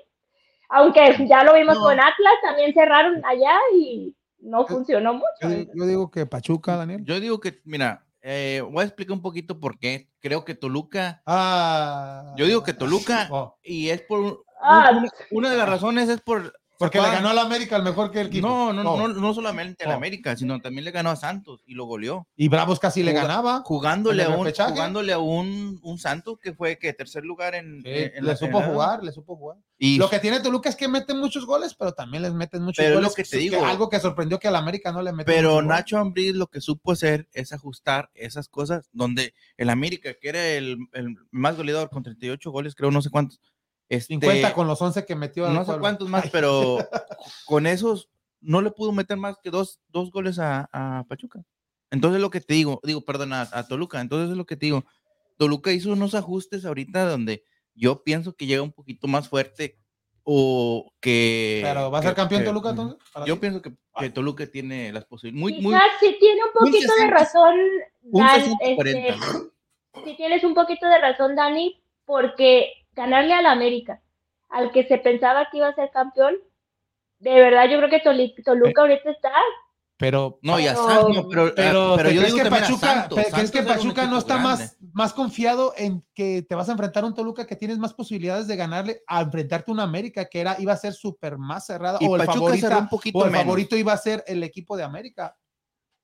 Aunque ya lo vimos con Atlas, también cerraron allá y no funcionó mucho. Yo, digo que Pachuca, Daniel. Yo digo que, mira, eh, voy a explicar un poquito por qué. Creo que Toluca. Ah. Yo digo que Toluca, oh. y es por. Ah. una de las razones es por porque le ganó al América el mejor que el equipo. No, no, no, no, solamente al América, sino también le ganó a Santos y lo goleó. Y Bravos casi le ganaba. Jugándole a un, jugándole a un, un Santos que fue que tercer lugar en, le supo jugar, le supo jugar. Y lo que tiene Toluca es que mete muchos goles, pero también les meten muchos pero goles. Lo que te digo. algo que sorprendió que al América no le metió. Pero Nacho Ambriz lo que supo hacer es ajustar esas cosas donde el América, que era el, el más goleador con 38 goles, creo no sé cuántos, 50 este, con los 11 que metió. No sé cuántos más, pero con esos no le pudo meter más que dos, dos goles a, a, Pachuca. Entonces lo que te digo, digo, perdón, a, Toluca, entonces es lo que te digo, Toluca hizo unos ajustes ahorita donde yo pienso que llega un poquito más fuerte o que... Pero va a ser campeón Toluca entonces. Yo pienso que, que, Toluca tiene las posibilidades. Muy, muy, sí tiene un poquito de razón. Dan, este, sí tienes un poquito de razón, Dani, porque ganarle al América, al que se pensaba que iba a ser campeón, de verdad yo creo que Toluca ahorita está. Pero no, ya pero, pero, yo digo que Pachuca, ¿crees que Pachuca no está más, más confiado en que te vas a enfrentar a un Toluca que tienes más posibilidades de ganarle a enfrentarte a un América que era iba a ser súper más cerrada o el, favorito, o el favorito iba a ser el equipo de América?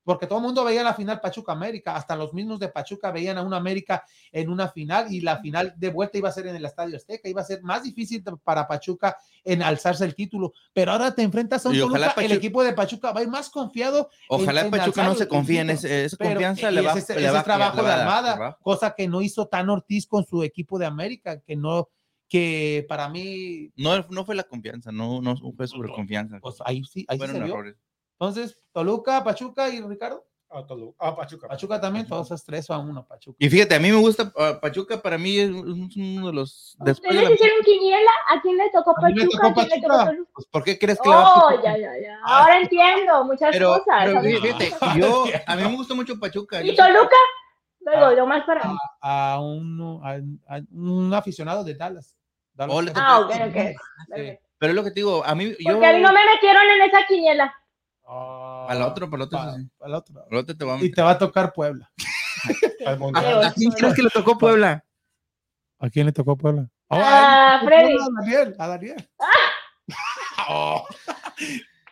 Porque todo el mundo veía la final Pachuca América, hasta los mismos de Pachuca veían a una América en una final y la final de vuelta iba a ser en el Estadio Azteca, iba a ser más difícil para Pachuca en alzarse el título, pero ahora te enfrentas a un Toluca, ojalá el equipo de Pachuca va a ir más confiado. Ojalá en Pachuca no se confíe en ese, esa confianza, le va, ese, le va trabajo le de va a dar Armada, trabajo. cosa que no hizo Tan Ortiz con su equipo de América, que no, que para mí, No, no fue la confianza, no, no fue sobre confianza. pues ahí sí, ahí sí Fueron se vio. Entonces, Toluca, Pachuca y Ricardo. Ah, Tolu- ah, Pachuca. Pachuca también, todos es 3 a 1, Pachuca. Y fíjate, a mí me gusta ah, Pachuca, para mí es uno de los. Después de ¿Ustedes la- hicieron quiniela? ¿A quién le tocó A mí me Pachuca? tocó ¿A quién le tocó Pachuca. Toluca? pues, ¿Por qué crees que le va a Oh, Pachuca? ya, ya, ya. Ahora entiendo muchas Pero, cosas. pero ¿sabes? fíjate, yo, a mí me gusta mucho Pachuca. ¿Y yo Toluca? Luego, Ah, yo más para mí. A un, a, a un aficionado de Dallas. Dallas Oh, le. Ah, ok, ok. Sí. Pero es lo que te digo, a mí, yo. Porque a mí no me metieron en esa quiniela. Ah, Al otro, para el otro, pa- sí, sí. al otro. Al otro te va a Y te va a tocar Puebla. Dios. ¿A quién crees que le tocó Puebla? ¿A quién le tocó Puebla? Oh, Ah, a él, Freddy. A Daniel, a Daniel. Oh.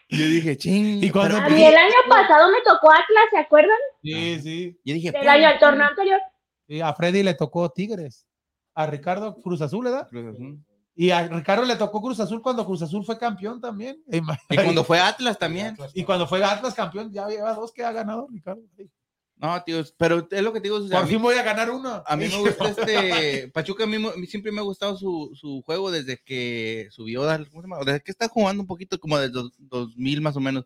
Yo dije, ching. Y cuando- A mí el año pasado me tocó Atlas, ¿se acuerdan? Sí, sí. Yo dije, Del año, el torneo anterior. Y a Freddy le tocó Tigres. A Ricardo Cruz Azul, ¿verdad? Cruz Azul. Y a Ricardo le tocó Cruz Azul cuando Cruz Azul fue campeón también. Y cuando fue Atlas también. Y cuando fue Atlas campeón, ya lleva dos que ha ganado Ricardo. No, tío, pero es lo que te digo. o sea, a Por mí- fin voy a ganar uno. A mí me gusta este. Pachuca a mí, siempre me ha gustado su, su juego desde que subió. ¿Cómo se llama? Desde que está jugando un poquito, como desde los 2000 más o menos.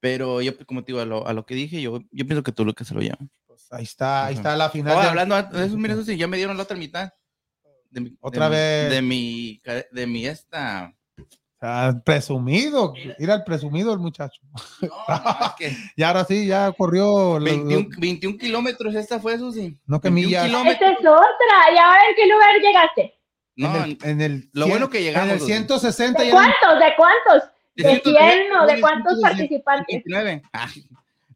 Pero yo, como te digo, a lo, a lo que dije, yo, yo pienso que Toluca se lo llama. Pues ahí está, ahí está la final. Oh, de- hablando de eso, mira, eso sí, ya me dieron la otra mitad. De mi, Otra de mi- vez. de mi, de mi esta. Ah, presumido, mira el presumido el muchacho. No, no, es que Y ahora sí, ya corrió. lo- 21, lo- 21 kilómetros, esta fue eso sí. No que 21 millas. kilómetros. Esta es otra. ¿Y ahora en qué lugar llegaste? No, en el, en el lo bueno que llegamos, En el güey. 160 ¿De ya. cuántos? ¿De cuántos? de ¿De 130, 100 o de cuántos 160. participantes? 29. Ah,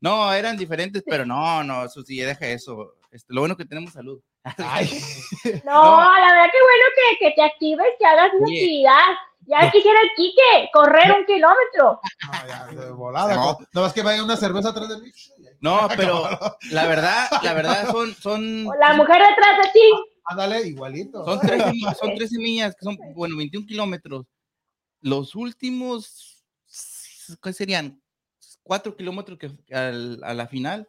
no, eran diferentes, pero no, no, eso sí, deja eso. Este, lo bueno que tenemos salud. Ay, No, No. la verdad que bueno que, que te actives, que hagas una Oye. actividad. Ya quisiera el Quique correr un kilómetro. no, ya, de volada. No. No, más que vaya una cerveza atrás de mí. No, pero la verdad, la verdad son, son, la mujer detrás de ti. Ándale, igualito. son 13, mi- son 13 millas, que son, bueno, 21 kilómetros. Los últimos, ¿qué serían? 4 kilómetros que al- a la final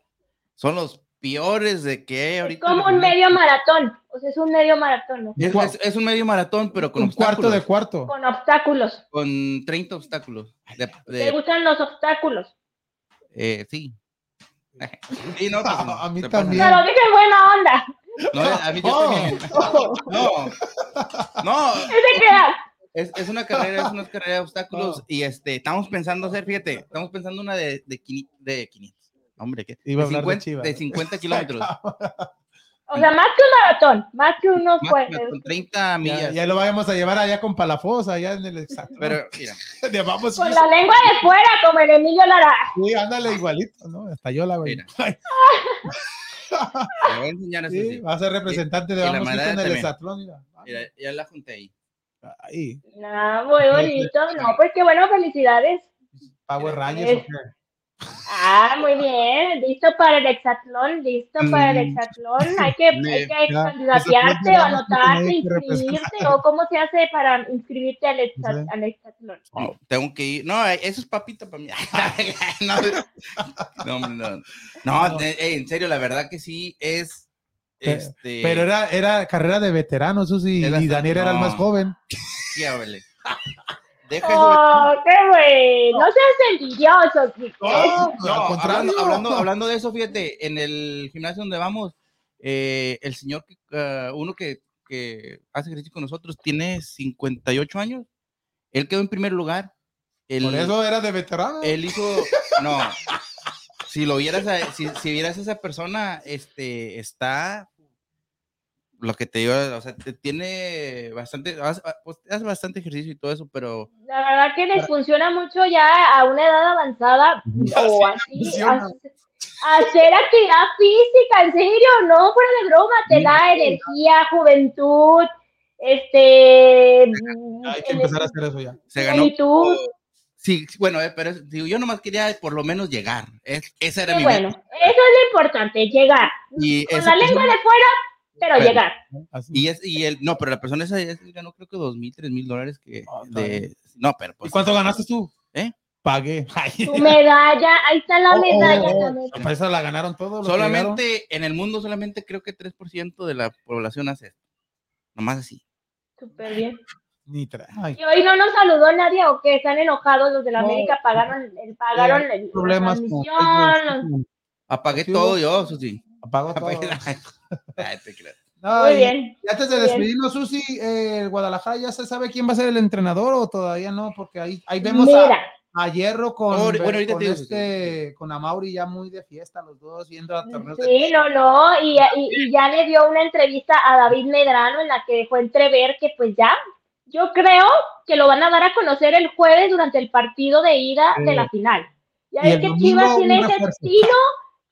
son los peores de que Es ahorita. como un medio maratón. O sea, es un medio maratón, ¿no? Es, es- es un medio maratón, pero con un cuarto obstáculos. de cuarto. Con obstáculos. Con 30 obstáculos. De- ¿Te de- gustan los obstáculos? eh, sí. Sí, no, pues, A mí se pasa. también. Pero dije buena onda. No, a mí yo Oh. también. No, no, ¿Es de qué edad? es, es una carrera, es una carrera de obstáculos y este, estamos pensando hacer, fíjate, estamos pensando una de, de, quini- de 500, hombre, ¿qué? Iba a de, hablar de 50, Chivas. de 50 kilómetros, O sea, más que un maratón. Más que unos más- pues, con 30 Ya, millas. ya lo vayamos a llevar allá con Palafosa, allá en el exacto. Pero, mira, De vamos, Con la lengua de fuera, como el Emilio Lara. sí, ándale igualito, ¿no? Hasta yo la te voy a enseñar eso. sí, sí. va a ser representante de Vamos en el también. Exatlón, mira. Mira, ya la junté ahí. Ahí, Ah, muy bonito. No, pues qué bueno, felicidades. Power Rangers. Ah, muy bien. Listo para el hexatlón, listo para el Mm. hexatlón. Hay que, hay que candidatearte o anotarte, inscribirte o cómo se hace para inscribirte al, hexatlón. Oh, tengo que ir. No, eso es papita para mí. no, no, no. No, No. eh, en serio, la verdad que sí es. Este, Pero era, era carrera de veteranos, eso sí, Es y Daniel era el más joven. Deja eso. Oh, qué bueno. No seas envidioso, Kiko. No, No, al contrario. hablando, hablando, hablando de eso, fíjate, en el gimnasio donde vamos, eh, el señor, ah, uno que, que hace ejercicio con nosotros, tiene 58 años. Él quedó en primer lugar. Él, Por eso era de veterano. él hizo, no, si lo vieras, a- si, si vieras a esa persona, este, está, lo que te digo, o sea, te- tiene bastante, hace, pues, hace bastante ejercicio y todo eso, pero La verdad que les funciona mucho ya a una edad avanzada o así. Hacer actividad física, en serio, no fuera de broma, te da energía, juventud, este, Hay que empezar a hacer eso ya. se ganó. Sí, sí, bueno, eh, pero digo, yo nomás quería por lo menos llegar. Es, esa era Qué mi bueno, meta. eso es lo importante, llegar. Y Con la lengua de fuera, pero Bueno. llegar. Y, es, y el, no, pero la persona esa esa ganó creo que dos mil, tres mil dólares que Ah, de, no, pero pues. ¿Y cuánto ganaste tú? ¿Eh? Pagué. Tu medalla, ahí está la Oh, medalla. oh, oh. eso la ganaron todos. Solamente en el mundo, solamente creo que 3% de la población hace esto. Nomás así. Súper bien. Ni tra- ay, Y hoy no nos saludó nadie o que están enojados los de la No. América, pagaron, el- pagaron el- la problemas con transmisión, los- Apagué Sí, todo yo, Susi. Apagó todo. Apagué la- Ay, te creo. No, Muy bien. y antes de despedirnos, Susi, eh, el Guadalajara ya se sabe quién va a ser el entrenador o todavía no, porque ahí, ahí vemos a, Mira, a Hierro con, bueno, ahorita con este, con Amauri ya muy de fiesta los dos, viendo a torneos de- sí, no, no, y, y- y ya le dio una entrevista a David Medrano en la que dejó entrever que pues ya, yo creo que lo van a dar a conocer el jueves durante el partido de ida de la final. Ya el que Chivas tiene ese fuerza.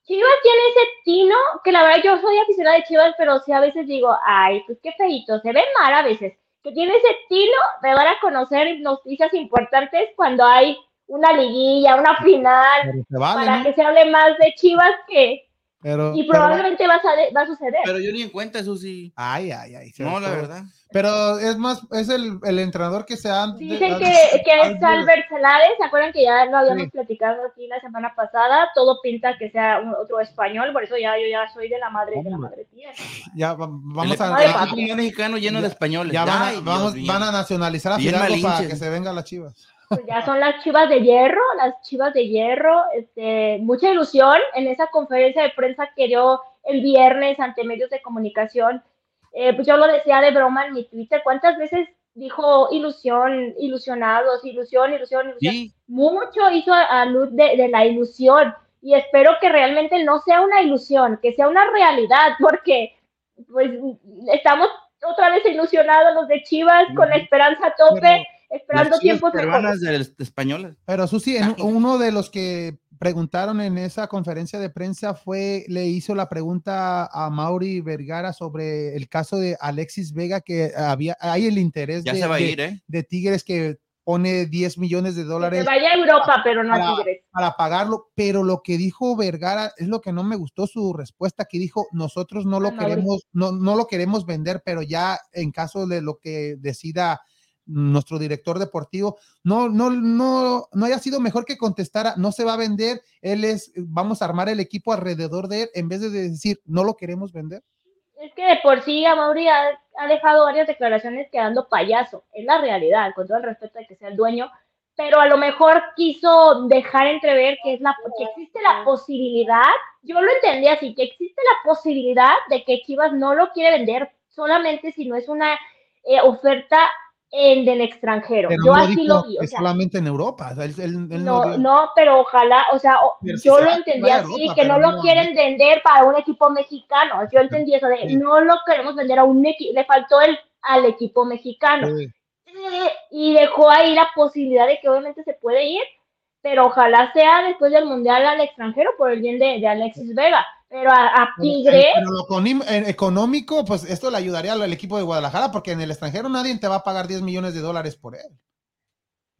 Chivas tiene ese tino, que la verdad yo soy aficionada de Chivas, pero sí a veces digo, ay, pues qué feito, se ve mal a veces, que tiene ese tino de dar a conocer noticias importantes cuando hay una liguilla, una final, vale, para ¿no? que se hable más de Chivas que, Pero, y pero- probablemente va a, va a suceder. Pero yo ni en cuenta, Susi. ay, ay, ay. No, la verdad. Pero es más, es el, el entrenador que se ha. Dicen que, que es Albert Celades, ¿se acuerdan que ya lo habíamos Sí. platicado aquí la semana pasada? Todo pinta que sea un- otro español, por eso ya yo ya soy de la madre de la madre tierra. Ya va- vamos el, a. El mexicano lleno de españoles. Ya van a, Ay, vamos, van a nacionalizar a Fidalgo para que se venga las chivas. Pues ya son las chivas de hierro, las chivas de hierro, este, mucha ilusión en esa conferencia de prensa que dio el viernes ante medios de comunicación. Eh, pues yo lo decía de broma en mi Twitter, ¿cuántas veces dijo ilusión, ilusionados, ilusión, ilusión, ilusión? Sí, mucho hizo a, a luz de, de la ilusión y espero que realmente no sea una ilusión, que sea una realidad, porque pues estamos otra vez ilusionados los de Chivas con la esperanza a tope, esperando las tiempos peruanas mejores. de, de españolas. Pero Susi, en- uno de los que preguntaron en esa conferencia de prensa fue, le hizo la pregunta a Mauri Vergara sobre el caso de Alexis Vega, que había, hay el interés Ya de, se va a de- ir, ¿eh? de Tigres que pone 10 millones de Que dólares se vaya a Europa, pero no a para- Tigres. para pagarlo, pero lo que dijo Vergara es lo que no me gustó su respuesta, que dijo, nosotros no lo Ah, queremos, no, no lo queremos vender, pero ya en caso de lo que decida nuestro director deportivo, no, no, no, no haya sido mejor que contestara, no se va a vender, él es, vamos a armar el equipo alrededor de él, en vez de decir, no lo queremos vender. Es que de por sí Amaury ha, dejado varias declaraciones quedando payaso, es la realidad, con todo el respeto de que sea el dueño, pero a lo mejor quiso dejar entrever que es la que existe la posibilidad, yo lo entendí así, que existe la posibilidad de que Chivas no lo quiere vender solamente si no es una eh, oferta en del extranjero. Pero yo no así lo vi, o sea, solamente en Europa. él- él- él no, no, pero ojalá, o sea, si yo lo entendí así, Europa, que no lo quieren vender para un equipo mexicano. Yo entendí eso de Sí. no lo queremos vender a un equipo, le faltó el al equipo mexicano. Sí. Eh, Y dejó ahí la posibilidad de que obviamente se puede ir, pero ojalá sea después del Mundial al extranjero por el bien de, de Alexis Vega. Pero a, a Pero, Tigres, pero lo eh, económico, pues esto le ayudaría al, al equipo de Guadalajara, porque en el extranjero nadie te va a pagar 10 millones de dólares por él.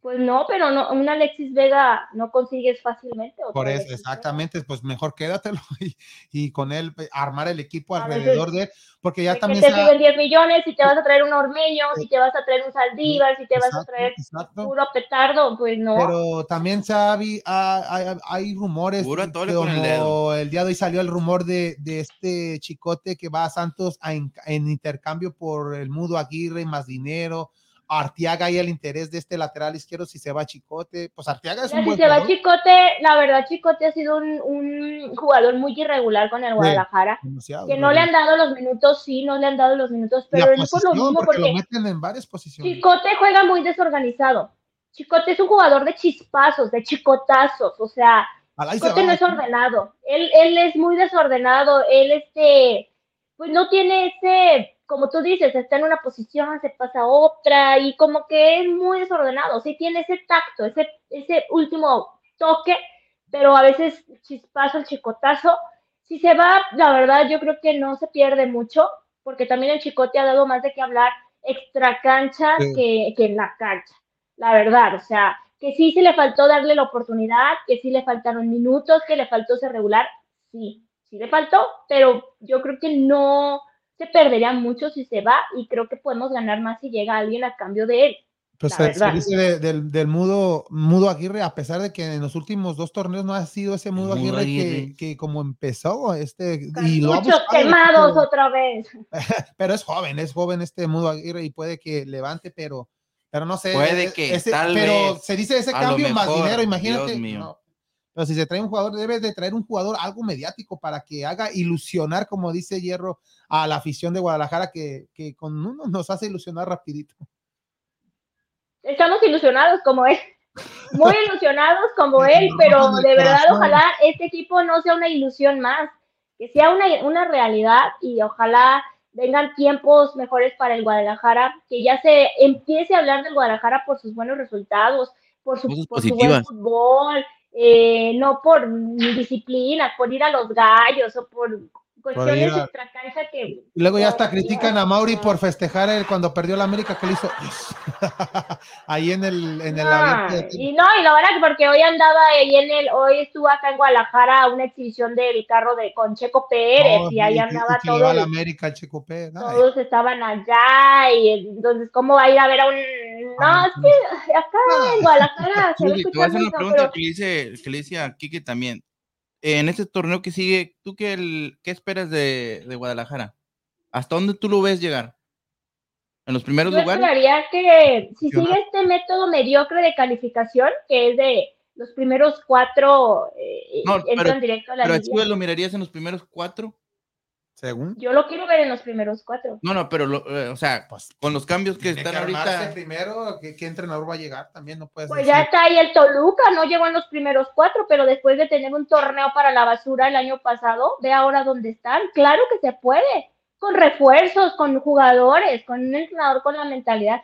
Pues no, pero no, un Alexis Vega no consigues fácilmente. Por eso, Alexis Vega. exactamente, pues mejor quédatelo y, y con él eh, armar el equipo A veces- alrededor de él, porque ya de también te piden 10 millones, si te vas a traer un Ormeño, si te vas a traer un Saldívar, si te vas a Exacto, traer exacto. puro petardo, pues no. Pero también se ha hay, hay rumores, Puro como el dedo. el día de hoy salió el rumor de, de este chicote que va a Santos a en, en intercambio por el Mudo Aguirre más dinero. Arteaga y el interés de este lateral izquierdo si se va Chicote, pues Arteaga es Mira, un si buen se va. Chicote, la verdad Chicote ha sido un, un jugador muy irregular con el Guadalajara. Que no le han dado los minutos, sí, no le han dado los minutos, pero no por lo mismo, porque, lo meten en varias posiciones. Chicote juega muy desorganizado. Chicote es un jugador de chispazos, de chicotazos, o sea, Chicote no es ordenado. Él, él es muy desordenado. Él, este, pues no tiene ese, como tú dices, está en una posición, se pasa a otra y como que es muy desordenado. Sí tiene ese tacto, ese, ese último toque, pero a veces chispazo, el chicotazo. Si se va, la verdad, yo creo que no se pierde mucho, porque también el chicote ha dado más de qué hablar extra cancha Sí. que, que en la cancha. La verdad, o sea, que que sí se le faltó darle la oportunidad, que sí le faltaron minutos, que le faltó ser regular, sí, sí le faltó, pero yo creo que no se perdería mucho si se va y creo que podemos ganar más si llega alguien a cambio de él. Pues se, dice de- del, del mudo, mudo Aguirre, a pesar de que en los últimos dos torneos no ha sido ese mudo, Mudo Aguirre, Aguirre. Que, que como empezó, este, y lo ha Muchos quemados otra vez. pero es joven, es joven este mudo Aguirre y puede que levante, pero, pero no sé. Puede eh, que, ese- tal pero vez, se dice ese cambio más mejor, dinero, imagínate. Dios mío. no. Pero si se trae un jugador, debe de traer un jugador algo mediático para que haga ilusionar, como dice Hierro, a la afición de Guadalajara, que, que con uno nos hace ilusionar rapidito. Estamos ilusionados como él. Muy ilusionados como él, pero de verdad ojalá este equipo no sea una ilusión más, que sea una, una realidad y ojalá vengan tiempos mejores para el Guadalajara, que ya se empiece a hablar del Guadalajara por sus buenos resultados, por su, por su buen fútbol, eh, no por disciplina, por ir a los gallos o por cuestiones a- extracancha que Y luego ya hasta No, critican a Mauri por festejar el, cuando perdió la América, que le hizo ahí en el, en el Ah, y no, y la verdad que porque hoy andaba ahí en el, hoy estuvo acá en Guadalajara una exhibición del carro de con Checo Pérez No, y ahí andaba todo, la América Checo Pérez. Todos estaban allá y entonces cómo va a ir a ver a un, no, es que acá en Guadalajara se va a Susi, te voy a escuchar hacer una pregunta pero que le hice, que le hice a Kike también. En este torneo que sigue, ¿tú qué, el- qué esperas de, de Guadalajara? ¿Hasta dónde tú lo ves llegar? ¿En los primeros yo lugares? esperaría que si Yo no- sigue este método mediocre de calificación, que es de los primeros cuatro eh, No, entran pero- directo a la ¿Pero. Chivas lo mirarías en los primeros cuatro? Según. Yo lo quiero ver en los primeros cuatro. No, no, pero, lo- eh, o sea, Pues, con los cambios que están que armarse ahorita. primero, ¿qué, qué entrenador va a llegar? También no puedes Pues decir. ya está ahí el Toluca, no llegó en los primeros cuatro, pero después de tener un torneo para la basura el año pasado, ve ahora dónde están. Claro que se puede, con refuerzos, con jugadores, con un entrenador con la mentalidad.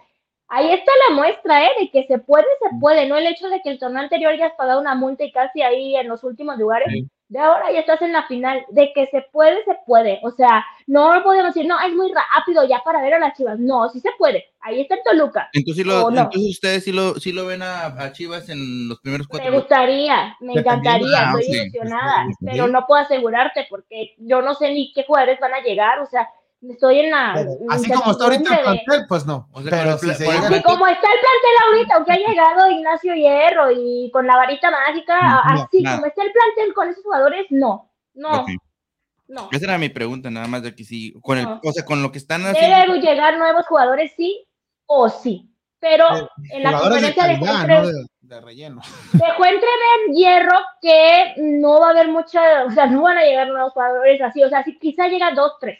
Ahí está la muestra, ¿eh? De que se puede, se puede, no el hecho de que el torneo anterior ya has pagado una multa y casi ahí en los últimos lugares. Sí. De ahora ya estás en la final, de que se puede, se puede. O sea, no podemos decir, no, es muy rápido ya para ver a las chivas. No, sí se puede. Ahí está el Toluca. Entonces, sí lo- ¿O no? entonces ustedes sí lo, sí lo ven a, a Chivas en los primeros Me cuatro. gustaría, me encantaría, ah, estoy sí, ilusionada, sí, pero no puedo asegurarte porque yo no sé ni qué jugadores van a llegar, o sea, estoy en la Pero así como está ahorita el de- plantel, pues no. O sea, pero si se llega- Así como está el plantel ahorita, aunque ha llegado Ignacio Hierro y con la varita mágica, No, así nada. como está el plantel con esos jugadores, no, no, no. Esa era mi pregunta, nada más de que sí, con el, No. o sea, con lo que están haciendo. Deben llegar nuevos jugadores, sí o sí, pero en la conferencia de calidad, entre- no de, de relleno. dejó entrever Hierro que no va a haber mucha, o sea, no van a llegar nuevos jugadores así, o sea, sí, quizá llega dos, tres,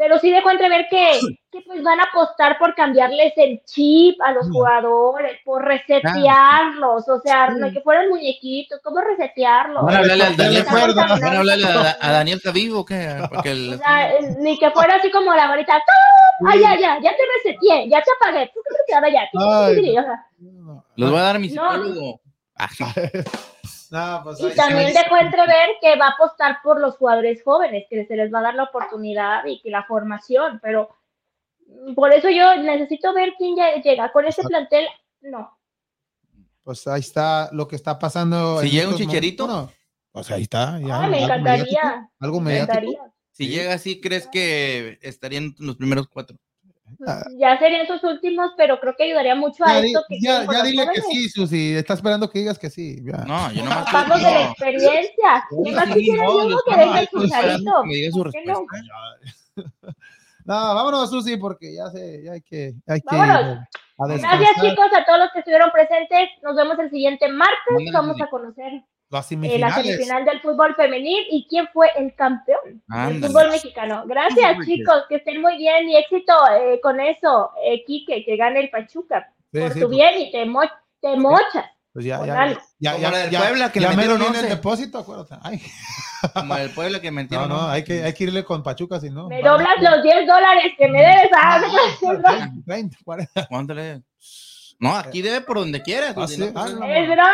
pero sí dejó entrever que, que pues van a apostar por cambiarles el chip a los Mm. jugadores, por resetearlos, o sea, Sí. no que fueran muñequitos, ¿cómo resetearlos? ¿Van a hablarle al Daniel. Están ¿van a contaminando. hablarle a, a Daniel Javid o qué? Porque el- O sea, eh, ni que fuera así como la varita, ¡ah! ¡Ay, ya, ya! Ya te reseteé, ya te apagué. Ahora ya. No, los voy a dar a mi No. psicólogo. Ah, no, pues Y también dejó entrever que va a apostar por los jugadores jóvenes, que se les va a dar la oportunidad y que la formación, pero por eso yo necesito ver quién ya llega con ese plantel. No, Pues ahí está lo que está pasando. Si llega un chicherito. Bueno, pues ahí está. Ya, Ay, me algo encantaría. mediático, Algo me encantaría. Si llega así, ¿crees que estarían en los primeros cuatro? Ah. Ya serían sus últimos, pero creo que ayudaría mucho a Ya, di- esto. Que ya, ya dile que sí, Susi. Está esperando que digas que sí. ya. No, yo nomás. Vamos de la no, experiencia. Sí, ¿Qué más quisiera no, yo que venga el que me diga su ¿Por qué no? No, vámonos, Susi, porque ya sé, ya hay que, hay que Vámonos. a Gracias chicos a todos los que estuvieron presentes. Nos vemos el siguiente martes. Vamos a conocer Las eh, la semifinal del fútbol femenil y quién fue el campeón del fútbol mexicano. Gracias chicos, que estén muy bien y éxito eh, con eso, eh, Quique, que gane el Pachuca. Sí, por sí, tu pues, bien y te, mo te mochas. pues ya, ya, ya, ya, del ya, Puebla, que ya le mero metieron viene el 11. depósito, acuérdate. Ay, Como el pueblo que no, no, hay que, hay que irle con Pachuca, si no. Me doblas los 10 dólares que me debes. Ah, Ah, 20, 40. ¿Cuánto le- No, aquí debe por donde quieras. Ah, Susi, sí, no, ah, pues, no. es broma.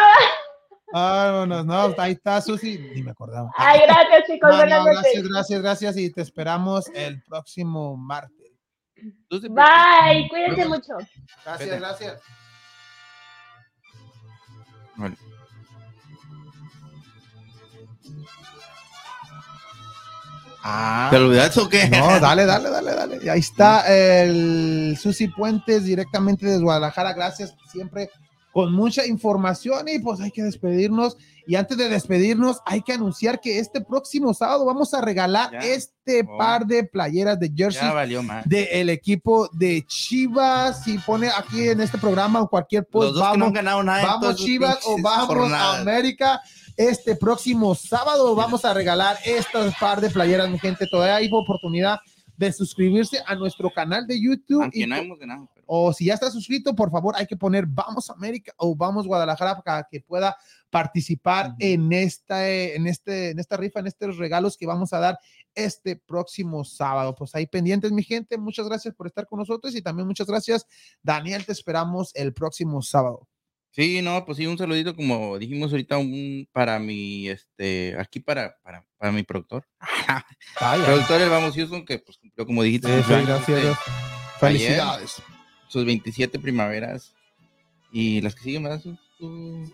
Vámonos, no, ahí está Susi, ni me acordaba. Ay, gracias chicos, No, buenas no, noches. gracias, gracias, gracias y te esperamos el próximo martes. Bye, cuídense mucho. Gracias, Vete. gracias. Vale. Ah, ¿Te olvidaste o qué? no, dale, dale, dale, dale. Y ahí está el Susi Puentes directamente desde Guadalajara. Gracias siempre con mucha información y pues hay que despedirnos. Y antes de despedirnos, hay que anunciar que este próximo sábado vamos a regalar Ya. este Oh. par de playeras de jersey del equipo de Chivas. Si pone aquí en este programa o cualquier Los post, dos que no vamos, han ganado nada. vamos Chivas o vamos jornadas. a América. Este próximo sábado vamos a regalar estas par de playeras, mi gente. Todavía hay oportunidad de suscribirse a nuestro canal de YouTube. Aunque y no hemos ganado. O si ya está suscrito, por favor, hay que poner Vamos América o Vamos Guadalajara para que pueda participar en esta, en este, en esta rifa, en estos regalos que vamos a dar este próximo sábado. Pues ahí pendientes, mi gente. Muchas gracias por estar con nosotros y también muchas gracias, Daniel. Te esperamos el próximo sábado. Sí, no, pues sí, un saludito, como dijimos ahorita, un, para mi, este, aquí para, para, para mi productor. productor el Vamos Houston, que pues cumplió, como dijiste, Sí, sí, cumpleaños, gracias. este, Felicidades. Sus 27 primaveras y las que siguen más, sus, sus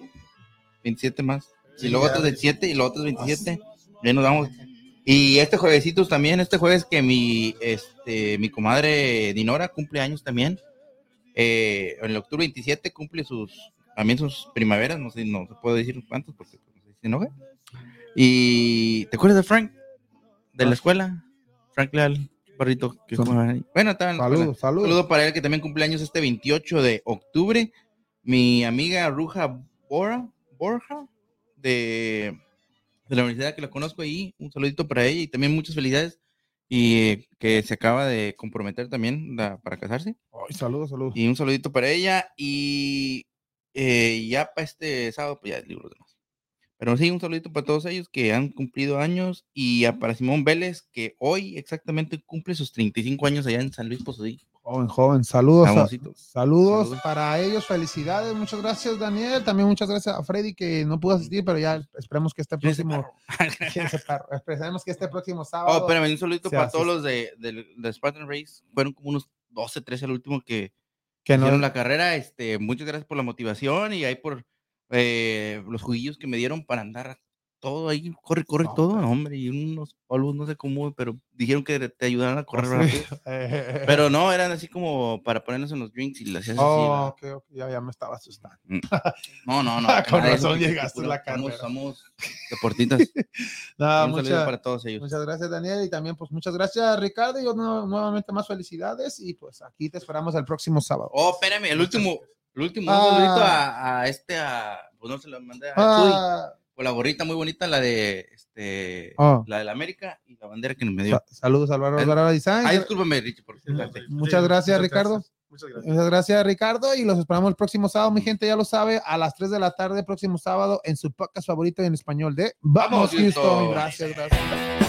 27 más. Y luego otros 27 y luego otros 27. Ya nos vamos. Y este juevesitos también, este jueves que mi, este, mi comadre Dinora cumple años también. Eh, en el octubre 27 cumple sus, también sus primaveras, no sé, no se puede decir cuántos porque pues, se enoja. Y ¿te acuerdas de Frank? De la escuela. Frank Leal, perrito que ahí. Bueno, escuela. Saludos, saludos. saludo para él que también cumple años este 28 de octubre. Mi amiga Ruja Bora, Borja de, de la universidad que la conozco ahí. Un saludito para ella y también muchas felicidades. Y eh, que se acaba de comprometer también la- para casarse. Ay, saludos, saludos. Y un saludito para ella. Y eh, ya para este sábado, pues ya libro de. Pero sí, un saludito para todos ellos que han cumplido años. Y a- para Simón Vélez, que hoy exactamente cumple sus 35 años allá en San Luis Potosí. Joven, joven, saludos. a- saludos. Saludos. para ellos, felicidades. Muchas gracias, Daniel. También muchas gracias a Freddy que no pudo asistir, pero ya esperemos que este próximo. Esperemos que este próximo sábado. Oh, espérame, un saludito para todos los de, del- de Spartan Race. Fueron como unos 12, 13 al último que que no, hicieron la carrera. Este, muchas gracias por la motivación y ahí por eh, los juguillos que me dieron para andar todo ahí, corre, corre No, todo, pero- hombre, y unos polvos, no sé cómo, pero dijeron que te ayudaran a correr Sí. rápido. Pero no, eran así como para ponernos en los drinks y las hacías así. oh, ok, ya, ya me estaba asustando. No, no, no. Con nada de eso, razón llegaste a la carrera. Somos deportistas. Nada, un saludo mucha- para todos ellos. muchas gracias, Daniel. Y también, pues, muchas gracias, Ricardo. Y yo nu- nuevamente más felicidades. Y pues aquí te esperamos el próximo sábado. Oh, espérame, el último, el último, Ah. un saludito a, a este, a, pues no se lo mandé a Ah, con la gorrita muy bonita, la de, este, Oh. la de la América y la bandera que me dio. sa- saludos, Álvaro Álvaro Design. Ay, discúlpame, Richie, por Muchas fíjate. Muchas gracias, Ricardo. Muchas gracias. Muchas gracias, Ricardo. Y los esperamos el próximo sábado. Mi gente ya lo sabe, a las 3 de la tarde, próximo sábado, en su podcast favorito en español de Vamos, Vamos, Houston. Houston. Gracias, gracias.